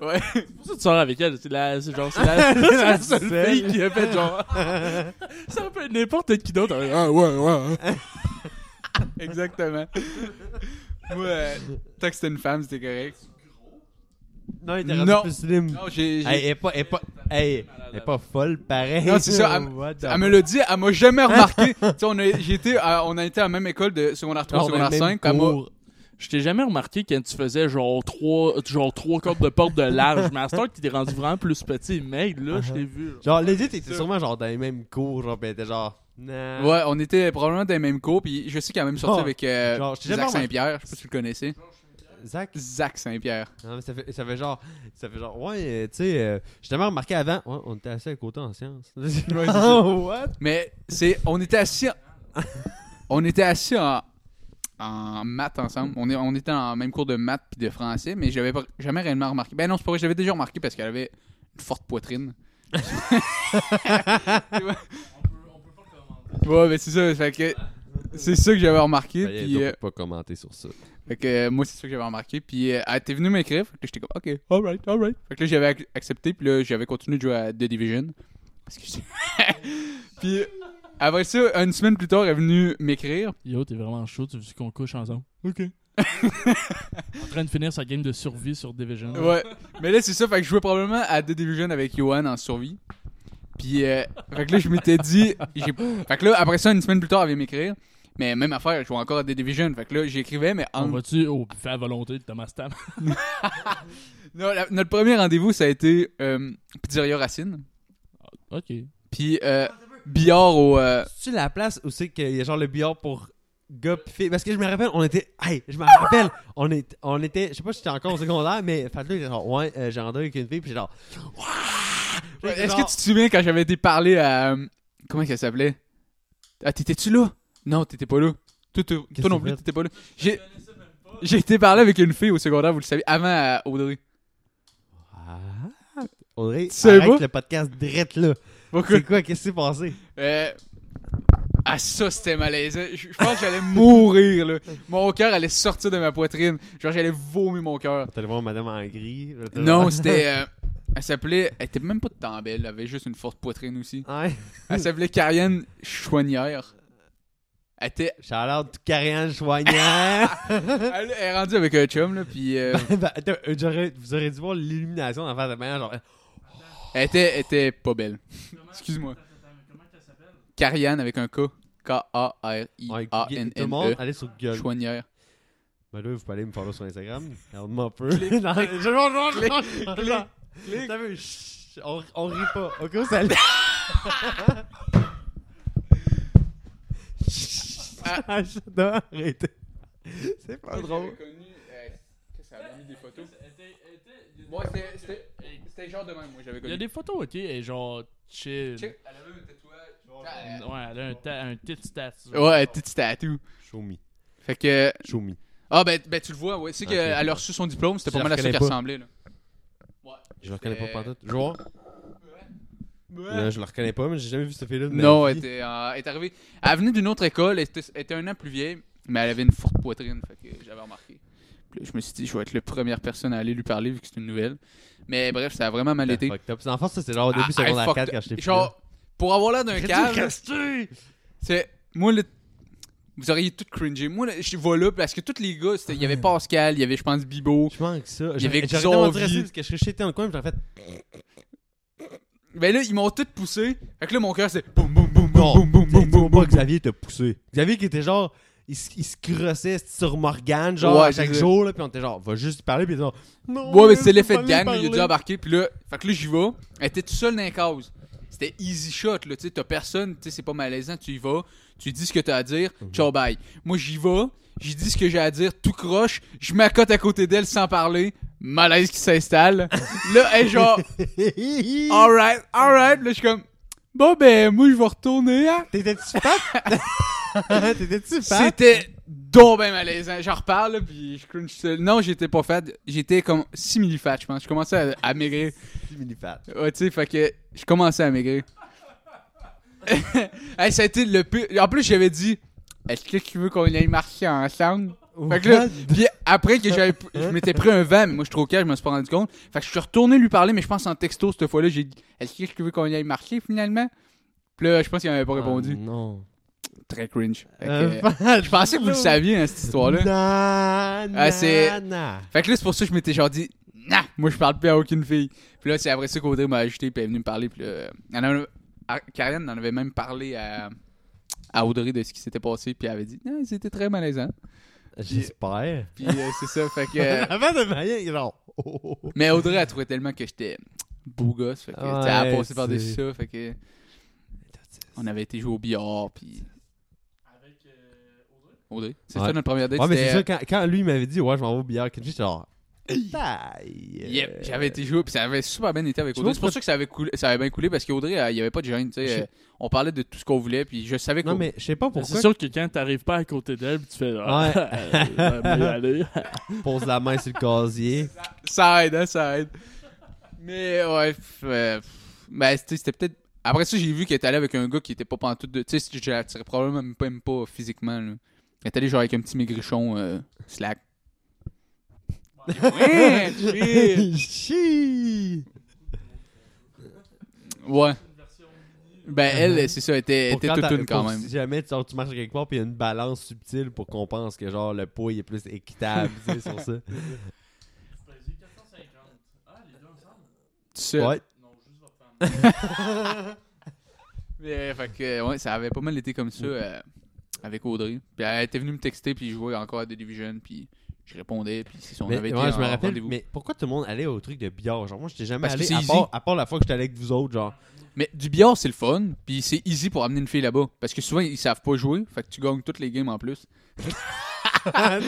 Ouais. Pourquoi tu sors avec elle? C'est la, c'est genre, c'est la, (laughs) c'est la seule fille qui a fait genre. (laughs) ça peut être n'importe qui d'autre. Ah, ouais, ouais. Exactement. Ouais. Tant que c'était une femme, c'était correct. Non il était Non. rendu plus slim Non, j'ai. j'ai- Hey, elle est pas elle est pas hey, elle est pas folle pareil Non, c'est ça, What the Elle me l'a dit, elle m'a jamais remarqué. (laughs) tu sais, on a, j'ai été à- on a été à la même école de secondaire 3, On a secondaire le même 5. puis elle m'a- cours. Je t'ai jamais remarqué quand tu faisais genre trois, genre trois cordes de porte de large. Mais à ce temps que tu t'es rendu vraiment plus petit et maigre, là, je t'ai vu. là. Genre, legit, t'étais sûrement genre dans les mêmes cours, genre, pis elle était genre. Nah. Ouais, on était probablement dans les mêmes cours. Puis je sais qu'elle a même sorti Oh, avec euh, genre, je t'ai jamais Zach remarqué. Saint-Pierre. Je sais pas si tu le connaissais. Zach? Zach Saint-Pierre. Non, mais ça fait, ça fait genre. Ça fait genre, ouais, euh, tu sais, euh, j'ai tellement remarqué avant. Ouais, on était assez à côté en sciences. oh, (laughs) what? Mais c'est, on était assis, en- (laughs) on était assis en, en maths ensemble. On, est, on était en même cours de maths puis de français, mais j'avais pas- jamais réellement remarqué. Ben non, c'est pas vrai, j'avais déjà remarqué parce qu'elle avait une forte poitrine. (laughs) ouais, mais c'est ça, fait que c'est ça que j'avais remarqué. Ben, Puis, euh, pas commenter sur ça. fait que euh, moi, c'est ça que j'avais remarqué. Puis euh, elle était venue m'écrire. Fait que j'étais comme, ok, alright, alright. Fait que là, j'avais ac- accepté. Puis là, j'avais continué de jouer à The Division. Parce (laughs) que puis après ça, une semaine plus tard, elle est venue m'écrire. Yo, t'es vraiment chaud, tu veux qu'on couche ensemble? Ok. (laughs) en train de finir sa game de survie sur Division. Ouais. Mais là, c'est ça. Fait que je jouais probablement à The Division avec Johan en survie. Puis, euh, fait que là, je m'étais dit. Fait que là, après ça, une semaine plus tard, elle vient m'écrire. Mais même affaire, je jouais encore à The Division. Fait que là, j'écrivais, mais On en. va-tu au buffet à volonté de Thomas Stam? (laughs) (laughs) Non, la- notre premier rendez-vous, ça a été euh, Pizzeria Racine. ok. Puis, euh, billard au. euh, C'est-tu la place où c'est qu'il y a genre le billard pour gars pis filles? Parce que je me rappelle, on était. Hey, je me rappelle, on, est, on était. Je sais pas si j'étais encore au secondaire, mais Fatou était genre, ouais, euh, j'ai rendez-vous avec une fille, pis j'ai genre. Ouah! Est-ce Genre- que tu te souviens quand j'avais été parler à. euh, Comment qu'elle s'appelait? Ah, t'étais-tu là? Non, t'étais pas là. Toi, toi- non plus, t'étais pas là. J'ai. J'ai été parler avec une fille au secondaire, vous le savez, avant à Audrey. Ah, Audrey, Tu sais arrête pas? le podcast direct là. Pourquoi? C'est quoi? Qu'est-ce qui s'est passé? Euh... Ah, ça, c'était malaisant. Je pense que j'allais mourir, là. Mon cœur allait sortir de ma poitrine. Genre, j'allais vomir mon cœur. T'allais voir madame en gris. Non, c'était... euh, (laughs) Elle s'appelait... Elle était même pas tant belle. Elle avait juste une forte poitrine aussi. Ouais. Elle s'appelait Karianne Chouanière. Elle était... Shout-out Karianne Choignard. Elle est rendue avec un chum, là, puis... euh, Ben, attends, euh, j'aurais- vous auriez dû voir l'illumination en face de ma genre. Elle était, elle était pas belle. Excuse-moi. Karianne avec un K. Ouais, Google- tout le monde, K-A-N-N-E. allez sur Google. Chouanière. Ben là, vous pouvez aller me follow sur Instagram. (laughs) Regarde-moi un peu. (laughs) Non, je- je- je- je- T'as vu? Chut, On, on rit pas. Au cas où (laughs) (laughs) ça Ah, arrêter. C'est pas drôle. Ça avait mis des photos. Moi, c'était- genre de même, moi, j'avais Il y a connu. des photos, ok, et genre chill. Elle avait un tatouage. Ouais, elle a un, un petit statut. Ouais, petit tatou. Show me. Fait que. Show me. Ah, ben, ben tu le vois, ouais. C'est Ok. qu'elle a reçu son diplôme, c'était pas mal à ça reconnais qu'elle ressemblait, là. Je le reconnais pas Euh, pantoute. Non, je le reconnais pas, mais j'ai jamais vu cette fille-là. Non, elle était, euh, elle est arrivée. Elle venait d'une autre école, elle était, elle était un an plus vieille, mais elle avait une forte poitrine, fait que j'avais remarqué. Puis là, je me suis dit, je vais être la première personne à aller lui parler vu que c'est une nouvelle. Mais bref, ça a vraiment mal été. En fait, ça, c'est genre au début Ah, secondaire fuck 4 up. quand j'étais plus Genre, pour avoir l'air d'un là. cave, c'est. Moi, le- vous auriez tout cringé. Moi, là, je vais là parce que tous les gars, il y avait Pascal, il y avait, je pense, Bibo. Je manque ça. Il y avait J'aurais j'aurais Xavier. rester parce que je j'étais dans le coin, j'aurais fait. Ben là, ils m'ont tout poussé. Fait que là, mon cœur, c'est boum, boum, boum, boum, boum, boum, boum, boum. Xavier t'a poussé. Xavier qui était genre. Il, se- il se crossait sur Morgane, genre, Ouais, à chaque c'est ça. jour, là, puis on était genre, va juste parler, puis il était genre, non. Ouais, mais c'est l'effet de gang, là, il a dû parler. embarquer, puis là, fait que là, j'y vais. Elle était tout seule dans les case. C'était easy shot, là, tu sais, t'as personne, tu sais, c'est pas malaisant, tu y vas, tu dis ce que t'as à dire, Mhm. ciao, bye. Moi, j'y vais, j'y dis ce que j'ai à dire, tout croche, je m'accote à côté d'elle sans parler, malaise qui s'installe. (laughs) là, elle est genre, alright, alright, là, je suis comme, bon, ben, moi, je vais retourner, hein. T'étais-tu fat? (laughs) (laughs) T'étais-tu fat? C'était donc ben malaisant. J'en reparle, là, puis je cringe seul. Non, j'étais pas fat. J'étais comme 6 millifat, je pense. Je commençais à, à maigrir. mini fat. Ouais, tu sais, fait que je commençais à maigrir. (laughs) hey, ça a été le pire. En plus, j'avais dit Est-ce que tu veux qu'on aille marcher ensemble? Fait que là, puis après que j'avais, je m'étais pris un vent, mais moi je suis trop calme, je me suis pas rendu compte. Fait que je suis retourné lui parler, mais je pense en texto cette fois-là, j'ai dit Est-ce que tu veux qu'on aille marcher finalement? Puis là, je pense qu'il m'avait pas répondu. Ah, non. Très cringe. Fait que, Euh, (laughs) euh, je pensais que vous le saviez, hein, cette histoire-là. Non, Ah, c'est- non, non. Fait que là, c'est pour ça que je m'étais genre dit, nah, moi je parle plus à aucune fille. Puis là, c'est après ça qu'Audrey m'a ajouté, puis elle est venue me parler. Puis là, elle en a- ah, Karen en avait même parlé à, à Audrey de ce qui s'était passé, puis elle avait dit, non, c'était très malaisant. J'espère. Puis euh, c'est ça, fait que. euh, (laughs) Avant de marier, genre. oh, mais Audrey, elle trouvait tellement que j'étais beau gosse, fait que, tu sais, elle a Ouais, passé par-dessus ça, fait que. On avait été jouer au billard, puis. Euh, Audrey. Audrey. C'est Ouais. ça notre première date. Ouais, mais c'est c'était- ça, quand, quand lui m'avait dit, ouais, je m'en vais au billard, j'étais genre. Yep, j'avais été joué, puis ça avait super bien été avec Audrey. C'est pour ça que ça avait, coulé, ça avait bien coulé, parce qu'Audrey, elle- il n'y avait pas de gêne, tu sais. Je- euh, On parlait de tout ce qu'on voulait, puis je savais que. Non, mais je sais pas C'est pourquoi. sûr que quand t'arrives pas à côté d'elle, pis tu fais. Ah, Ouais. (laughs) euh. (laughs) Pose la main sur le casier. Ça aide, hein, ça aide. Mais ouais, euh, pff, ben, tu sais, c'était peut-être. Après ça, j'ai vu qu'elle était allée avec un gars qui était pas pantoute de. Tu sais, je l'attirais probablement même pas, même pas physiquement, là. Elle est allée genre avec un petit maigrichon euh, slack. Ouais. Chi! ouais. Ben, elle, c'est ça, elle était, Pour était toute t'as- une quand même. Si jamais tu, genre, tu marches quelque part puis il y a une balance subtile pour qu'on pense que genre le poids il est plus équitable tu sais, sur ça. Vous pesez 450. Ah, les deux ensemble. Ouais. Non, juste votre femme. Mais, fait que, ouais, ça avait pas mal été comme ça euh, avec Audrey. Puis elle était venue me texter, puis je jouais encore à The Division, puis je répondais, puis son Mais, avait ouais, je me rappelle, mais pourquoi tout le monde allait au truc de billard? Genre, moi, j'étais jamais Parce allé, à part, à part la fois que j'étais allé avec vous autres, genre. Mais du billard, c'est le fun, puis c'est easy pour amener une fille là-bas. Parce que souvent, ils savent pas jouer, fait que tu gagnes toutes les games en plus. (laughs)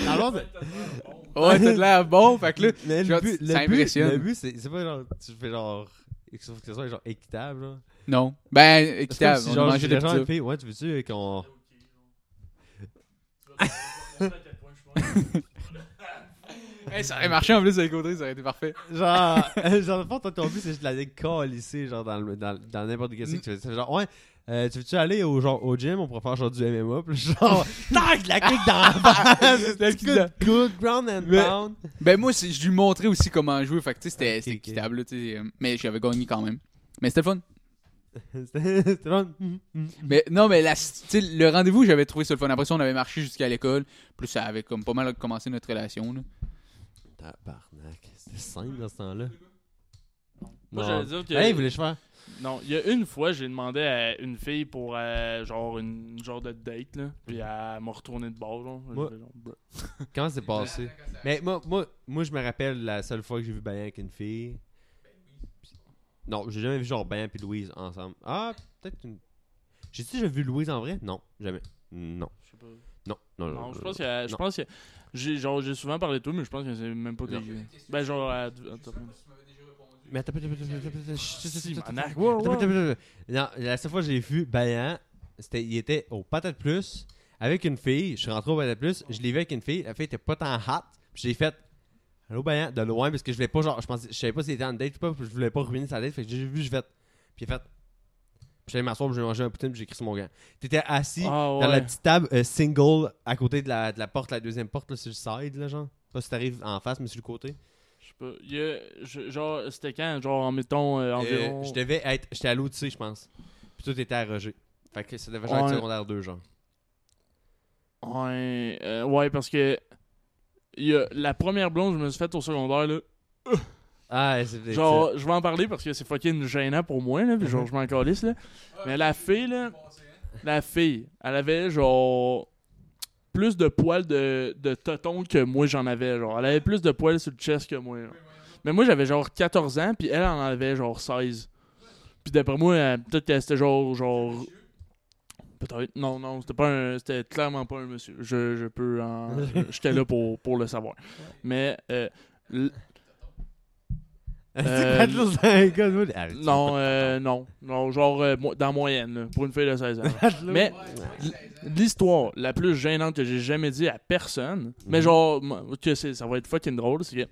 Alors, Ouais, t'as de l'air bon, fait que là, mais le but, ça le but, impressionne. le but, c'est pas genre, tu fais genre, que ce que ce soit genre équitable, genre. non. Ben, équitable, si, on genre, je des ouais, tu veux-tu qu'on. Hey, ça aurait marché en plus avec Audrey, ça aurait été parfait. Genre, (laughs) genre, fond, toi, ton but, c'est juste de la décalisser, genre, dans, le- dans, dans n'importe quel que tu fais. C'est genre, ouais, euh, tu veux-tu aller au, genre, au gym, on pourrait faire genre du MMA, puis genre, (laughs) tac, la kick dans la face, La kick good, good ground and Mais- pound. Ben moi, c'est- je lui montrais aussi comment jouer, fait que tu sais, c'était Ok, c'était ok. équitable, là, tu sais, euh, mais j'avais gagné quand même. Mais c'était le fun. C'était mm. Mais non, mais la, le rendez-vous, j'avais trouvé ça le fun. Après ça, on avait marché jusqu'à l'école, plus ça avait comme pas mal commencé notre relation. Là. Tabarnak, c'était simple dans ce temps-là. Moi, Non. j'allais dire que. Hey, voulais-je faire? Non, il y a une fois, j'ai demandé à une fille pour euh, genre une genre de date, là. Puis elle m'a retourné de bord, genre. Moi-. (laughs) Comment c'est passé? (laughs) Mais moi, moi, moi, je me rappelle la seule fois que j'ai vu Bayan avec une fille. Non, j'ai jamais vu genre Bayan et Louise ensemble. Ah, peut-être une. J'ai-tu déjà vu Louise en vrai? Non, jamais. Non, Je sais pas. non, non, non. Non, je pense que. Je pense que. J'ai genre j'ai souvent parlé de toi, mais je pense que c'est même pas des. Non. Ben genre. à-. Mais attends. Non, la seule fois que j'ai vu Bayan, c'était, il était au Patate Plus avec une fille. Je suis rentré au Patate Plus, je l'ai vu avec une fille. La fille était pas tant hot. Puis j'ai fait Allô Bayan de loin parce que je voulais pas genre je pensais je savais pas s'il était en date ou pas, je voulais pas ruiner sa date. Fait que j'ai vu, je fait. Puis il fait. Puis j'allais m'asseoir, j'ai mangé un poutine, puis j'ai écrit sur mon gant. T'étais assis Ah, dans la petite table euh, single à côté de la, de la porte, la deuxième porte là, sur le side là genre. Pas si t'arrives en face mais sur le côté. Je sais pas. Il y a- je- genre, c'était quand Genre, en mettons, euh, environ. Euh, je devais être. J'étais à l'Odyssée, je pense. Puis tout était à Roger. Fait que ça devait genre être Ouais. secondaire 2, genre. Ouais, euh, ouais, parce que. Il y a la première blonde que je me suis faite au secondaire, là. Ah, c'est Genre, je vais en parler parce que c'est fucking gênant pour moi, là. Puis genre, je m'en calisse, là. Mais la fille, là. La fille, elle avait genre. Plus de poils de, de toton que moi j'en avais, genre. Elle avait plus de poils sur le chest que moi. genre. Mais moi j'avais genre 14 ans, puis elle en avait genre 16. Puis d'après moi, elle- peut-être que c'était genre. genre Peut-être. Non, non, c'était pas un. C'était clairement pas un monsieur. Je, je peux en. (laughs) J'étais là pour, pour le savoir. Mais. euh, l- (laughs) C'est Euh, pas toujours un gars, moi. Arrête, tu non, euh, non. Non, genre euh, mo- dans moyenne, là, pour une fille de 16 ans. (laughs) Mais l- l'histoire la plus gênante que j'ai jamais dit à personne, mais Mhm. genre, moi, que c'est- ça va être fucking drôle, c'est que.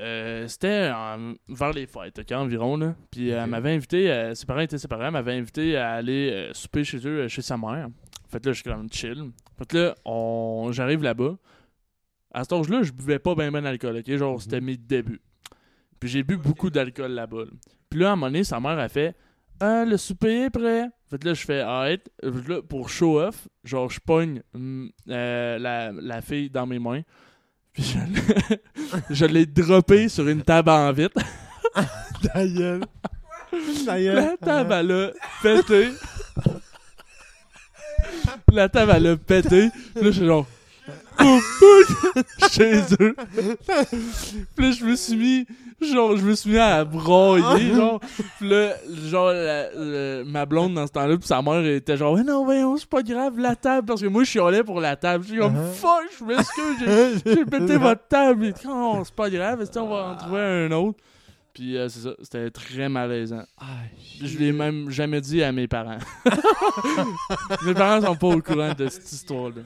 Euh, c'était en- vers les fêtes, environ, là. Puis elle Ok. m'avait invité, euh, ses parents étaient séparés, elle m'avait invité à aller euh, souper chez eux, euh, chez sa mère. Fait que là, je suis comme chill. Fait que là, on... j'arrive là-bas. À cet âge-là, je buvais pas bien ben d'alcool, ok? Genre, Mhm. c'était mes débuts. Puis j'ai bu beaucoup d'alcool là-bas. là. Puis là, à un moment donné, sa mère a fait Ah, le souper est prêt. Fait que là, je fais arrête. Là, pour show off, genre, je pogne euh, la, la fille dans mes mains. Puis (laughs) je l'ai- droppé sur une table en vitre. (laughs) Ta gueule. Ta gueule. La table, elle a pété. La table, elle a pété. Puis là, je suis genre. Pouf, (laughs) chez eux. Puis là, je me suis mis. Genre, je me suis mis à broyer, (laughs) genre. Puis là, genre, la- la- ma blonde dans ce temps-là, puis sa mère était genre, ouais, non, voyons, c'est pas grave, la table. Parce que moi, je chialais pour la table. Je suis comme, Uh-huh. fuck, je m'excuse, j'ai pété (laughs) votre table. Dit, oh, c'est pas grave, est-ce qu'on va en trouver un autre? Puis euh, c'est ça, c'était très malaisant. Puis Je l'ai même jamais dit à mes parents. mes parents sont pas au courant de cette histoire-là.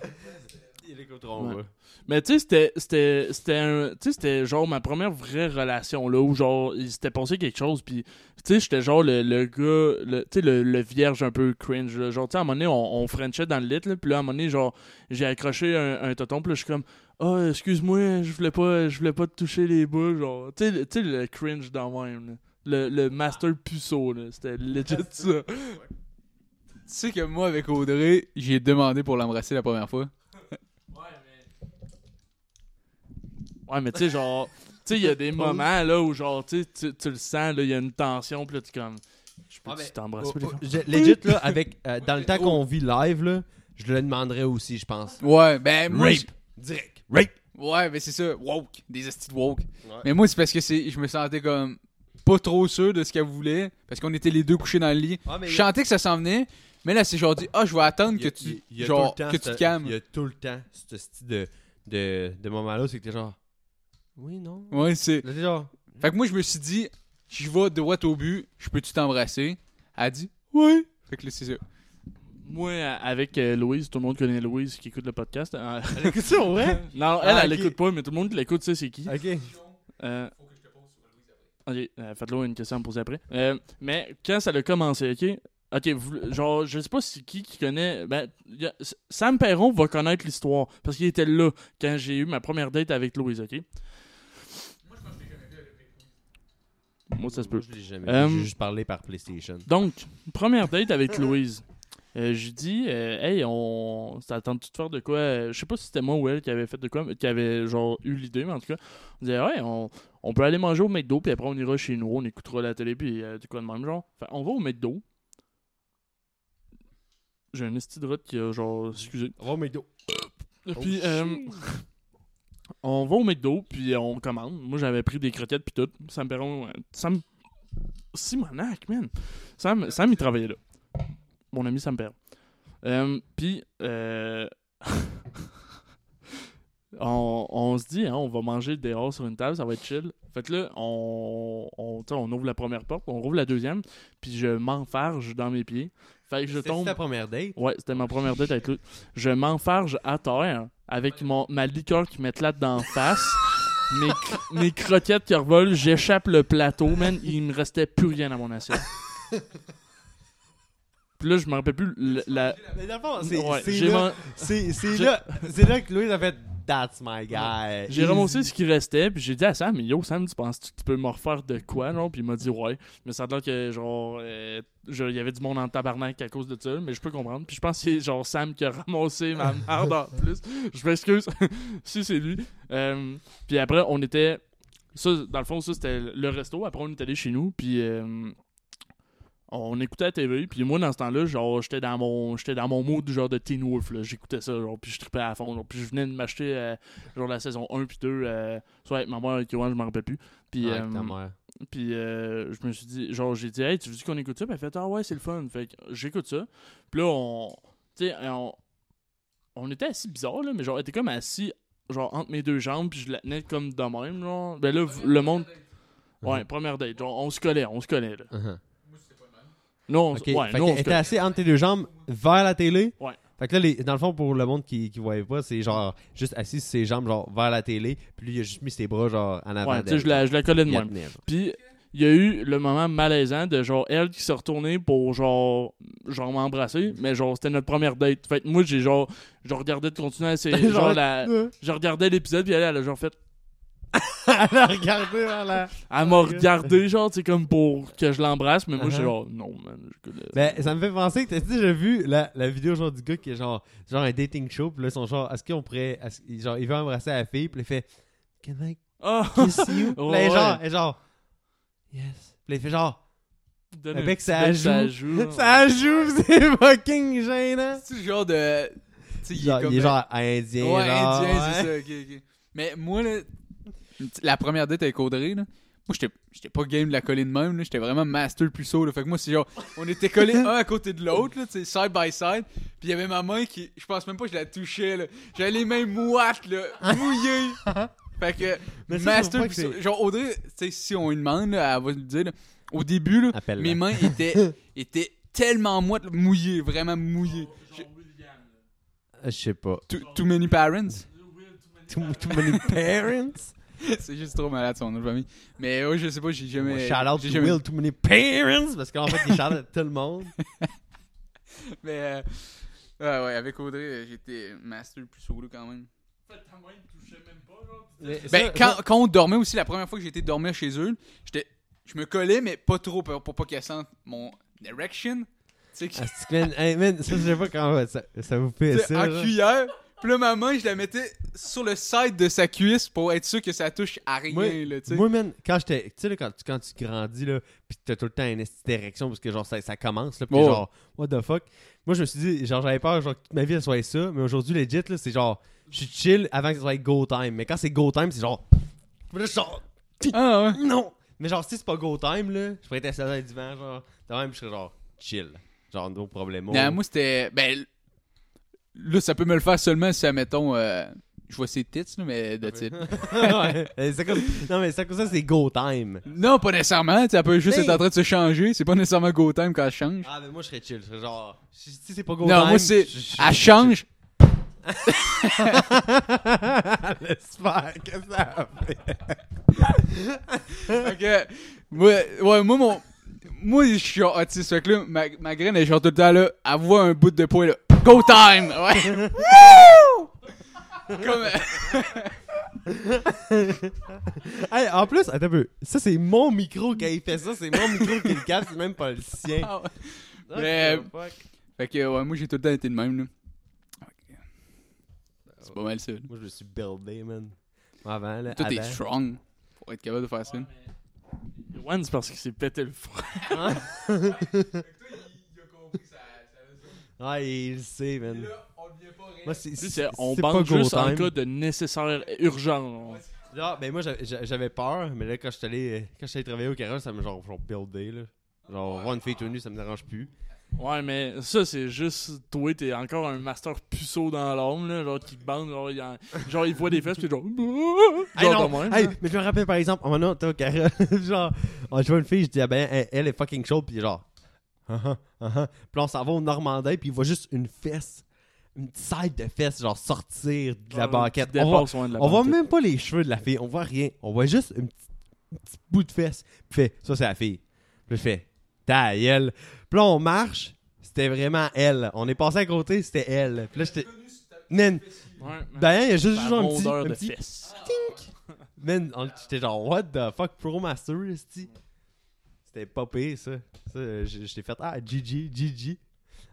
Il écouteront Ouais. pas. Mais tu sais, c'était, c'était, c'était, un- tu sais, c'était genre ma première vraie relation là où genre il s'était passé quelque chose. Puis tu sais, j'étais genre le, le gars, le, tu sais, le, le vierge un peu cringe. là. Genre, tu sais, à un moment donné, on, on frenchait dans le lit. Là, puis là, à un moment donné, genre, j'ai accroché un, un toton. Puis là, je suis comme, ah, excuse-moi, je voulais pas, je voulais pas te toucher les bouts. Genre, tu sais, le- tu sais, le cringe dans même. là. Le, le master puceau, là. C'était legit ça. Tu sais que moi, avec Audrey, j'ai demandé pour l'embrasser la première fois. Ouais, mais tu sais, genre, tu sais, il y a des moments là où, genre, tu sais, tu- tu le sens, là, il y a une tension, puis là, tu comme, je peux Ah, mais- t'embrasser. Oh, oh, là, je- Legit, là, avec, euh, (laughs) dans le temps qu'on vit live, là, je le demanderais aussi, je pense. Ouais, ben moi. Rape. Direct. Rape. Ouais, ben c'est ça. Woke. Des estis de woke. Mais moi, c'est parce que c'est, je me sentais comme pas trop sûr de ce qu'elle voulait. Parce qu'on était les deux couchés dans le lit. Mais Je sentais que ça s'en venait. Mais là, c'est genre dit, ah, je vais attendre que tu, genre, que tu te calmes. Il y a tout le temps ce style de, de, de moment-là, c'est que t'es genre. Oui, non. Ouais, c'est. Fait que moi, je me suis dit, je vais droit au but, je peux-tu t'embrasser? Elle a dit, ouais. Fait que là, c'est ça. moi, avec euh, Louise, tout le monde connaît Louise qui écoute le podcast. Euh, (laughs) Elle écoute ça, ouais? (laughs) non, elle, Ah, elle ok. l'écoute pas, mais tout le monde qui l'écoute sait c'est qui. Ok. Euh, Ok, euh, faites-le une question à me poser après. Euh, mais quand ça a commencé, ok? Ok, vous- genre, je sais pas si qui qui connaît. Ben, y a- S- Sam Perron va connaître l'histoire parce qu'il était là quand j'ai eu ma première date avec Louise, ok? Moi, ça se peut. Moi, je l'ai jamais Euh, J'ai juste parlé par PlayStation. Donc, première date avec Louise. Euh, j'ai dit, euh, hey, on. Ça tente de faire de quoi? Euh, Je sais pas si c'était moi ou elle qui avait fait de quoi, mais qui avait genre eu l'idée, mais en tout cas, on disait, ouais, on, on peut aller manger au McDo, puis après on ira chez nous, on écoutera la télé, puis euh, du quoi de même, genre. Fait, on va au McDo. J'ai un esti de route qui a genre. Excusez. Oh, McDo. Puis, euh, on va au McDo, puis on commande. Moi, j'avais pris des croquettes, puis tout. Sam Perron. Sam. Simonac, man. Sam, Sam, il travaillait là. Mon ami Sam Perron. Euh, puis, euh, (laughs) on, on se dit, hein, on va manger dehors sur une table, ça va être chill. Fait que là, on, ouvre la première porte, on rouvre la deuxième, puis je m'enfarge dans mes pieds. Fait que je C'était tombe. ta première date? Ouais, c'était ma première date avec lui. Je m'enfarge à terre avec mon, ma liqueur qui m'éclate d'en face. Mes, mes croquettes qui revolent, j'échappe le plateau, man. Il me restait plus rien à mon assiette. Puis là, je me rappelle plus le- la. Mais fond, c'est Ouais, là, man- là que Louise a fait That's my guy. J'ai ramassé ce qui restait, puis j'ai dit à Sam, yo, Sam, tu penses que tu peux me refaire de quoi, genre? Puis il m'a dit, ouais. Mais ça a l'air que, genre, euh, il y avait du monde en tabarnak à cause de ça, mais je peux comprendre. Puis je pense que c'est, genre, Sam qui a ramassé ma (laughs) merde en plus. Je m'excuse (laughs) si c'est lui. Euh, puis après, on était. Ça, dans le fond, ça, c'était le resto. Après, on est allé chez nous, puis. euh, on écoutait la TV, puis moi dans ce temps-là, genre j'étais dans mon j'étais dans mon mood genre de Teen Wolf là, j'écoutais ça genre puis je trippais à fond, genre, puis je venais de m'acheter euh, genre la saison 1 puis 2 euh, soit avec ma mère avec Yoann, je m'en rappelle plus. Puis Ouais, euh, avec ta mère. puis euh, je me suis dit genre j'ai dit "Hey, tu veux qu'on écoute ça?" Puis elle fait "Ah ouais, c'est le fun." Fait que j'écoute ça. Puis là on tu sais on, on était assis bizarre là, mais genre on était comme assis genre entre mes deux jambes, puis je la tenais comme de même genre. Ben là le monde Ouais, première date, genre on se collait, on se collait là. Uh-huh. Non, on, Ok, s- ouais, fait nous, on était assis entre tes deux jambes vers la télé. Ouais. Fait que là, les- dans le fond, pour le monde qui, qui voyait pas, c'est genre juste assis sur ses jambes, genre vers la télé. Puis lui, il a juste mis ses bras, genre en avant. Ouais, tu sais, je la, je la collais de genre. Puis il y a eu le moment malaisant de genre elle qui s'est retournée pour genre genre m'embrasser, mais genre c'était notre première date. Fait que moi j'ai genre je regardais de continuer à essayer, (laughs) genre la je regardais l'épisode puis elle, elle a genre fait (laughs) Elle a regardé vers la. elle m'a regardé genre tu sais comme pour que je l'embrasse, mais moi j'étais Uh-huh. genre non man, je connais. Ben, ça me fait penser que t'as déjà vu la, la vidéo genre du gars qui est genre, genre un dating show, puis là, ils sont genre, est-ce qu'on pourrait, est-ce- genre, il veut embrasser la fille, puis il fait, Can I Ah! kiss you? (laughs) Puis là, est Ouais. genre, elle est genre, Yes. Puis là, il fait genre, Donne Avec bec, joue. ça joue. (laughs) ça joue, c'est fucking gênant. C'est genre de. Tu sais, il est Genre, comme. il est genre indien. Ouais, genre, indien, ouais. c'est ça. ok, ok. Mais moi, là, la première date avec Audrey, là, moi, j'étais j'étais pas game de la coller de même, là. J'étais vraiment master puceau, là. Fait que moi, c'est genre, on était collés (laughs) un à côté de l'autre, side by side. Puis il y avait ma main qui, je pense même pas que je la touchais. J'avais les mains moites, là, mouillées. (laughs) fait que, Mais master que puceau. c'est- Genre, Audrey, si on lui demande, là, elle va le dire, là, au début, là, mes mains (laughs) étaient, étaient tellement moites, mouillées, vraiment mouillées. Je sais pas. Too, too many parents. Too, too many parents? (laughs) C'est juste trop malade son nom de famille. Mais ouais, je sais pas, j'ai jamais. shout out j'ai to jamais- Will, too many parents! Parce qu'en fait, il shout out tout le monde. (laughs) Mais euh, ouais, ouais, avec Audrey, euh, j'étais master plus solo quand même. Mais Ben, ça- quand, ça- quand on dormait aussi, la première fois que j'ai été dormir chez eux, j'étais, je me collais, mais pas trop pour, pour pas qu'elle sente mon erection. Tu sais, que- Ah, man, hey, man, ça, je sais pas comment ça, ça vous fait ça. en genre. cuillère. Puis là, ma main, je la mettais sur le side de sa cuisse pour être sûr que ça touche à rien, Moi, là, tu sais. moi, man, quand j'étais. Tu sais, là, quand, tu- quand tu grandis, là, pis t'as tout le temps une érection parce que, genre, ça, ça commence, là, pis Oh. genre, what the fuck? Moi, je me suis dit, genre, j'avais peur, genre, que toute ma vie, elle soit ça, mais aujourd'hui, legit, là, c'est genre, je suis chill avant que ce soit go time. Mais quand c'est go time, c'est genre. Là, je suis genre, Ah ouais. non! Mais genre, si c'est pas go time, là, je pourrais être assis dans le divan, genre, de même, je serais genre, chill. Genre, no problème. Non, moi, c'était. Ben, là, ça peut me le faire seulement si, admettons, euh, je vois ses tits, là, mais that's it. (laughs) ouais. C'est comme... Non, mais c'est comme ça, c'est go time. Non, pas nécessairement. Elle peut juste Mais- être en train de se changer. C'est pas nécessairement go time quand elle change. Ah, mais moi, je serais chill. Je serais genre. Si c'est pas go non, time. moi, c'est. Elle change. (laughs) Qu'est-ce que ça? Fait que, moi, ouais, moi, mon. Moi, je suis autiste. Fait que là, ma, ma graine, est genre tout le temps là. Elle voit un bout de poing là. Go time! Ouais. Comme. (laughs) Hey, en plus, attends un peu. Ça, c'est mon micro qui a fait ça. C'est mon micro qui le capte. C'est même pas le sien. Ah ouais. Mais- fuck? Fait que, ouais, moi, j'ai tout le temps été de même, là. C'est pas mal ça. là. Moi, je me suis buildé, man. Avant, là. Toi, t'es avant. strong pour être capable de faire ça. One, c'est parce qu'il s'est pété le front. (laughs) (laughs) Ouais, il le sait, man. C'est- c'est- on c'est pas bande go juste en cas de nécessaire urgence. Genre, ben moi, j'avais- j'a- j'avais peur, mais là, quand je suis allé, quand j'étais allé travailler au garage, ça m'a genre, genre buildé, là. Genre, voir une fille tout nue, ça me dérange plus. Ouais, mais ça, c'est juste. Toi, t'es encore un master puceau dans l'ombre, là. Genre, qui te bande, genre, il, en- genre, il voit des fesses, puis genre. (laughs) Hey, Genre, non! même, Hey, là. mais je me rappelle par exemple, un moment donné, t'es au garage, (laughs) genre, oh, je vois une fille, je dis, ah ben, elle, elle est fucking chaude, puis genre, ah ah. Puis on s'en va au Normandais, puis il voit juste une fesse, une petite side de fesse, genre, sortir de la Genre, banquette. On voit, la on voit même pas les cheveux de la fille, on voit rien. On voit juste un petit, un petit bout de fesse. Puis fait, ça, c'est la fille. Puis je fais, ta gueule. Puis là, on marche, c'était vraiment elle. On est passé à côté, c'était elle. Puis là, j'étais. Man, ben, il y a juste, juste un petit. un de petit fesses. Man, j'étais genre, what the fuck, Pro Master? C'était pas pire, ça. Ça, j'étais fait, ah, GG, GG.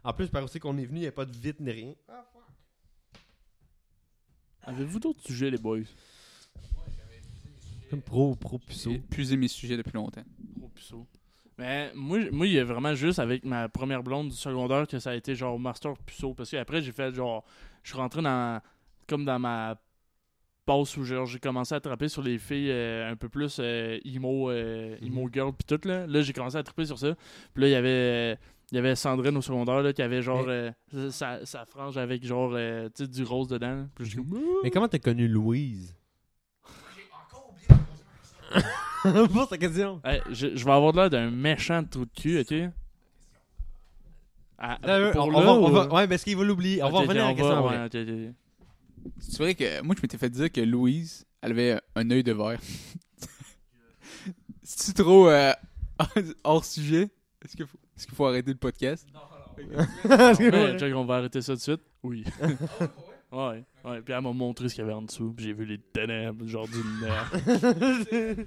En plus, par aussi qu'on est venu, il n'y a pas de vite ni rien. Avez-vous d'autres sujets, les boys? Comme pro, pro puceau. J'ai épuisé mes sujets depuis longtemps. Gros puceau. Mais moi, moi, il y a vraiment juste avec ma première blonde du secondaire que ça a été genre master puceau. Parce qu'après, j'ai fait genre. Je suis rentré dans. Comme dans ma passe où genre, j'ai commencé à attraper sur les filles euh, un peu plus euh, emo, euh, emo girl pis tout là. Là, j'ai commencé à triper sur ça. Puis là, il y avait. Il y avait Sandrine au secondaire là, qui avait genre euh, sa, sa frange avec genre euh, tu sais, du rose dedans. Puis je Mais comment t'as connu Louise? (laughs) Pour ta question. Hey, je, je vais avoir l'air d'un méchant trou de cul, ok? Ah, pour on, là, on va, on ou- va- ouais, parce qu'il va l'oublier. On va revenir à la on question va- ouais, ok, ok. C'est vrai que moi, je m'étais fait dire que Louise, elle avait un œil de verre. (laughs) C'est-tu trop euh, (laughs) hors sujet? Est-ce qu'il faut, est-ce qu'il faut arrêter le podcast? Ouais, check, on va arrêter ça tout de suite. Oui. (laughs) ouais, ouais. Puis elle m'a montré ce qu'il y avait en dessous. Puis j'ai vu les ténèbres, genre du nerf. (laughs)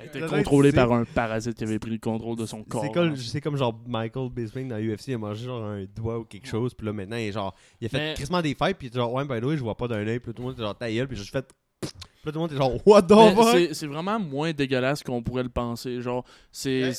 Elle était contrôlée par un parasite qui avait pris le contrôle de son corps. C'est comme, c'est comme genre Michael Bisping dans UFC, il a mangé genre un doigt ou quelque chose, puis là maintenant il est genre, il a fait Mais- crissement des fêtes, puis genre, ouais, by the way, je vois pas d'un œil, puis là, tout le monde est genre, ta gueule, puis j'ai juste fait, puis là tout le monde est genre, what the fuck? c'est- C'est vraiment moins dégueulasse qu'on pourrait le penser. Genre, c'est.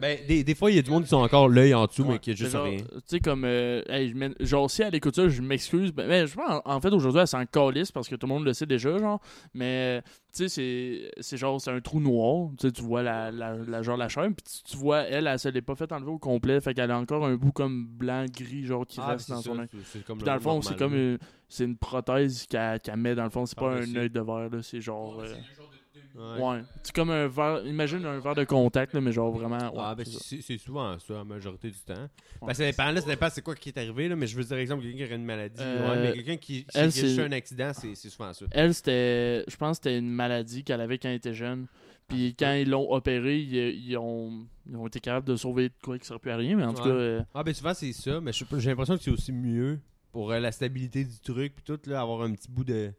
Ben, des, des fois, il y a du monde qui sont encore l'œil en dessous, mais qui a juste rien. Tu sais, comme. euh, hey, je mets- genre, si elle écoute ça, je m'excuse. Ben, ben, je pense, en, en fait, aujourd'hui, elle s'en calisse parce que tout le monde le sait déjà, genre. Mais, tu sais, c'est- c'est genre, c'est un trou noir. Tu sais, tu vois la, la, la- genre la chaîne, puis tu, tu vois, elle, elle se l'est pas fait enlever au complet. Fait qu'elle a encore un bout comme blanc-gris, genre, qui Ah, reste dans son œil. Puis dans le fond, c'est comme une, c'est une prothèse qu'elle qu'elle met dans le fond. C'est pas Par-dessus. un œil de verre, là. C'est genre. euh, Ouais. C'est comme un verre. Imagine un verre de contact, là, mais genre vraiment. ouais, Ah, ben c'est souvent ça, la majorité du temps. Ben, ça dépend, là, ça dépend c'est quoi qui est arrivé, là, mais je veux dire, exemple, quelqu'un qui aurait une maladie. Euh, ouais, mais quelqu'un qui, qui, elle, a juste c'est- un accident, c'est c'est souvent ça. Elle, c'était. Je pense que c'était une maladie qu'elle avait quand elle était jeune. Puis quand ils l'ont opérée, ils, ils ont, ils ont été capables de sauver de quoi qui ne sert plus à rien. Mais en tout Ouais. cas, euh, Ah, ben souvent c'est ça, mais je j'ai l'impression que c'est aussi mieux pour euh, la stabilité du truc, puis tout, là, avoir un petit bout de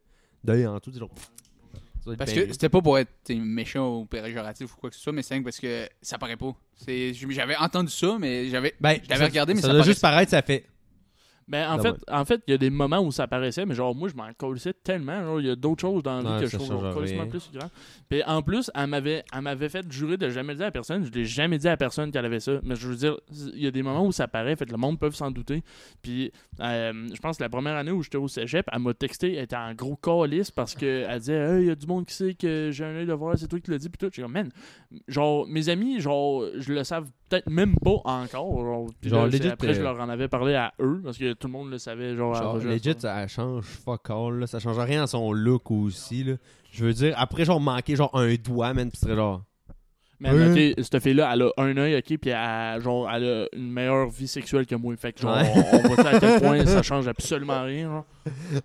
d'œil en tout. Genre, Parce que c'était pas pour être méchant ou péjoratif ou quoi que ce soit, mais c'est parce que ça paraît pas. C'est- J'avais entendu ça, mais j'avais. Ben, ça- regardé, mais ça doit paraissait- juste paraître, ça fait. Ben, en, Ah fait, ouais. en fait, il y a des moments où ça apparaissait, mais genre, moi, je m'en colissais tellement. Il y a d'autres choses dans la vie que je trouve colissement plus grave. Puis en plus, elle m'avait, elle m'avait fait jurer de jamais le dire à personne. Je l'ai jamais dit à personne qu'elle avait ça. Mais je veux dire, il y a des moments où ça apparaît, fait que le monde peut s'en douter. Puis euh, je pense que la première année où j'étais au cégep, elle m'a texté, elle était en gros calice parce qu'elle disait Hey, il y a du monde qui sait que j'ai un œil de voir, c'est toi qui l'as dit. Puis tout. J'ai comme, man, genre, mes amis, genre, je le savent peut-être même pas encore. Genre, Puis Genre, là, c'est- legit, après, je euh, leur en avais parlé à eux parce que tout le monde le savait, genre, Genre, Roger. legit, ça change fuck all, là. Ça change rien à son look aussi, là. Je veux dire, après, genre, manquer, genre, un doigt, man, pis serait genre... Mais Ouais. ok, cette fille-là, elle a un œil, ok, puis elle, genre, elle a une meilleure vie sexuelle que moi. Fait que, genre, Ouais. on, on voit à quel (laughs) point ça change absolument rien, genre.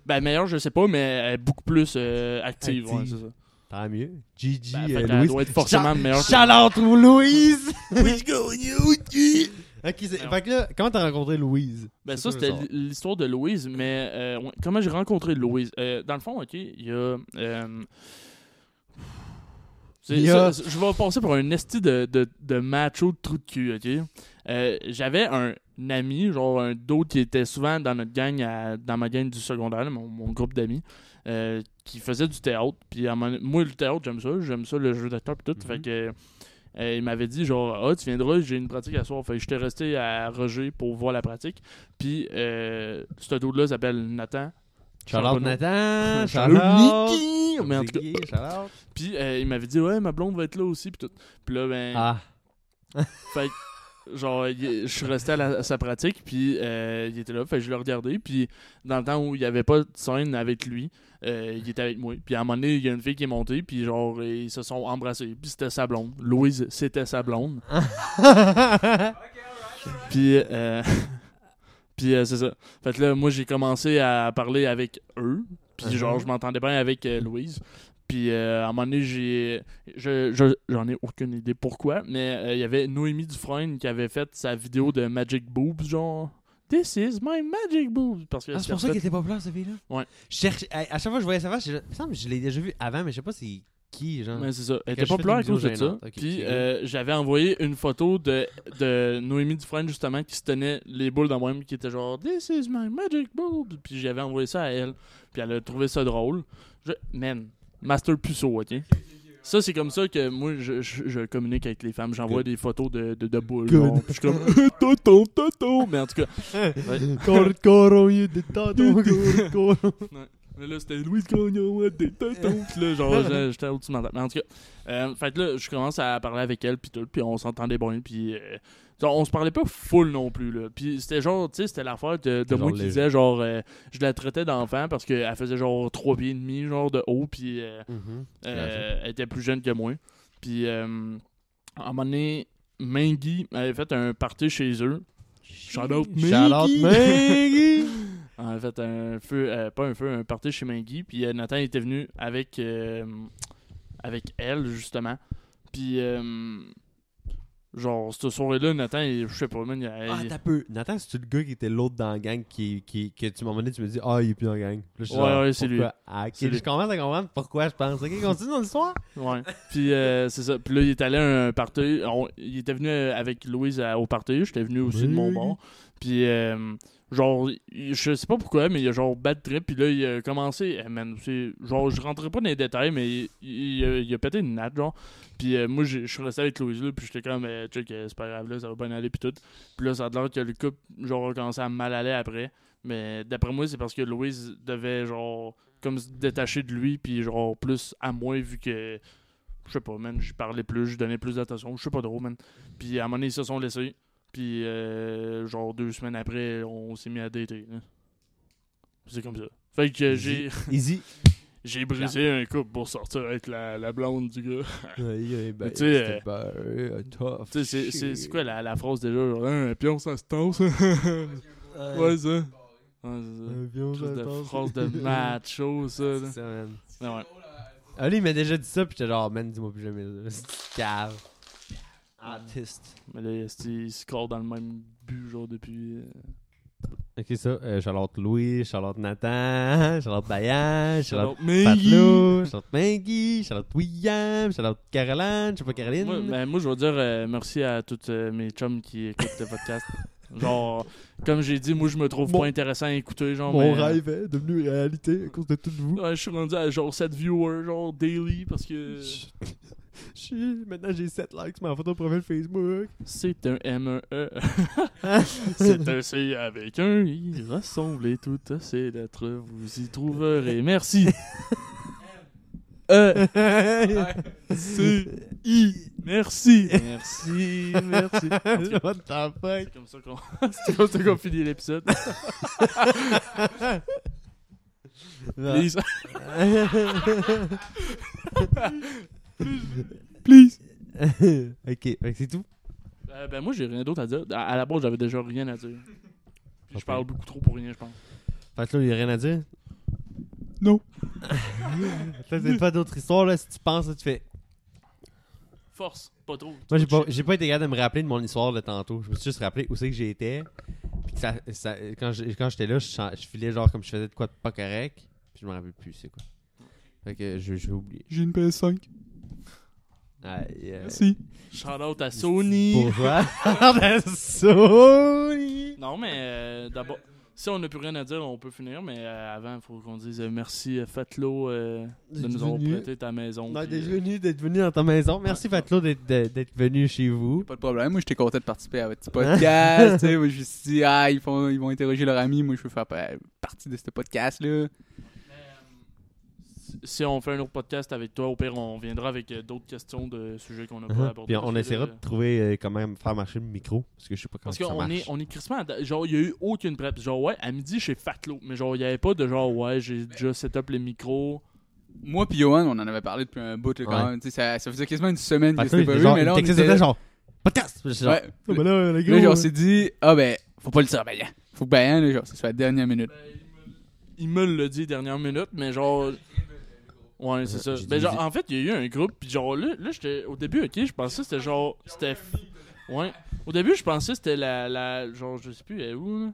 Ben, meilleure, je sais pas, mais elle est beaucoup plus euh, active, ouais, Active. c'est ça. Tant mieux. Gigi, Ben, euh, Louise. doit être forcément meilleure. Shout-out ou Louise! (laughs) Let's go, you, Ok, c'est... Non. Fait que là, comment t'as rencontré Louise? Ben C'est ça, c'était l'histoire de Louise, mais euh, ouais, comment j'ai rencontré Louise? Euh, dans le fond, ok, il y a... euh, c'est- Il y a- ça, je vais passer pour un esti de, de, de macho de trou de cul, ok? Euh, J'avais un ami, genre un d'autre qui était souvent dans notre gang, à- dans ma gang du secondaire, mon, mon groupe d'amis, euh, qui faisait du théâtre. Puis moi, le théâtre, j'aime ça, j'aime ça, le jeu d'acteur pis tout. Mhm. Fait que... euh, il m'avait dit genre ah tu viendras j'ai une pratique à soir fait que j'étais resté à Roger pour voir la pratique puis euh, ce dude là s'appelle Nathan Shout-out Nathan! (laughs) Shout-out! Nicky! Mais en tout cas- puis euh, il m'avait dit ouais ma blonde va être là aussi puis tout puis là ben Ah. fait genre je suis resté à, la- à sa pratique puis euh, il était là fait je l'ai regardé puis dans le temps où il y avait pas de scène avec lui euh, il était avec moi puis à un moment donné il y a une fille qui est montée puis genre ils se sont embrassés puis c'était sa blonde Louise c'était sa blonde (laughs) (laughs) Puis, euh, puis c'est ça. Fait que là, moi, j'ai commencé à parler avec eux. Puis, Uh-huh. genre, je m'entendais bien avec Louise. Puis, euh, à un moment donné, j'ai. je- je- J'en ai aucune idée pourquoi, mais euh, il y avait Noémie Dufresne qui avait fait sa vidéo de Magic Boobs, genre. This is my Magic Boobs. Parce que Ah, c'est pour ça fait- qu'il était populaire, cette fille-là? Ouais. Je cherche... À à chaque fois que je voyais sa face, je... me semble que je l'ai déjà vu avant, mais je sais pas c'est qui, genre. Ouais, c'est ça. Elle était populaire à cause de ça. Puis euh, j'avais envoyé une photo de, de Noémie Dufresne, justement, qui se tenait les boules dans moi-même, qui était genre This is my magic boobs. Puis j'avais envoyé ça à elle. Puis elle a trouvé ça drôle. Je... Man, Master Puceau, ok? Ça, c'est comme ça que moi, je, je- je communique avec les femmes. J'envoie des photos de, de, de boules. Genre. Puis je suis comme (laughs) Toto, Toto. Mais en tout cas, (laughs) Cor- coron, de tato, (laughs) cor- cor- Mais là, c'était Louis Gagnon, ouais, des tontons. Puis là, genre, j'étais au-dessus de ma tête. Mais en tout cas, euh, fait que là, je commence à parler avec elle, puis tout, puis on s'entendait bien, puis euh, on se parlait pas full non plus, là. Puis c'était genre, tu sais, c'était l'affaire de, de moi qui disais, genre, euh, je la traitais d'enfant parce qu'elle faisait genre 3 pieds et demi, genre, de haut, puis euh, Mhm. euh, elle était plus jeune que moi. Puis, à un moment donné, Mingy avait fait un party chez eux. Shout out Shout out Maggie! On a fait un feu, euh, pas un feu, un party chez Maggie. Puis Nathan était venu avec, euh, avec elle, justement. Puis, euh, genre, cette soirée-là, Nathan, il- je sais pas, man, il, Ah, il- t'as peu. Nathan, c'est-tu le gars qui était l'autre dans la gang qui, qui, que tu m'as demandé, tu me dis, ah, il est plus dans la gang. Là, je Ouais, genre, ouais, c'est lui. Ah, ok, C'est lui. je commence à comprendre pourquoi je pense. Ok, continue dans l'histoire. Ouais. Puis euh, c'est ça. Puis là, il est allé à un party. On- il était venu euh, avec Louise à- au party. J'étais venu aussi de mon Oui. bord. Puis euh, genre, je sais pas pourquoi, mais il a genre bad trip. Puis là, il a commencé. eh, man, genre, je rentrerai pas dans les détails, mais il, a, il a pété une natte, genre. Puis euh, moi, je suis resté avec Louise là. Puis j'étais comme, euh, check, euh, c'est pas grave, là, ça va bien aller. Puis tout. Puis là, ça a l'air que le couple, genre, a commencé à mal aller après. Mais d'après moi, c'est parce que Louise devait, genre, comme se détacher de lui. Puis genre, plus à moi, vu que je sais pas, man, j'y parlais plus, je donnais plus d'attention, je sais pas trop, man. Puis à un moment donné, ils se sont laissés. Puis euh, genre deux semaines après, on s'est mis à dater. là. C'est comme ça. Fait que j'ai (laughs) Easy. j'ai brisé un couple pour sortir avec la, la blonde du gars. (laughs) Ouais, ben, tu sais, euh, tough. Tu sais, c'est- quoi la, la phrase déjà? Genre, Hein, un pion, (laughs) ça se tasse. ouais, ça. Ouais, c'est ça. Un pion, Chose ça de tasse. phrase de macho, ça. C'est ça, man. Ah ouais. Ali il m'a déjà dit ça, pis j'étais genre, man, dis-moi plus jamais ça. C'est cave. Artiste. Mais là, il se colle dans le même but, genre, depuis. euh, Ok, ça. Euh, Charlotte Louis, Charlotte Nathan, Charlotte Bayan, Charlotte Maggie. Patlou, Charlotte Maggie, Charlotte William, Charlotte Caroline, je sais pas Caroline. Moi, ben, moi, je vais dire euh, merci à tous euh, mes chums qui écoutent le podcast. (laughs) genre, comme j'ai dit, moi, je me trouve Mon- pas intéressant à écouter. Genre, Mon mais, euh, rêve est devenu réalité à cause de tout vous. ouais, je suis rendu à genre 7 viewers, genre daily, parce que (laughs) (laughs) Maintenant j'ai 7 likes sur ma photo de profil Facebook. c'est un M-E. (laughs) c'est un C avec un I. Rassemblez toutes ces lettres, vous y trouverez. Merci. E. C. I. Merci. Merci. Merci. (laughs) What the fuck? C'est comme ça qu'on c'est comme ça qu'on finit l'épisode. Please. Please. (laughs) ok, c'est tout? Euh, ben moi j'ai rien d'autre à dire. À, à la base j'avais déjà rien à dire. Je parle beaucoup trop pour rien je pense. Fait que là, il y a rien à dire? Non. (laughs) C'est pas d'autre histoire, là. Si tu penses, là, tu fais. Force, pas trop. Moi, j'ai pas, pas été capable de me rappeler de mon histoire de tantôt. Je me suis juste rappelé où c'est que j'étais. Puis que ça, ça- quand je- quand j'étais là, je, filais genre comme je faisais de quoi de pas correct. Puis je me rappelle plus c'est quoi. Fait que je, je vais oublier. J'ai une PS5. Ah, yeah. Merci. Shout out à Sony. Bourgeois. (laughs) Sony. Non mais euh, d'abord, si on n'a plus rien à dire, on peut finir. Mais euh, avant, il faut qu'on dise euh, merci Fatlo euh, de D'être nous avoir venu. prêté ta maison. Non, d'être venu, d'être venu dans ta maison. Merci Fatlo d'être, venu chez vous. Pas de problème. Moi, j'étais content de participer à votre petit podcast. (laughs) tu sais. moi, je me suis dit, ah, ils, font, ils vont interroger leur ami. Moi, je veux faire pa- partie de ce podcast-là. Si on fait un autre podcast avec toi, au pire, on viendra avec euh, d'autres questions de sujets qu'on n'a pas Uh-huh. abordés. Puis on Parce essaiera de trouver euh, comment faire marcher le micro. Parce que je sais pas comment Parce ça qu'on marche. est, on est crissement. à- Genre, il y a eu aucune prep. Genre, ouais, à midi chez Fatlo. Mais genre, il y avait pas de genre, ouais, j'ai déjà set up les micros. Moi puis Johan, on en avait parlé depuis un bout. Là, quand Ouais. même. Ça, ça faisait quasiment une semaine que c'était pas vu. Mais là, on était... genre, podcast. Ouais. oh, ben là, on s'est dit, ah ben, faut pas le dire, ben, faut que ben, là, genre, ça soit la dernière minute. Il me l'a dit dernière minute, mais genre. Ouais, c'est ça. J'ai Ben, genre, en fait, il y a eu un groupe, puis genre, là, là j'étais. Au début, ok, je pensais que c'était genre. C'était. Ouais. Au début, je pensais que c'était la, la. Genre, je sais plus, elle est où, là?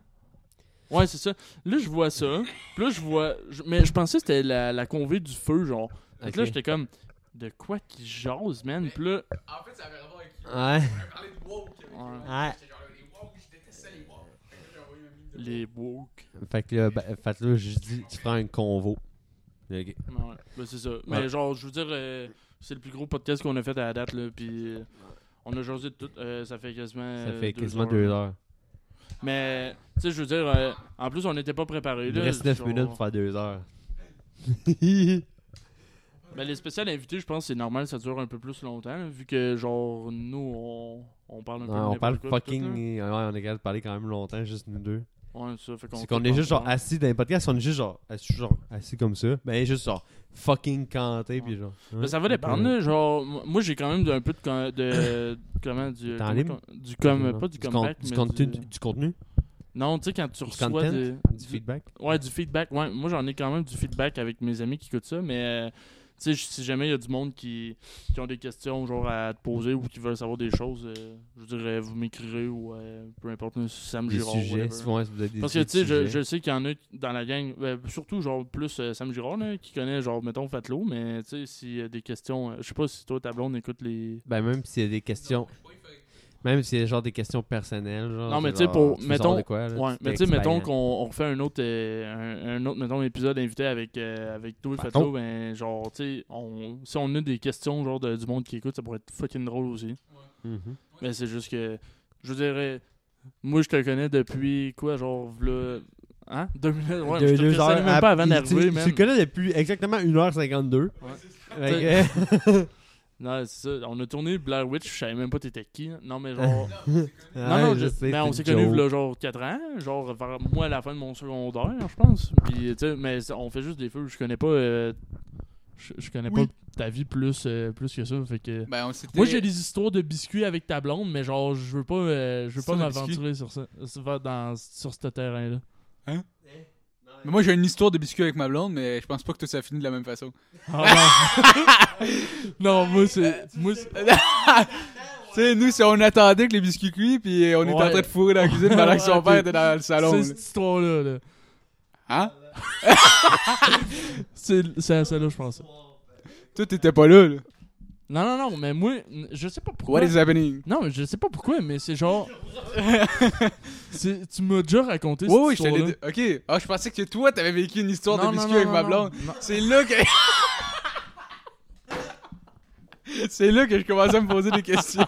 Ouais, c'est ça. Là, je vois ça. Puis là, je vois. je- mais je pensais que c'était la, la convée du feu, genre. Fait que là, Ok. j'étais comme. De quoi qui jase, man? Puis là. En fait, ça avait rapport avec. Ouais. On parlait de woke. Ouais. Ouais. J'étais genre, les woke, je détestais les woke. Fait que j'ai envoyé un meme de Les woke. Fait que là, ben, fait que là, je dis, tu feras un convo. Ben, c'est ça. Mais Ouais. genre, je veux dire, euh, c'est le plus gros podcast qu'on a fait à la date, là. Puis euh, on a jasé de tout. euh, ça fait quasiment. Ça fait deux quasiment heures. deux heures. Mais, tu sais, je veux dire, euh, en plus, on n'était pas préparés. Il reste 9 genre- minutes pour faire deux heures. (laughs) (laughs) Ben, les spéciales invités, je pense que c'est normal, ça dure un peu plus longtemps, là, vu que, genre, nous, on, on parle un peu Ouais, on parle tout, fucking. Ouais, on est capable de parler quand même longtemps, juste nous deux. Ouais, ça fait qu'on. C'est qu'on est juste genre assis dans les podcasts, on est juste genre assis, genre, assis comme ça. Ben, juste genre fucking canté, puis genre. Ben, ça va dépendre, là, genre, moi, moi, j'ai quand même un peu de. con- de (coughs) comment, du. Temps libre? Du com. Pas du con- comeback, du, mais contenu, du- du contenu, Non, tu sais, quand tu du reçois content, des. du feedback? Ouais, du feedback. Ouais, moi j'en ai quand même du feedback avec mes amis qui écoutent ça, mais euh, sais, si jamais il y a du monde qui, qui ont des questions genre à te poser ou qui veulent savoir des choses, euh, je dirais vous m'écrirez ou euh, peu importe, Sam Des Girard. sujets, si ouais, si vous avez des Parce que tu sais, je, sais qu'il y en a dans la gang, ben, surtout genre plus euh, Sam Girard là, qui connaît genre mettons Fatlo, mais tu sais, s'il y a des questions, euh, je sais pas si toi ta blonde écoute les. Ben, même s'il y a des questions. Même y a genre des questions personnelles. Genre, Non, mais c'est tu sais, pour- mettons- quoi, là, Ouais, mais tu sais, mettons qu'on on refait un autre, euh, un, un autre mettons, épisode invité avec, euh, avec toi et Par Fatlo, ben, genre, tu sais, on, si on a des questions, genre, de- du monde qui écoute, ça pourrait être fucking drôle aussi. Mhm. Mais c'est juste que, je dirais, moi, je te connais depuis, quoi, genre, v'là, hein? Deux minutes, ouais, Deux- je te deux heures même pas avant d'arriver, tu- Tu le connais depuis exactement 1h52. Fait que- (laughs) Non, c'est ça, on a tourné Blair Witch, je savais même pas t'étais qui, hein. non, mais genre... (laughs) non, non, je je- sais, mais on s'est connus là, genre 4 ans, genre vers moi à la fin de mon secondaire, je pense. Puis, tu sais, mais on fait juste des feux. Je connais pas, euh, je, je connais Oui. pas ta vie plus, euh, plus que ça. Fait que. Ben. Moi, j'ai des histoires de biscuits avec ta blonde, mais genre, je veux pas, euh, je veux pas m'aventurer sur ça, sur, dans, sur ce terrain-là. Mais moi, j'ai une histoire de biscuits avec ma blonde, mais je pense pas que tout ça finit de la même façon. Ah, non. (laughs) non, moi, c'est. Moi, c'est- (laughs) Tu sais, nous, si on attendait que les biscuits cuits, puis on était en train de fourrer dans la cuisine pendant que son père était dans le salon. c'est là. cette histoire-là. Là. Hein? (laughs) C'est c'est à celle-là, je pense. Toi, t'étais pas là, là. Non, non, non, mais moi, je sais pas pourquoi. What is happening? Non, mais je sais pas pourquoi, mais c'est genre. (laughs) (laughs) tu m'as déjà raconté Oui, cette oui, je te l'ai histoire-là. dit. Ok. Ah, je pensais que toi, t'avais vécu une histoire Non, de non, avec non, ma blonde. C'est là que. (laughs) C'est là que je commençais à me poser des questions.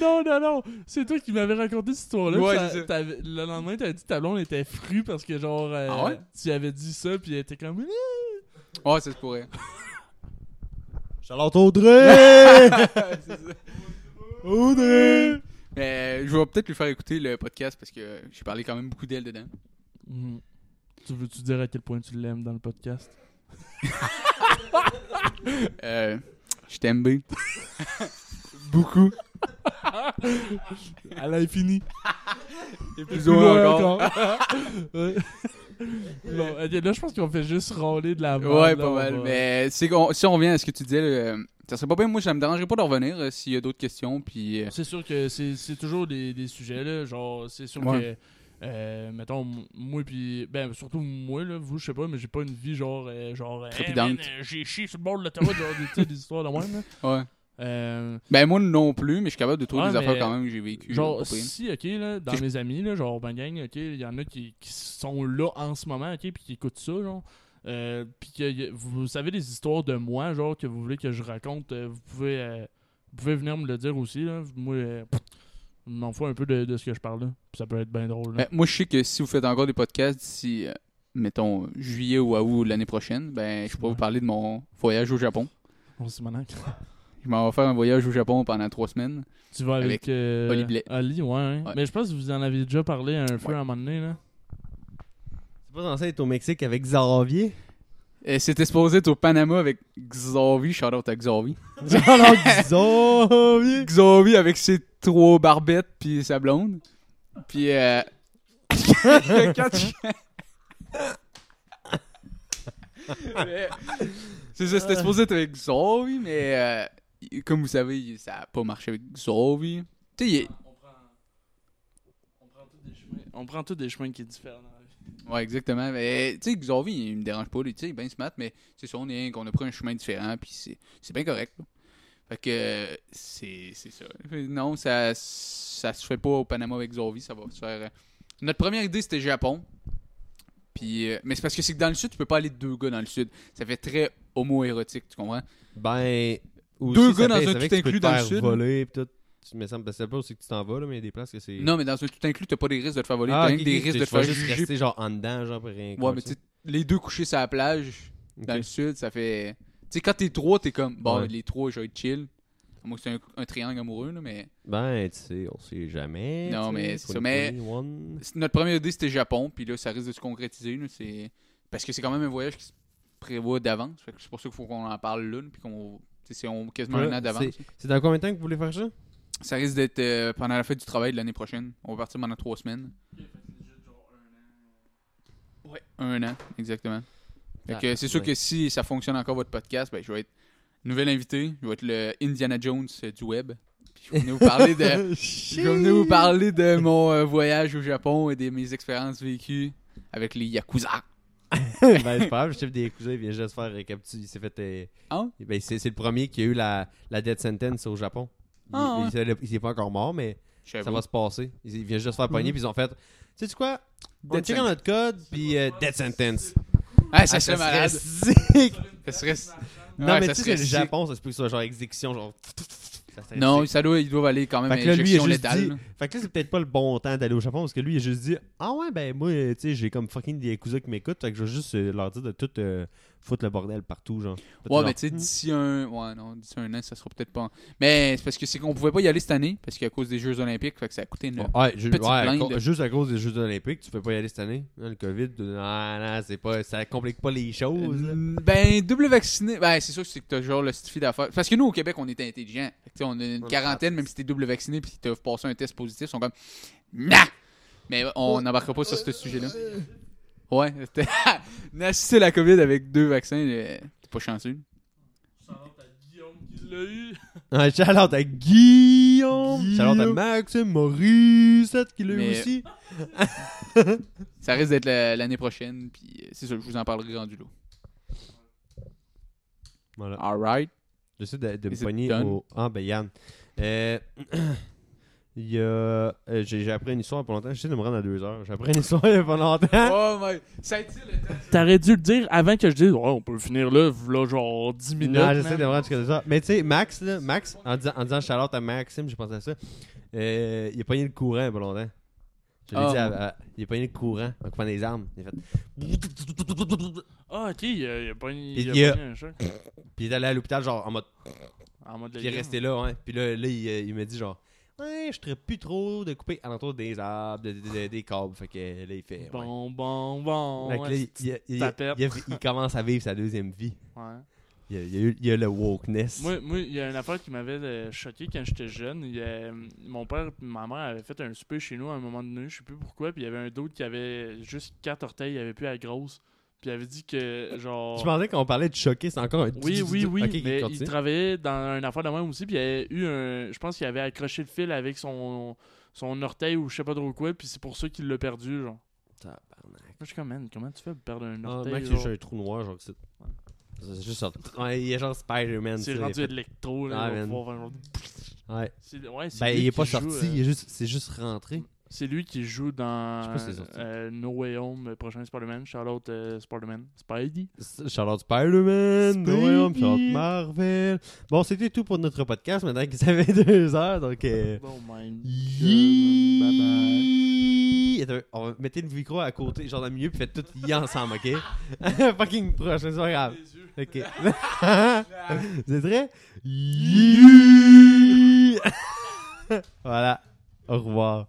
Non, non, non. C'est toi qui m'avais raconté cette histoire-là. Ouais, ça. Le lendemain, t'avais dit que ta blonde était fru parce que, genre, euh, Ah ouais? tu avais dit ça, puis elle était comme. Ouais, ça se pourrait. Charlotte Audrey! C'est (laughs) ça. (laughs) Audrey! Mais je vais peut-être lui faire écouter le podcast parce que j'ai parlé quand même beaucoup d'elle dedans. Mhm. Tu veux-tu dire à quel point tu l'aimes dans le podcast? Euh, je t'aime bien. (laughs) beaucoup. À l'infini. Et plus loin encore. (laughs) Ouais. Bon, là, je pense qu'on fait juste râler de la merde. Ouais, là, pas mal. va- Mais si on revient à ce que tu disais, euh, ça serait pas bien. Moi, ça me dérangerait pas de revenir euh, s'il y a d'autres questions. Puis, euh, C'est sûr que c'est toujours des, des sujets, là. Genre, c'est sûr Ouais. que. euh, mettons, moi, puis. Ben, surtout moi, là. Vous, je sais pas, mais j'ai pas une vie genre. euh, genre. Euh, j'ai chié sur le bord de l'autoroute, genre, des, des histoires de même, là. ouais. Euh, Ben, moi non plus, mais je suis capable de trouver Ouais, des affaires quand même que j'ai vécu. Genre, si, ok, là, dans mes amis, là, genre, ma gang, ok, il y en a qui, qui sont là en ce moment, ok, puis qui écoutent ça, genre. Euh, puis que vous savez des histoires de moi, genre, que vous voulez que je raconte, euh, vous pouvez euh, vous pouvez venir me le dire aussi, là. Moi, euh, je m'en fous un peu de, de ce que je parle, là. Ça peut être bien drôle, là. Ben, moi, je sais que si vous faites encore des podcasts d'ici, euh, mettons, juillet ou à août l'année prochaine, ben, je pourrais vous parler de mon voyage au Japon. On se maniaque. Je m'en vais faire un voyage au Japon pendant trois semaines. Tu vas avec, Avec euh, Oli Blais. Oli, ouais, hein. Ouais. Mais je pense que vous en avez déjà parlé un peu Ouais. à un moment donné, là. C'est pas censé être au Mexique avec Xavier? Et C'était supposé être au Panama avec Xavi. Shout out à Xavi. Xavier! (laughs) Xavi avec ses trois barbettes puis sa blonde. Puis euh... (laughs) quand tu- (laughs) Mais, C'est ça, c'était supposé être avec Xavi, mais euh, comme vous savez, ça a pas marché avec Xavi. Tu sais, il est- On prend, on prend tous des chemins. On prend tous des chemins qui sont différents dans la vie. Ouais, exactement. Mais tu sais, Xavi, il me dérange pas. lui, Tu sais, il est bien smart, mais c'est ça, on, est, qu'on a pris un chemin différent, puis c'est, c'est bien correct. là. Fait que c'est, c'est ça. Fait, Non, ça, ça se fait pas au Panama avec Xavi, ça va se faire. euh, Notre première idée, c'était Japon. Puis, euh, mais c'est parce que c'est que dans le sud, tu peux pas aller deux gars dans le sud. Ça fait très homo-érotique, tu comprends? Ben. Aussi, Deux gars dans un tout inclus dans le sud, voler, tout. Tu me semble, c'est pas aussi que tu t'en vas, là, mais il y a des places que c'est. Non, mais dans un tout inclus, t'as pas des risques de te faire voler, ah, t'as des risques de te faire juste juger. rester genre en dedans, genre, rien. Ouais, mais tu les deux couchés sur la plage, dans le sud, ça fait. Tu sais, quand t'es trois, t'es comme. Bon, Ouais. les trois, je vais être chill. Moi, c'est un, un triangle amoureux, là, mais. Ben, tu sais, on sait jamais. Non, mais c'est ça, 20, mais- 21. C'est- Notre première idée, c'était Japon, puis là, ça risque de se concrétiser. Là. Parce que c'est quand même un voyage qui se prévoit d'avance. C'est pour ça qu'il faut qu'on en parle là, puis qu'on. C'est on- quasiment Ouais, un an d'avance. C'est dans combien de temps que vous voulez faire ça? Ça risque d'être euh, pendant la fête du travail de l'année prochaine. On va partir pendant trois semaines. Ouais, un an, exactement. Fait Ah, que c'est sûr ouais. que si ça fonctionne encore votre podcast, ben, je vais être nouvel invité. Je vais être le Indiana Jones euh, du web. Puis je vais venir vous parler de. (laughs) Je vais venir vous parler de mon euh, voyage au Japon et de mes expériences vécues avec les Yakuza. Ben, (laughs) c'est pas grave, le chef des cousins, vient juste se faire récapituler. Il s'est fait. euh, Ah ben, c'est, c'est le premier qui a eu la, la death sentence au Japon. Il, Ah, ouais? il, s'est- il s'est pas encore mort, mais ça va se passer. Il, il vient juste se faire pogner, Mhm. puis ils ont fait. Tu sais quoi? On Death check dans notre code, puis euh, death sentence. Ah, ça Ah, serait malade. sick! Ça serait. Non, Ouais, mais ça tu sais, le. Japon, ça se peut que ce soit genre exécution, genre. Ça Non, ça doit, ils doivent aller quand même à Fait que là, lui, il a injection juste létale. dit. là. Fait que là, c'est peut-être pas le bon temps d'aller au Japon parce que lui, il a juste dit Ah ouais, ben moi, tu sais, j'ai comme fucking des Yakuza qui m'écoutent. Fait que je vais juste euh, leur dire de tout euh, foutre le bordel partout, genre. Ouais, genre, mais tu sais, d'ici un. Ouais, non, d'ici un an, ça sera peut-être pas. Mais c'est parce que c'est qu'on pouvait pas y aller cette année, parce qu'à cause des Jeux Olympiques, fait que ça a coûté une. Ouais, petite ouais, à blinde. co- juste à cause des Jeux Olympiques, tu peux pas y aller cette année. Hein, le COVID, non, non, c'est pas, ça complique pas les choses. Euh, Ben, double vacciné. Ben, c'est sûr que c'est que t'as genre le stifi d'affaires. Parce que nous, au Québec, on est intelligents. Fait que, tu sais, on a une On quarantaine, même si t'es double vacciné puis t'as passé un test positif, ils sont comme. Nah! Mais on n'embarquera pas sur ce sujet-là. Ouais, c'était. (laughs) La COVID avec deux vaccins, euh, t'es pas chanceux. Shout-out à Guillaume qui l'a eu. (laughs) À Guillaume, Guillaume. shout-out à Maxime Morissette qui l'a eu Mais- aussi. Ça risque d'être la- l'année prochaine, puis euh, c'est ça, je vous en parlerai rendu là. Voilà. Alright. J'essaie de, de me pogner au. Ah, ben Yann. Euh, (clears throat) Il y a. euh, j'ai appris une histoire il y a pas longtemps. J'essaie de me rendre à deux heures. J'ai appris une histoire il y a pas longtemps. Oh my. Ça a-t-il le temps? T'aurais dû le dire avant que je dise, ouais, on peut finir là, là, genre 10 minutes. Non, j'essaie de me rendre jusqu'à ça. Mais tu sais, Max, là, Max, en disant, en disant Charlotte à Maxime, j'ai pensé à ça. Euh, il a pogné le courant il y a pas longtemps. Je l'ai Ah. dit, à- à- il a pas eu le courant en coupant des armes. Il a fait. Ah, ok, il a, il a pas il a il a- pogné un choc. Puis il est allé à l'hôpital, genre en mode. En mode Puis il est resté là, ouais. Puis là, là il, euh, il m'a dit, genre. Ouais, je serais plus trop de couper alentour des arbres, de- de- de- des câbles. Fait que là, il fait. ouais. Bon, bon, bon. Fait que là, il, il- il- tapette. il- il commence à vivre sa deuxième vie. Ouais. Il y a, il y a eu il y a le wokeness. Moi, moi, il y a une affaire qui m'avait euh, choqué quand j'étais jeune. Il mon père et ma mère avaient fait un souper chez nous à un moment donné, je sais plus pourquoi, puis il y avait un d'autre qui avait juste quatre orteils, il avait plus la grosse. Puis il avait dit que, genre... Je pensais qu'on parlait de choquer, c'est encore un. Oui, oui, oui, mais il travaillait dans une affaire de même aussi, puis il avait eu un... Je pense qu'il avait accroché le fil avec son, son orteil ou je sais pas trop quoi, puis c'est pour ça qu'il l'a perdu, genre. Tabarnak. Moi, je suis comme, man, comment tu fais pour perdre un Ah, orteil, mec, genre? c'est un trou noir, genre. C'est c'est juste ça. Ouais, il est genre Spider-Man. C'est tu rendu électro, là. Ah, man. genre- Ouais. (laughs) Ben, il est pas sorti, euh, il est juste, c'est juste rentré. C'est lui qui joue dans euh, No Way Home, le prochain Spider-Man. Charlotte euh, Spider-Man. Spidey. Charlotte Spider-Man, No Way Home. Charlotte Marvel. Bon, c'était tout pour notre podcast maintenant que ça fait deux heures, donc. Euh... Oh my god. Yi- Bye bye. On va mettre le micro à côté, genre dans le milieu, puis faites tout yi ensemble, ok? (laughs) Fucking proche, c'est pas grave. Ok. Vous êtes prêts? Voilà. Au revoir.